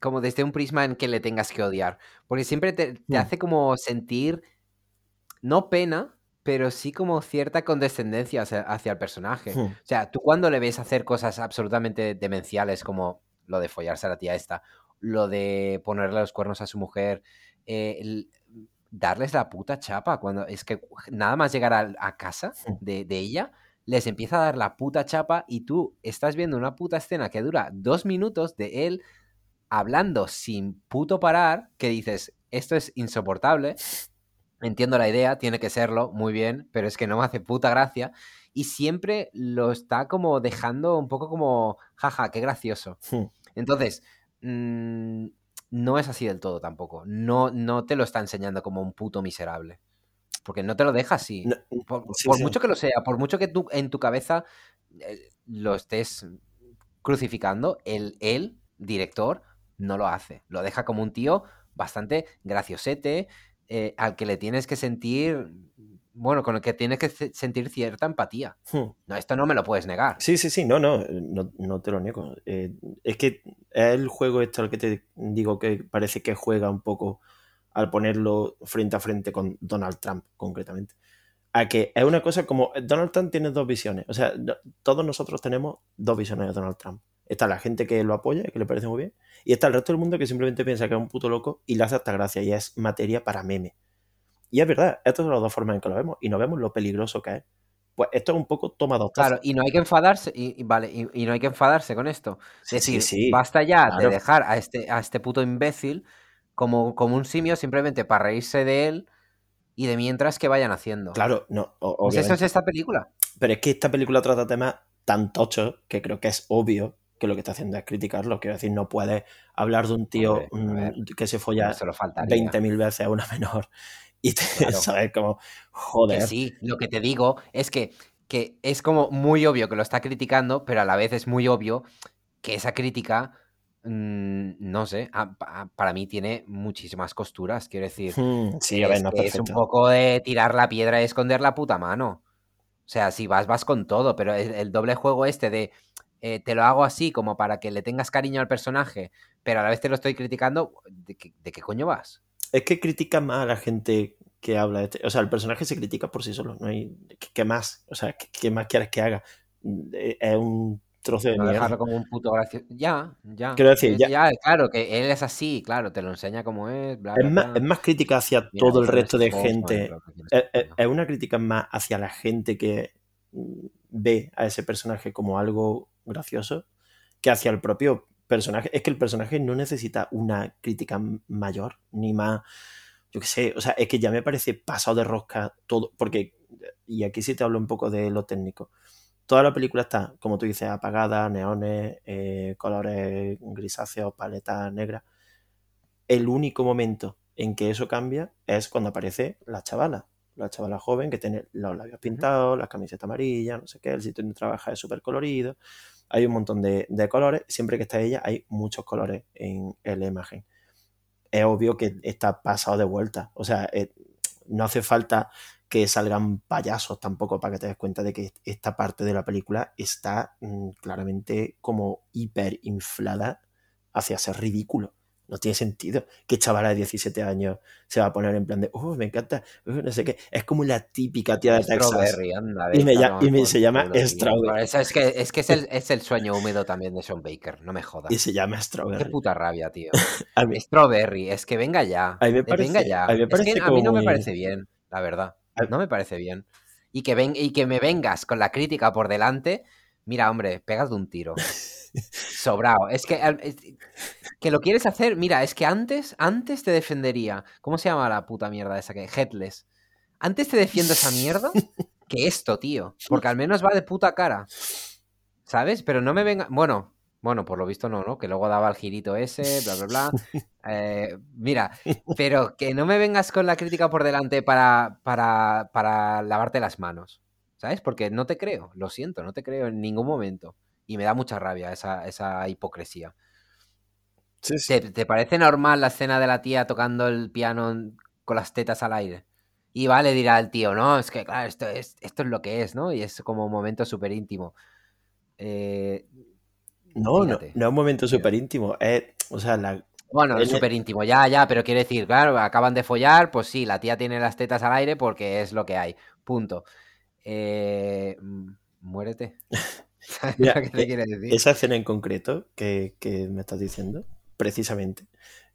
como desde un prisma en que le tengas que odiar. Porque siempre te, mm. hace como sentir, no pena, pero sí como cierta condescendencia hacia, el personaje. O sea, tú cuando le ves hacer cosas absolutamente demenciales como lo de follarse a la tía esta, lo de ponerle los cuernos a su mujer, eh, darles la puta chapa. Cuando es que nada más llegar a, casa de, ella, les empieza a dar la puta chapa y tú estás viendo una puta escena que dura dos minutos de él hablando sin puto parar, que dices, esto es insoportable. Entiendo la idea, tiene que serlo, muy bien, pero es que no me hace puta gracia. Y siempre lo está como dejando un poco como, jaja, qué gracioso. Entonces, mmm, no es así del todo tampoco. No, no te lo está enseñando como un puto miserable. Porque no te lo deja así. por, mucho que lo sea, por mucho que tú en tu cabeza eh, lo estés crucificando, el, el director no lo hace. Lo deja como un tío bastante graciosete, eh, al que le tienes que sentir bueno, con el que tienes que sentir cierta empatía. Hmm. No, esto no me lo puedes negar. Sí, sí, sí, no, no, no, te lo niego. Eh, es que es el juego esto al que te digo que parece que juega un poco al ponerlo frente a frente con Donald Trump, concretamente. A que es una cosa como Donald Trump tiene dos visiones. O sea, todos nosotros tenemos dos visiones de Donald Trump. Está la gente que lo apoya, que le parece muy bien, y está el resto del mundo que simplemente piensa que es un puto loco y le hace hasta gracia y es materia para meme. Y es verdad, estas son las dos formas en que lo vemos y no vemos lo peligroso que es. Pues esto es un poco toma dos Claro, y no hay que enfadarse, y, vale, y, no hay que enfadarse con esto. Es decir, basta ya de dejar a este, a este puto imbécil como, como un simio simplemente para reírse de él y de mientras que vayan haciendo. Claro, no. Pues eso es esta película. Pero es que esta película trata temas tan tochos que creo que es obvio que lo que está haciendo es criticarlo. Quiero decir, no puedes hablar de un tío mm, que se folla 20.000 veces a una menor y te, sabes como, joder. sí, lo que te digo es que, que es como muy obvio que lo está criticando, pero a la vez es muy obvio que esa crítica, mm, no sé, para mí tiene muchísimas costuras, quiero decir. Hmm, sí, es un poco de tirar la piedra y esconder la puta mano. O sea, si vas, vas con todo, pero el, doble juego este de eh, te lo hago así como para que le tengas cariño al personaje, pero a la vez te lo estoy criticando, ¿de qué coño vas? es que critica más a la gente que habla de este. O sea, el personaje se critica por sí solo. No hay. ¿Qué más? O sea, ¿qué, más quieres que haga? Eh, es un trozo de no dejarlo como un puto gracioso. Ya, ya. Quiero decir, ya. Claro, que él es así, claro, te lo enseña como es. es, más, crítica hacia todo el resto de gente. Es, una crítica más hacia la gente que ve a ese personaje como algo gracioso que hacia el propio personaje, es que el personaje no necesita una crítica mayor, ni más, yo qué sé, o sea, es que ya me parece pasado de rosca todo, porque, y aquí sí te hablo un poco de lo técnico, toda la película está, como tú dices, apagada, neones, eh, colores grisáceos, paletas negras. El único momento en que eso cambia es cuando aparece la chavala, la chavala joven que tiene los labios pintados, la camiseta amarilla, no sé qué, el sitio donde trabaja es súper colorido hay un montón de, colores, siempre que está ella hay muchos colores en, la imagen. Es obvio que está pasado de vuelta, o sea, No hace falta que salgan payasos tampoco para que te des cuenta de que esta parte de la película está mm, claramente como hiper inflada hacia ser ridículo. No tiene sentido que chavala de 17 años se va a poner en plan de, oh, me encanta, uh, no sé qué. Es como la típica tía de Texas. Anda, Y, me, esta ya- no y me- con- se llama Strawberry. Eso es que, es, que es, el, es el sueño húmedo también de Sean Baker, no me jodas. Y se llama Qué Strawberry. puta rabia, tío. Mí, Strawberry, es que venga ya. A mí me venga ya. a mí me es que a mí no me parece bien, la verdad. No me parece bien. Y que, ven, y que me vengas con la crítica por delante, mira, hombre, pegas de un tiro. Sobrado. Es que, es- que lo quieres hacer. Mira, es que antes, antes te defendería. ¿Cómo se llama la puta mierda esa que? Headless. Antes te defiendo esa mierda que esto, tío. Porque al menos va de puta cara. ¿Sabes? Pero no me venga. Bueno, bueno, por lo visto no, ¿no? Que luego daba el girito ese, bla, bla, bla. Eh, mira, pero que no me vengas con la crítica por delante para, para, para lavarte las manos. ¿Sabes? Porque no te creo, lo siento, no te creo en ningún momento. Y me da mucha rabia esa, esa hipocresía. sí, sí. ¿Te, te parece normal la escena de la tía tocando el piano con las tetas al aire? Y vale, dirá el tío, no, es que claro, esto es, esto es lo que es, ¿no? Y es como un momento súper íntimo. Eh, No, no, no es un momento súper íntimo. Es, o sea, la, bueno, En es el- súper íntimo, ya, ya, pero quiere decir, claro, acaban de follar, pues sí, la tía tiene las tetas al aire porque es lo que hay. Punto. Eh, mm, muérete. ¿Sabes Mira, lo que te eh, quiere decir? esa escena en concreto que, que me estás diciendo, precisamente,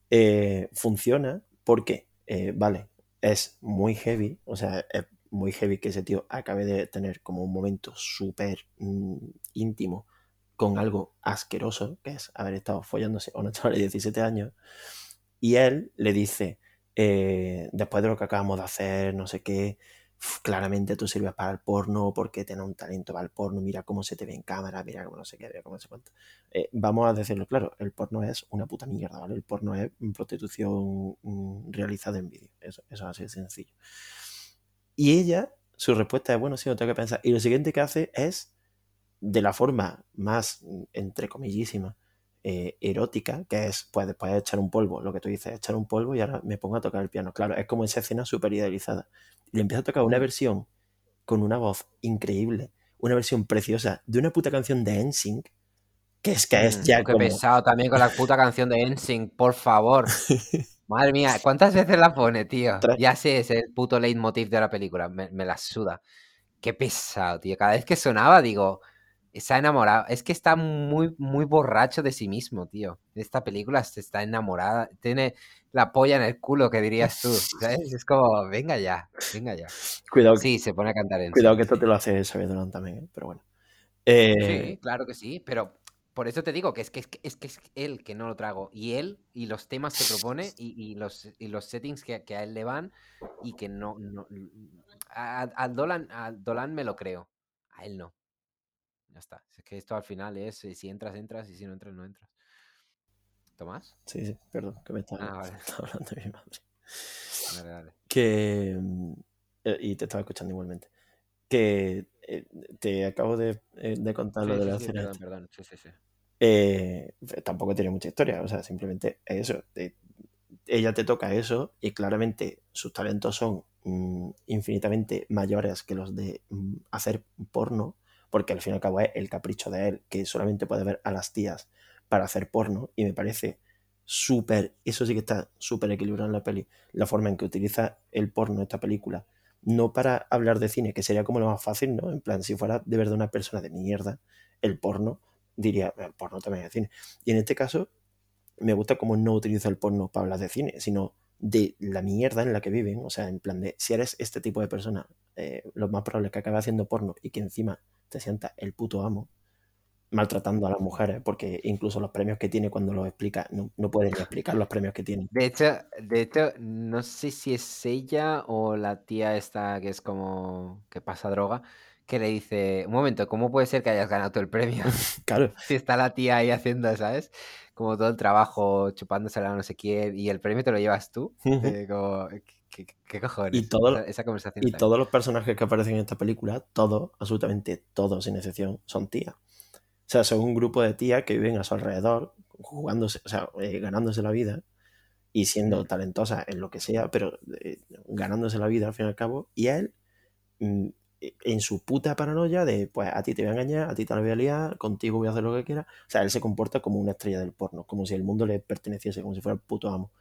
eh, funciona porque, eh, vale, es muy heavy, o sea, es muy heavy que ese tío acabe de tener como un momento súper mm, íntimo con algo asqueroso, que es haber estado follándose a una chavala de 17 años, y él le dice, eh, después de lo que acabamos de hacer, no sé qué, "Uf, claramente tú sirves para el porno porque tienes un talento para el porno, mira cómo se te ve en cámara, mira cómo no sé qué, mira cómo no sé cuánto. Eh, vamos a decirlo claro, el porno es una puta mierda, ¿vale? El porno es prostitución mm, realizada en vídeo, eso, eso es así de sencillo. Y ella, su respuesta es, bueno, sí, no tengo que pensar. Y lo siguiente que hace es, de la forma más, mm, entre comillísima, eh, erótica, que es, pues después de echar un polvo, lo que tú dices, echar un polvo y ahora me pongo a tocar el piano. Claro, es como esa escena súper idealizada. Y le empieza a tocar una versión con una voz increíble, una versión preciosa de una puta canción de NSYNC, que es que es Mm, ya qué como... pesado también con la puta canción de NSYNC, por favor. Madre mía, ¿cuántas veces la pone, tío? Tres. Ya sé, es el puto leitmotiv de la película, me, me la suda. Qué pesado, tío. Cada vez que sonaba, digo, está enamorado. Es que está muy, muy borracho de sí mismo, tío. Esta película se está enamorada, tiene la polla en el culo, que dirías tú. ¿sabes? Es como, venga ya, venga ya. Cuidado, Sí, se pone a cantar en cuidado que esto te lo hace Xavier Dolan también, ¿eh? pero bueno. Eh, Sí, claro que sí, pero por eso te digo que es que es, que es, que es él que no lo trago. Y él y los temas que propone y, y los, y los settings que, que a él le van y que no... no a, a- al, Dolan, al Dolan me lo creo, a él no. Ya está. Es que esto al final es eh, si entras, entras y si no entras, no entras. ¿Tomás? Sí, sí, perdón, que me estaba, Ah, vale. estaba hablando de mi madre. Dale, dale. Que. mm, eh, Y te estaba escuchando igualmente. Que eh, te acabo de, de contar lo de sí, la sí, escena perdón, perdón. Sí, sí, sí. Eh, tampoco tiene mucha historia, o sea, simplemente es eso. ella te toca eso y claramente sus talentos son mm, infinitamente mayores que los de mm, hacer porno, porque al fin y al cabo es el capricho de él, que solamente puede ver a las tías para hacer porno, y me parece súper, eso sí que está súper equilibrado en la peli, la forma en que utiliza el porno esta película, no para hablar de cine, que sería como lo más fácil, ¿no? En plan, si fuera de verdad una persona de mierda, el porno diría, el porno también es cine. Y en este caso, me gusta cómo no utiliza el porno para hablar de cine, sino de la mierda en la que viven. O sea, en plan de, si eres este tipo de persona, eh, lo más probable es que acabe haciendo porno y que encima te sienta el puto amo, maltratando a las mujeres, porque incluso los premios que tiene cuando los explica, no, no puede ni explicar los premios que tiene. De hecho, de hecho, no sé si es ella o la tía esta que es como que pasa droga, que le dice, un momento, ¿cómo puede ser que hayas ganado tú el premio? Claro, Si está la tía ahí haciendo, ¿sabes? Como todo el trabajo, chupándosela a no sé quién, y el premio te lo llevas tú. Eh, como, ¿qué, cojones? Y todo- esa, esa conversación Y todos los personajes que aparecen en esta película, todos, absolutamente todos, sin excepción, son tías. O sea, son un grupo de tías que viven a su alrededor, jugándose, o sea, eh, ganándose la vida. y siendo talentosa en lo que sea, pero eh, ganándose la vida al fin y al cabo, y él mm, en su puta paranoia de, pues a ti te voy a engañar, a ti te la voy a liar, contigo voy a hacer lo que quiera. O sea, él se comporta como una estrella del porno, como si el mundo le perteneciese, como si fuera el puto amo.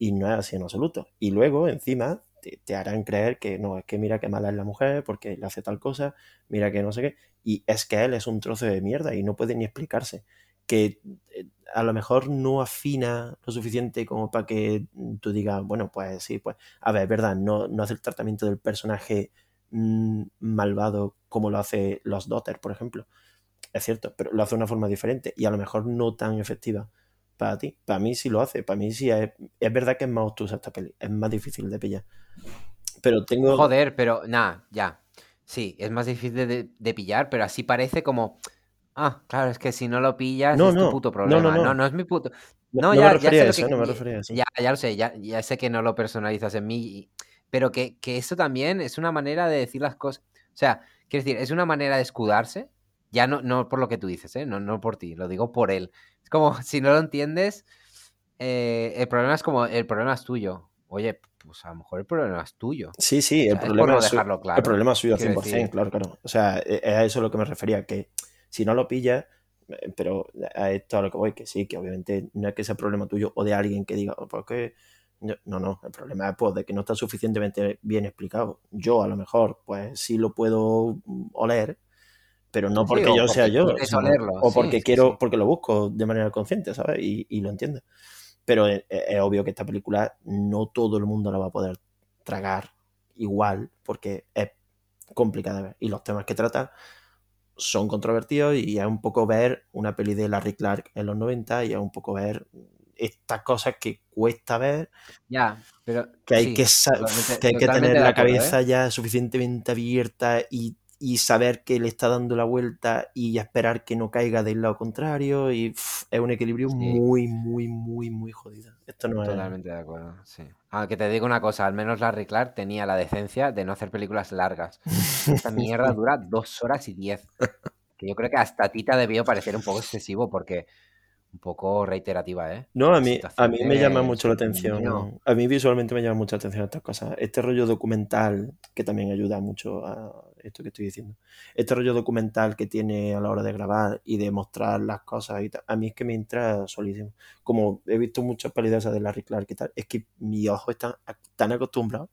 Y no es así en absoluto. Y luego, encima, te, harán creer que no, es que mira qué mala es la mujer porque le hace tal cosa, mira que no sé qué. Y es que él es un trozo de mierda y no puede ni explicarse. Que eh, a lo mejor no afina lo suficiente como para que tú digas, bueno, pues sí, pues, a ver, es verdad, no, no hace el tratamiento del personaje mm, malvado como lo hace los Dotter, por ejemplo. Es cierto, pero lo hace de una forma diferente y a lo mejor no tan efectiva para ti. Para mí sí lo hace. Para mí sí es, es verdad que es más obtusa esta peli. Es más difícil de pillar. Pero tengo. Joder, pero nada, ya. Sí, es más difícil de, pillar, pero así parece como. Ah, claro, es que si no lo pillas no, es no, tu puto problema. No, no, no, es mi puto. No, ya, ya sé eso, no me refería a eso. Ya, ya lo sé, ya, ya sé que no lo personalizas en mí, pero que, que eso también es una manera de decir las cosas. O sea, quiero decir, es una manera de escudarse ya no, no por lo que tú dices, ¿eh? no, no por ti, lo digo por él. Es como, si no lo entiendes, eh, el problema es como, el problema es tuyo. Oye, pues a lo mejor el problema es tuyo. Sí, sí, el, problema, es dejarlo claro, el problema es suyo al 100%, claro, claro. O sea, e, es a eso a lo que me refería, que si no lo pillas, eh, pero a esto a lo que voy, que sí, que obviamente no es que sea problema tuyo o de alguien que diga, oh, ¿por qué? No, no, el problema es pues, de que no está suficientemente bien explicado. Yo a lo mejor, pues sí lo puedo oler, pero no porque yo sea yo, o porque quiero, porque lo busco de manera consciente, ¿sabes? Y, lo entiendo. Pero es, obvio que esta película no todo el mundo la va a poder tragar igual, porque es complicada de ver. Y los temas que trata son controvertidos y es un poco ver una peli de Larry Clark en los 90 y es un poco ver estas cosas que cuesta ver. Ya, pero. Que hay que, que, hay que tener la cabeza ¿eh? ya suficientemente abierta y y saber que le está dando la vuelta y esperar que no caiga del lado contrario y es un equilibrio muy, muy, muy, muy jodido. Esto no Totalmente de acuerdo, sí. Aunque te digo una cosa, al menos Larry Clark tenía la decencia de no hacer películas largas. Esta mierda dura dos horas y diez. Que yo creo que hasta a ti te debió parecer un poco excesivo porque un poco reiterativa, ¿eh? No, a mí, a mí me llama mucho la atención. A mí visualmente me llama mucho la atención estas cosas. Este rollo documental, que también ayuda mucho a esto que estoy diciendo. Este rollo documental que tiene a la hora de grabar y de mostrar las cosas y tal, a mí es que me entra solísimo. Como he visto muchas peleas de Larry Clark y tal, es que mi ojo está tan acostumbrado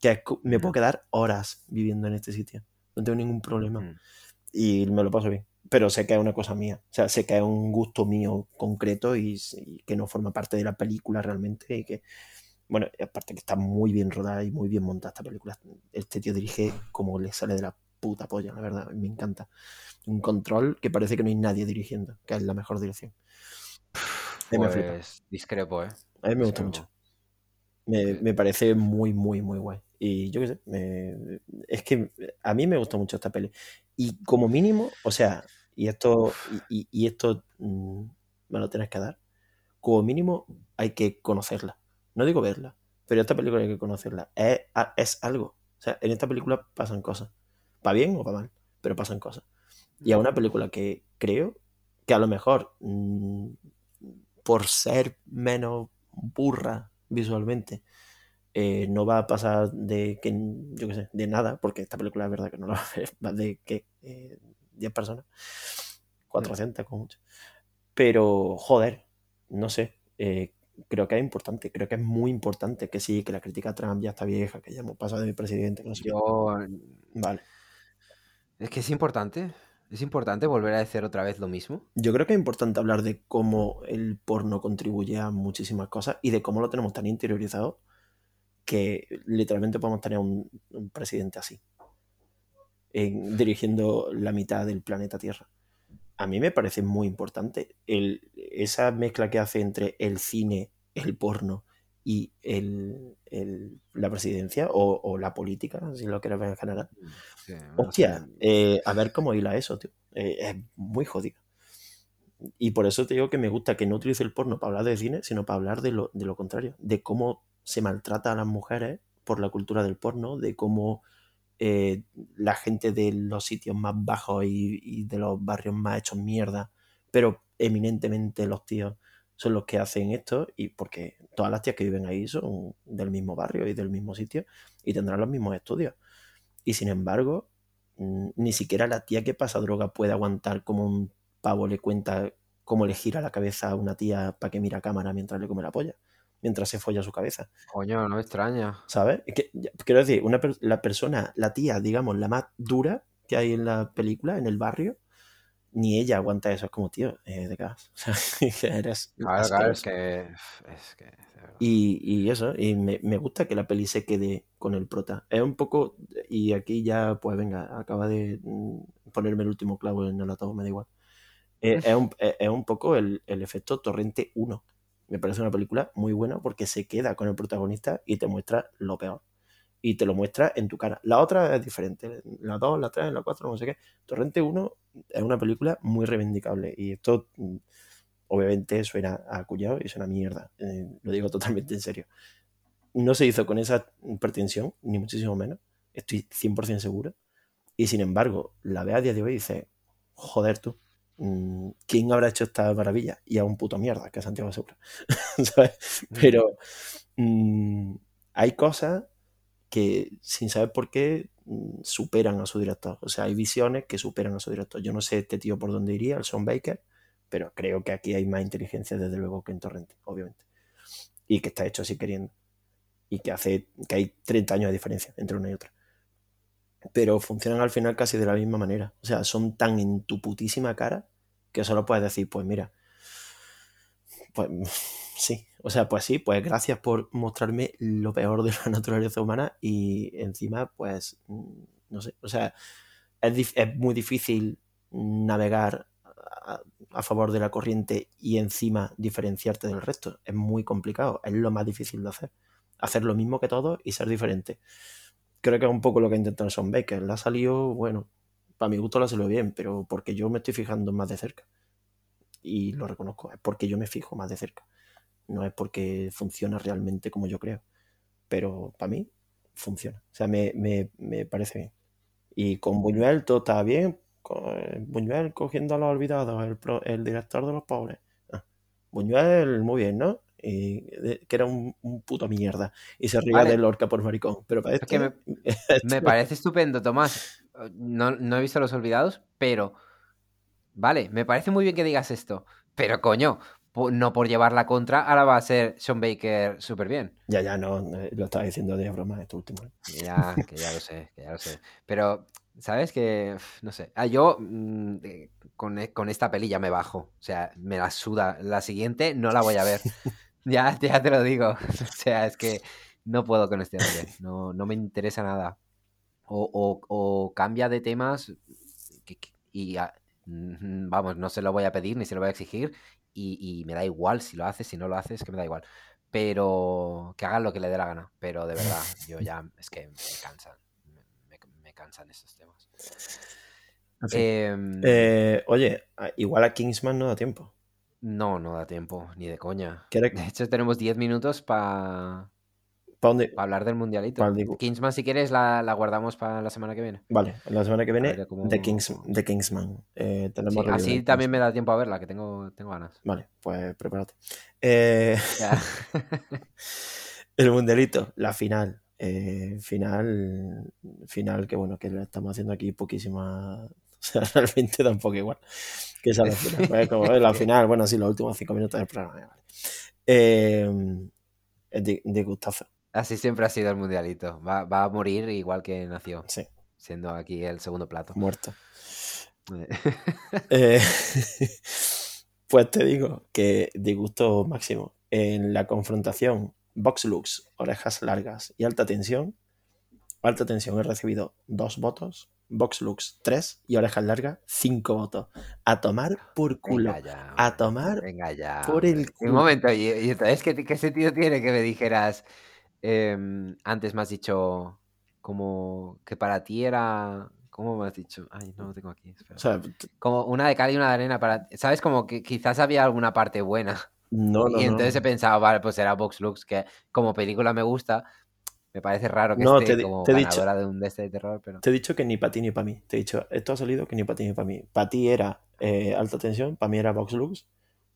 que me puedo quedar horas viviendo en este sitio. No tengo ningún problema. Y me lo paso bien pero sé que es una cosa mía. O sea, sé que es un gusto mío concreto y, que no forma parte de la película realmente. Y que, bueno, aparte que está muy bien rodada y muy bien montada esta película. Este tío dirige como le sale de la puta polla, la verdad. Me encanta. Un control que parece que no hay nadie dirigiendo, que es la mejor dirección. Pues discrepo, ¿eh? A mí me gusta mucho. Me, me, parece muy, muy, muy guay. Y yo qué sé, es que a mí me gusta mucho esta peli. Y como mínimo, o sea, y esto, y, esto mm, me lo tienes que dar. Como mínimo hay que conocerla. No digo verla, pero esta película hay que conocerla. Es, es algo. O sea, en esta película pasan cosas. Para bien o para mal, pero pasan cosas. Y es una película que creo que a lo mejor, mm, por ser menos burra visualmente, eh, no va a pasar de que, yo qué sé, de nada, porque esta película es verdad que no lo va a ver más de que eh, 10 personas, 400 con mucho. Pero, joder, no sé, eh, creo que es importante, creo que es muy importante que sí, que la crítica a Trump ya está vieja, que ya hemos pasado de mi presidente, no sé Yo... Vale. Es que es importante, es importante volver a decir otra vez lo mismo. Yo creo que es importante hablar de cómo el porno contribuye a muchísimas cosas y de cómo lo tenemos tan interiorizado que literalmente podemos tener un presidente así dirigiendo la mitad del planeta Tierra. A mí me parece muy importante el, esa mezcla que hace entre el cine, el porno y el, la presidencia o, la política, si lo quieres ver en general. Hostia, eh, a ver cómo hila eso, tío. Eh, es muy jodido. Y por eso te digo que me gusta que no utilice el porno para hablar de cine, sino para hablar de lo, de lo contrario, de cómo se maltrata a las mujeres por la cultura del porno, de cómo eh, la gente de los sitios más bajos y, de los barrios más hechos mierda, pero eminentemente los tíos son los que hacen esto y porque todas las tías que viven ahí son del mismo barrio y del mismo sitio y tendrán los mismos estudios. Y sin embargo, mm, ni siquiera la tía que pasa droga puede aguantar como un pavo le cuenta cómo le gira la cabeza a una tía para que mira cámara mientras le come la polla, mientras se folla su cabeza. Coño, no me extraña. ¿Sabes? Que, quiero decir, una, la persona, la tía, digamos, la más dura que hay en la película, en el barrio, ni ella aguanta eso. Es como, tío, eh, de gas. O sea, eres. Claro, claro, es que. Es que y, y, eso, y me, me, gusta que la peli se quede con el prota. Es un poco. Y aquí ya, pues venga, acaba de mm, ponerme el último clavo en el ataúd, me da igual. Eh, es, un, es, un, poco el, el, efecto Torrente 1. Me parece una película muy buena porque se queda con el protagonista y te muestra lo peor y te lo muestra en tu cara. La otra es diferente. La 2, la 3, la 4, no sé qué. Torrente 1 es una película muy reivindicable y esto mm, obviamente suena a cuñado y suena a mierda. Eh, lo digo totalmente en serio. No se hizo con esa pretensión, ni muchísimo menos. Estoy 100% seguro. Y sin embargo, la ve a día de hoy y dice, joder tú, ¿quién habrá hecho esta maravilla? Y a un puto mierda, que es Santiago Segura. ¿Sabes? Pero mmm, hay cosas que sin saber por qué mm, superan a su director. O sea, hay visiones que superan a su director. Yo no sé este tío por dónde iría, el Sean Baker, pero creo que aquí hay más inteligencia desde luego que en Torrente, obviamente. Y que está hecho así queriendo. Y que hace que hay 30 años de diferencia entre una y otra. Pero funcionan al final casi de la misma manera. O sea, son tan en tu putísima cara que solo puedes decir, pues mira, pues sí, o sea, pues sí, pues gracias por mostrarme lo peor de la naturaleza humana y encima, pues, no sé, o sea, es, es muy difícil navegar a, a, favor de la corriente y encima diferenciarte del resto. Es muy complicado, es lo más difícil de hacer. Hacer lo mismo que todos y ser diferente. Creo que es un poco lo que ha intentado Son Baker. Le ha salido, bueno, para mi gusto le ha salido bien, pero porque yo me estoy fijando más de cerca. Y lo reconozco, es porque yo me fijo más de cerca no es porque funciona realmente como yo creo, pero para mí funciona, o sea, me, me, me parece bien. Y con Buñuel todo está bien, con Buñuel cogiendo a los olvidados, el, pro, el director de los pobres. Ah, Buñuel muy bien, ¿no? Y que era un, un, puto mierda y se ría vale. de Lorca por maricón. Pero para que me, me, parece estupendo, Tomás. No, no he visto Los Olvidados, pero vale, me parece muy bien que digas esto. Pero coño, no por llevar la contra, ahora va a ser Sean Baker súper bien. Ya, ya, no, lo estaba diciendo de broma esto último. Ya, que ya lo sé, que ya lo sé. Pero, ¿sabes? Que, no sé, ah, yo mmm, con, con, esta peli ya me bajo, o sea, me la suda. La siguiente no la voy a ver. ya, ya te lo digo. O sea, es que no puedo con este hombre, no, no me interesa nada. O, o, o cambia de temas que, y vamos, no se lo voy a pedir ni se lo voy a exigir y, y, me da igual si lo haces, si no lo haces, que me da igual. Pero que hagan lo que le dé la gana. Pero de verdad, yo ya es que me cansan. Me, me cansan esos temas. Eh, eh, oye, igual a Kingsman no da tiempo. No, no da tiempo, ni de coña. De hecho, tenemos 10 minutos para ¿Para pa hablar del mundialito. Kingsman, si quieres, la, la, guardamos para la semana que viene. Vale, la semana que viene, cómo... The, Kings, Kingsman. Eh, tenemos sí, así también me da tiempo a verla, que tengo, tengo ganas. Vale, pues prepárate. Eh... el mundialito, la final. Eh, final, final que bueno, que lo estamos haciendo aquí poquísima. O sea, realmente tampoco igual. Que esa la final. Pues como la final, bueno, sí, los últimos cinco minutos del programa. Vale. Eh, de, de gustazo. Así siempre ha sido el mundialito. Va, va, a morir igual que nació. Sí. Siendo aquí el segundo plato. Muerto. eh, pues te digo que de gusto máximo. En la confrontación Box Lux, orejas largas y alta tensión. Alta tensión he recibido dos votos. Box Lux 3 y orejas largas 5 votos. A tomar por culo. Ya, a tomar Venga ya, por el culo. Un momento, y, y entonces, ¿qué, ¿qué sentido tiene que me dijeras? Eh, antes me has dicho como que para ti era. ¿Cómo me has dicho? Ay, no lo tengo aquí. O sea, como una de cal y una de arena para. ¿Sabes? Como que quizás había alguna parte buena. No, no. Y entonces no. he pensado, vale, pues era Vox Lux, que como película me gusta. Me parece raro que no, esté te, como te ganadora dicho, de un de este de terror, pero. Te he dicho que ni para ti ni para mí. Te he dicho, esto ha salido que ni para ti ni para mí. Para ti era eh, alta tensión, para mí era Vox Lux.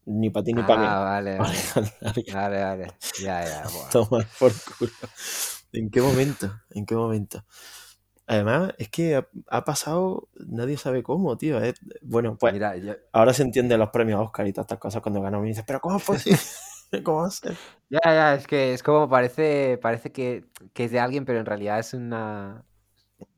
Ni para ti ni para mí. Ah, vale, vale. Vale, vale. Ya, ya. Toma por culo. ¿En qué momento? ¿En qué momento? Además, es que ha, ha pasado, nadie sabe cómo, tío. es- bueno, pues Mira, yo, ahora se entiende los premios Oscar y todas estas cosas cuando ganan y dices, pero ¿cómo fue así? Ya, ya, es que es como parece, parece que, que es de alguien, pero en realidad es una.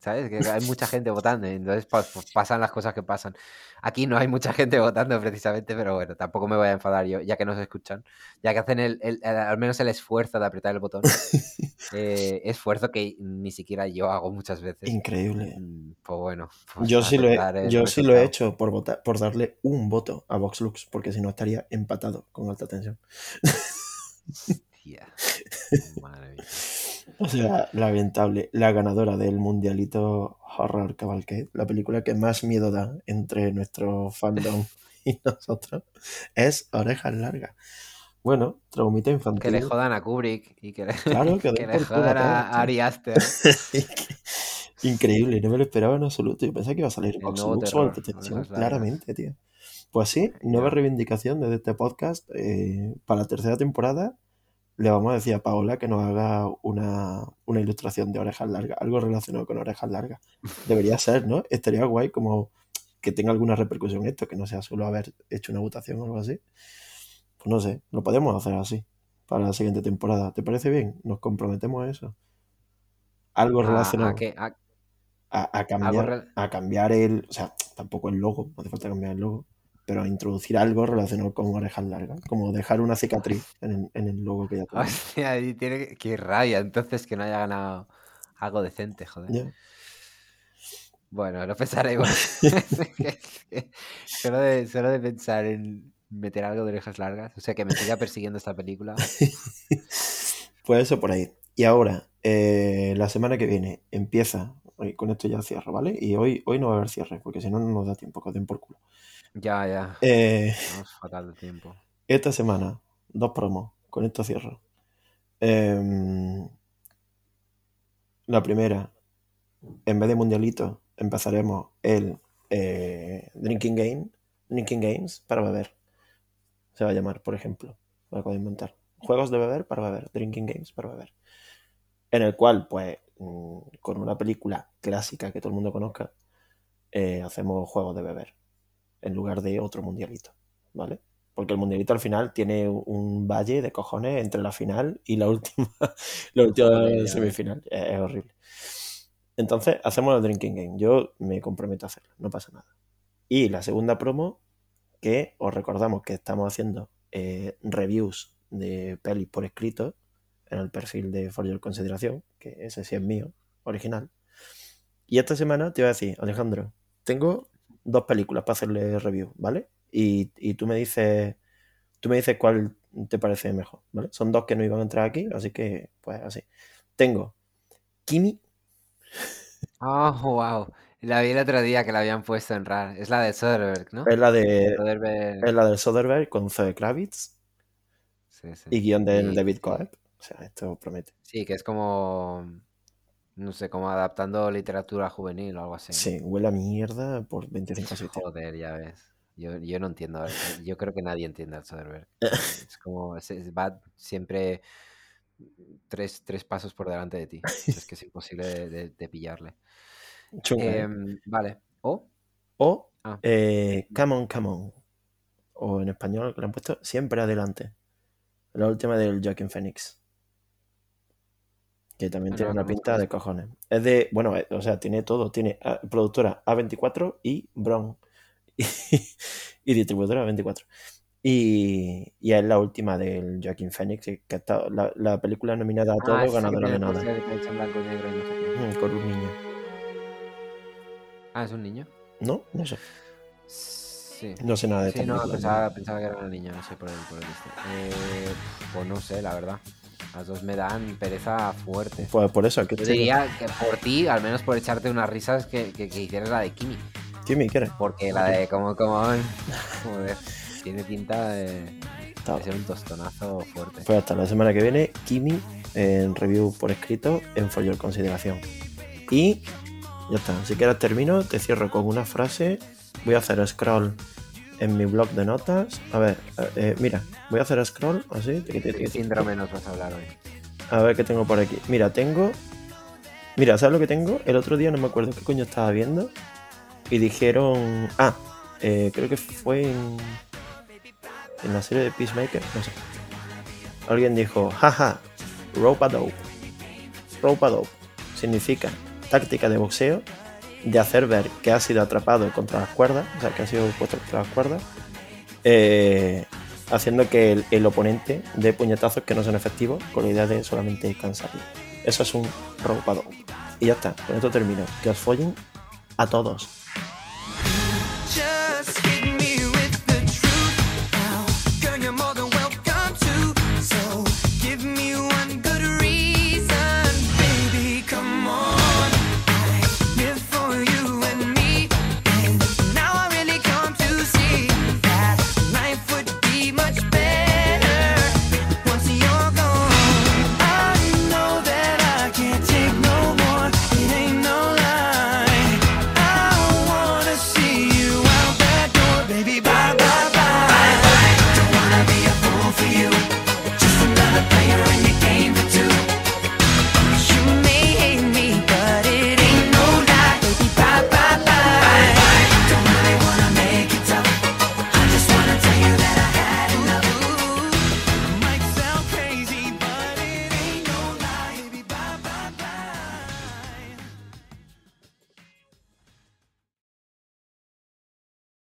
¿Sabes? Que hay mucha gente votando, y entonces pa- pues pasan las cosas que pasan. Aquí no hay mucha gente votando precisamente, pero bueno, tampoco me voy a enfadar yo, ya que nos escuchan, ya que hacen el, el- el- al menos el esfuerzo de apretar el botón. Eh, esfuerzo que ni siquiera yo hago muchas veces. Increíble. Mm, Pues bueno. pues Yo sí lo he, yo sí lo he hecho por votar, por darle un voto a Vox Lux, porque si no estaría empatado con alta tensión. Tía, Madre mía. O sea, lamentable. La ganadora del Mundialito Horror Cavalcade, la película que más miedo da entre nuestro fandom y nosotros, es Orejas Largas. Bueno, traumita infantil. Que le jodan a Kubrick y que le, Claro, que le a jodan a. Ari Aster. Increíble, no me lo esperaba en absoluto. Yo pensaba que iba a salir Vox claramente, tío. Pues sí, nueva reivindicación desde este podcast. eh, para la tercera temporada le vamos a decir a Paola que nos haga una, una ilustración de orejas largas, algo relacionado con orejas largas. Debería ser, ¿no? Estaría guay como que tenga alguna repercusión esto, que no sea solo haber hecho una votación o algo así. Pues no sé, lo podemos hacer así para la siguiente temporada. ¿Te parece bien? Nos comprometemos a eso. Algo relacionado a a- a, a algo cambiar, re- a cambiar el, o sea, tampoco el logo, no hace falta cambiar el logo, pero introducir algo relacionado con orejas largas, como dejar una cicatriz en el, en el logo que ya tenemos. Hostia, y tiene que... Qué rabia, entonces que no haya ganado algo decente, joder. Bueno, lo pensaremos. solo, de, solo de pensar en meter algo de orejas largas, o sea, que me siga persiguiendo esta película. Pues eso por ahí. Y ahora, eh, la semana que viene empieza, y con esto ya cierro, ¿vale? Y hoy, hoy no va a haber cierre, porque si no, no nos da tiempo, que os den por culo. Ya, ya. Eh, Vamos fatal de tiempo. esta semana, dos promos, con esto cierro. Em, la primera, en vez de mundialito, empezaremos el eh, Drinking Game, Drinking Games para beber. Se va a llamar, por ejemplo. Lo acabo de inventar. Juegos de beber para beber. Drinking Games para beber. En el cual, pues, mm, con una película clásica que todo el mundo conozca, eh, hacemos juegos de beber. En lugar de otro mundialito. ¿Vale? Porque el mundialito al final tiene un valle de cojones entre la final y la última, la última Joder, semifinal. Es, es horrible. Entonces, hacemos el drinking game. Yo me comprometo a hacerlo, no pasa nada. Y la segunda promo, que os recordamos que estamos haciendo eh, reviews de pelis por escrito en el perfil de For Your Consideración, que ese sí es mío, original. Y esta semana te iba a decir, Alejandro, tengo dos películas para hacerle review, ¿vale? Y, y tú me dices, tú me dices cuál te parece mejor, ¿vale? Son dos que no iban a entrar aquí, así que, pues así. Tengo Kimi, Oh, wow. La vi el otro día que la habían puesto en RAR. Es la de Soderbergh, ¿no? es la de Soderbergh. es la del Soderbergh con Zoe Kravitz Sí, sí. y guion del Y- David Coeb. O sea, esto promete. Sí, que es como. No sé, como adaptando literatura juvenil o algo así. Sí, huele a mierda por 25 sitios. Joder, ya ves. Yo, yo no entiendo. eh, Yo creo que nadie entiende al Soderbergh. Es como. es- es- va siempre tres, tres pasos por delante de ti. Es que es imposible de, de- de pillarle. Chunga, ¿eh? Em, vale. ¿O? O Ah. eh, Come on, come on. O en español que le han puesto Siempre adelante. La última del Joaquin Phoenix. Que también No, tiene una pinta de cojones. Es de, bueno, eh, o sea, tiene todo. Tiene ah, productora A24 y Brown. y distribuidora A24. Y, y es la última del Joaquin Phoenix, que que está, la, la película nominada a todo, Ah, sí, ganadora de nada. y y no sé Con un niño. Ah, es un niño. ¿No? No sé. Sí. No sé nada de Sí, no, pensaba, pensaba que era una niña, no sé por el, por el este. Eh, pues no sé, la verdad. Las dos me dan pereza fuerte. Pues por eso, aquí Yo diría que por ti, al menos por echarte unas risas, que, que, que hicieras la de Kimi. Kimi, ¿quieres? Porque la de como, como, joder, tiene pinta de, de ser un tostonazo fuerte. Pues hasta la semana que viene, Kimi en review por escrito en For Your Consideración. Y ya está. Si quieres termino, te cierro con una frase. Voy a hacer scroll en mi blog de notas. A ver, eh, mira, voy a hacer scroll así. ¿Qué síndrome nos vas a hablar hoy? A ver qué tengo por aquí. Mira, tengo. Mira, ¿sabes lo que tengo? El otro día no me acuerdo qué coño estaba viendo. Y dijeron. Ah, eh, creo que fue en. En la serie de Peacemaker, no sé. Alguien dijo, jaja, rope a dope. Rope a dope significa táctica de boxeo de hacer ver que ha sido atrapado contra las cuerdas, o sea, que ha sido puesto contra las cuerdas, eh, haciendo que el, oponente dé puñetazos que no son efectivos con la idea de solamente cansarlo. Eso es un robado. Y ya está, con esto termino. Que os follen a todos.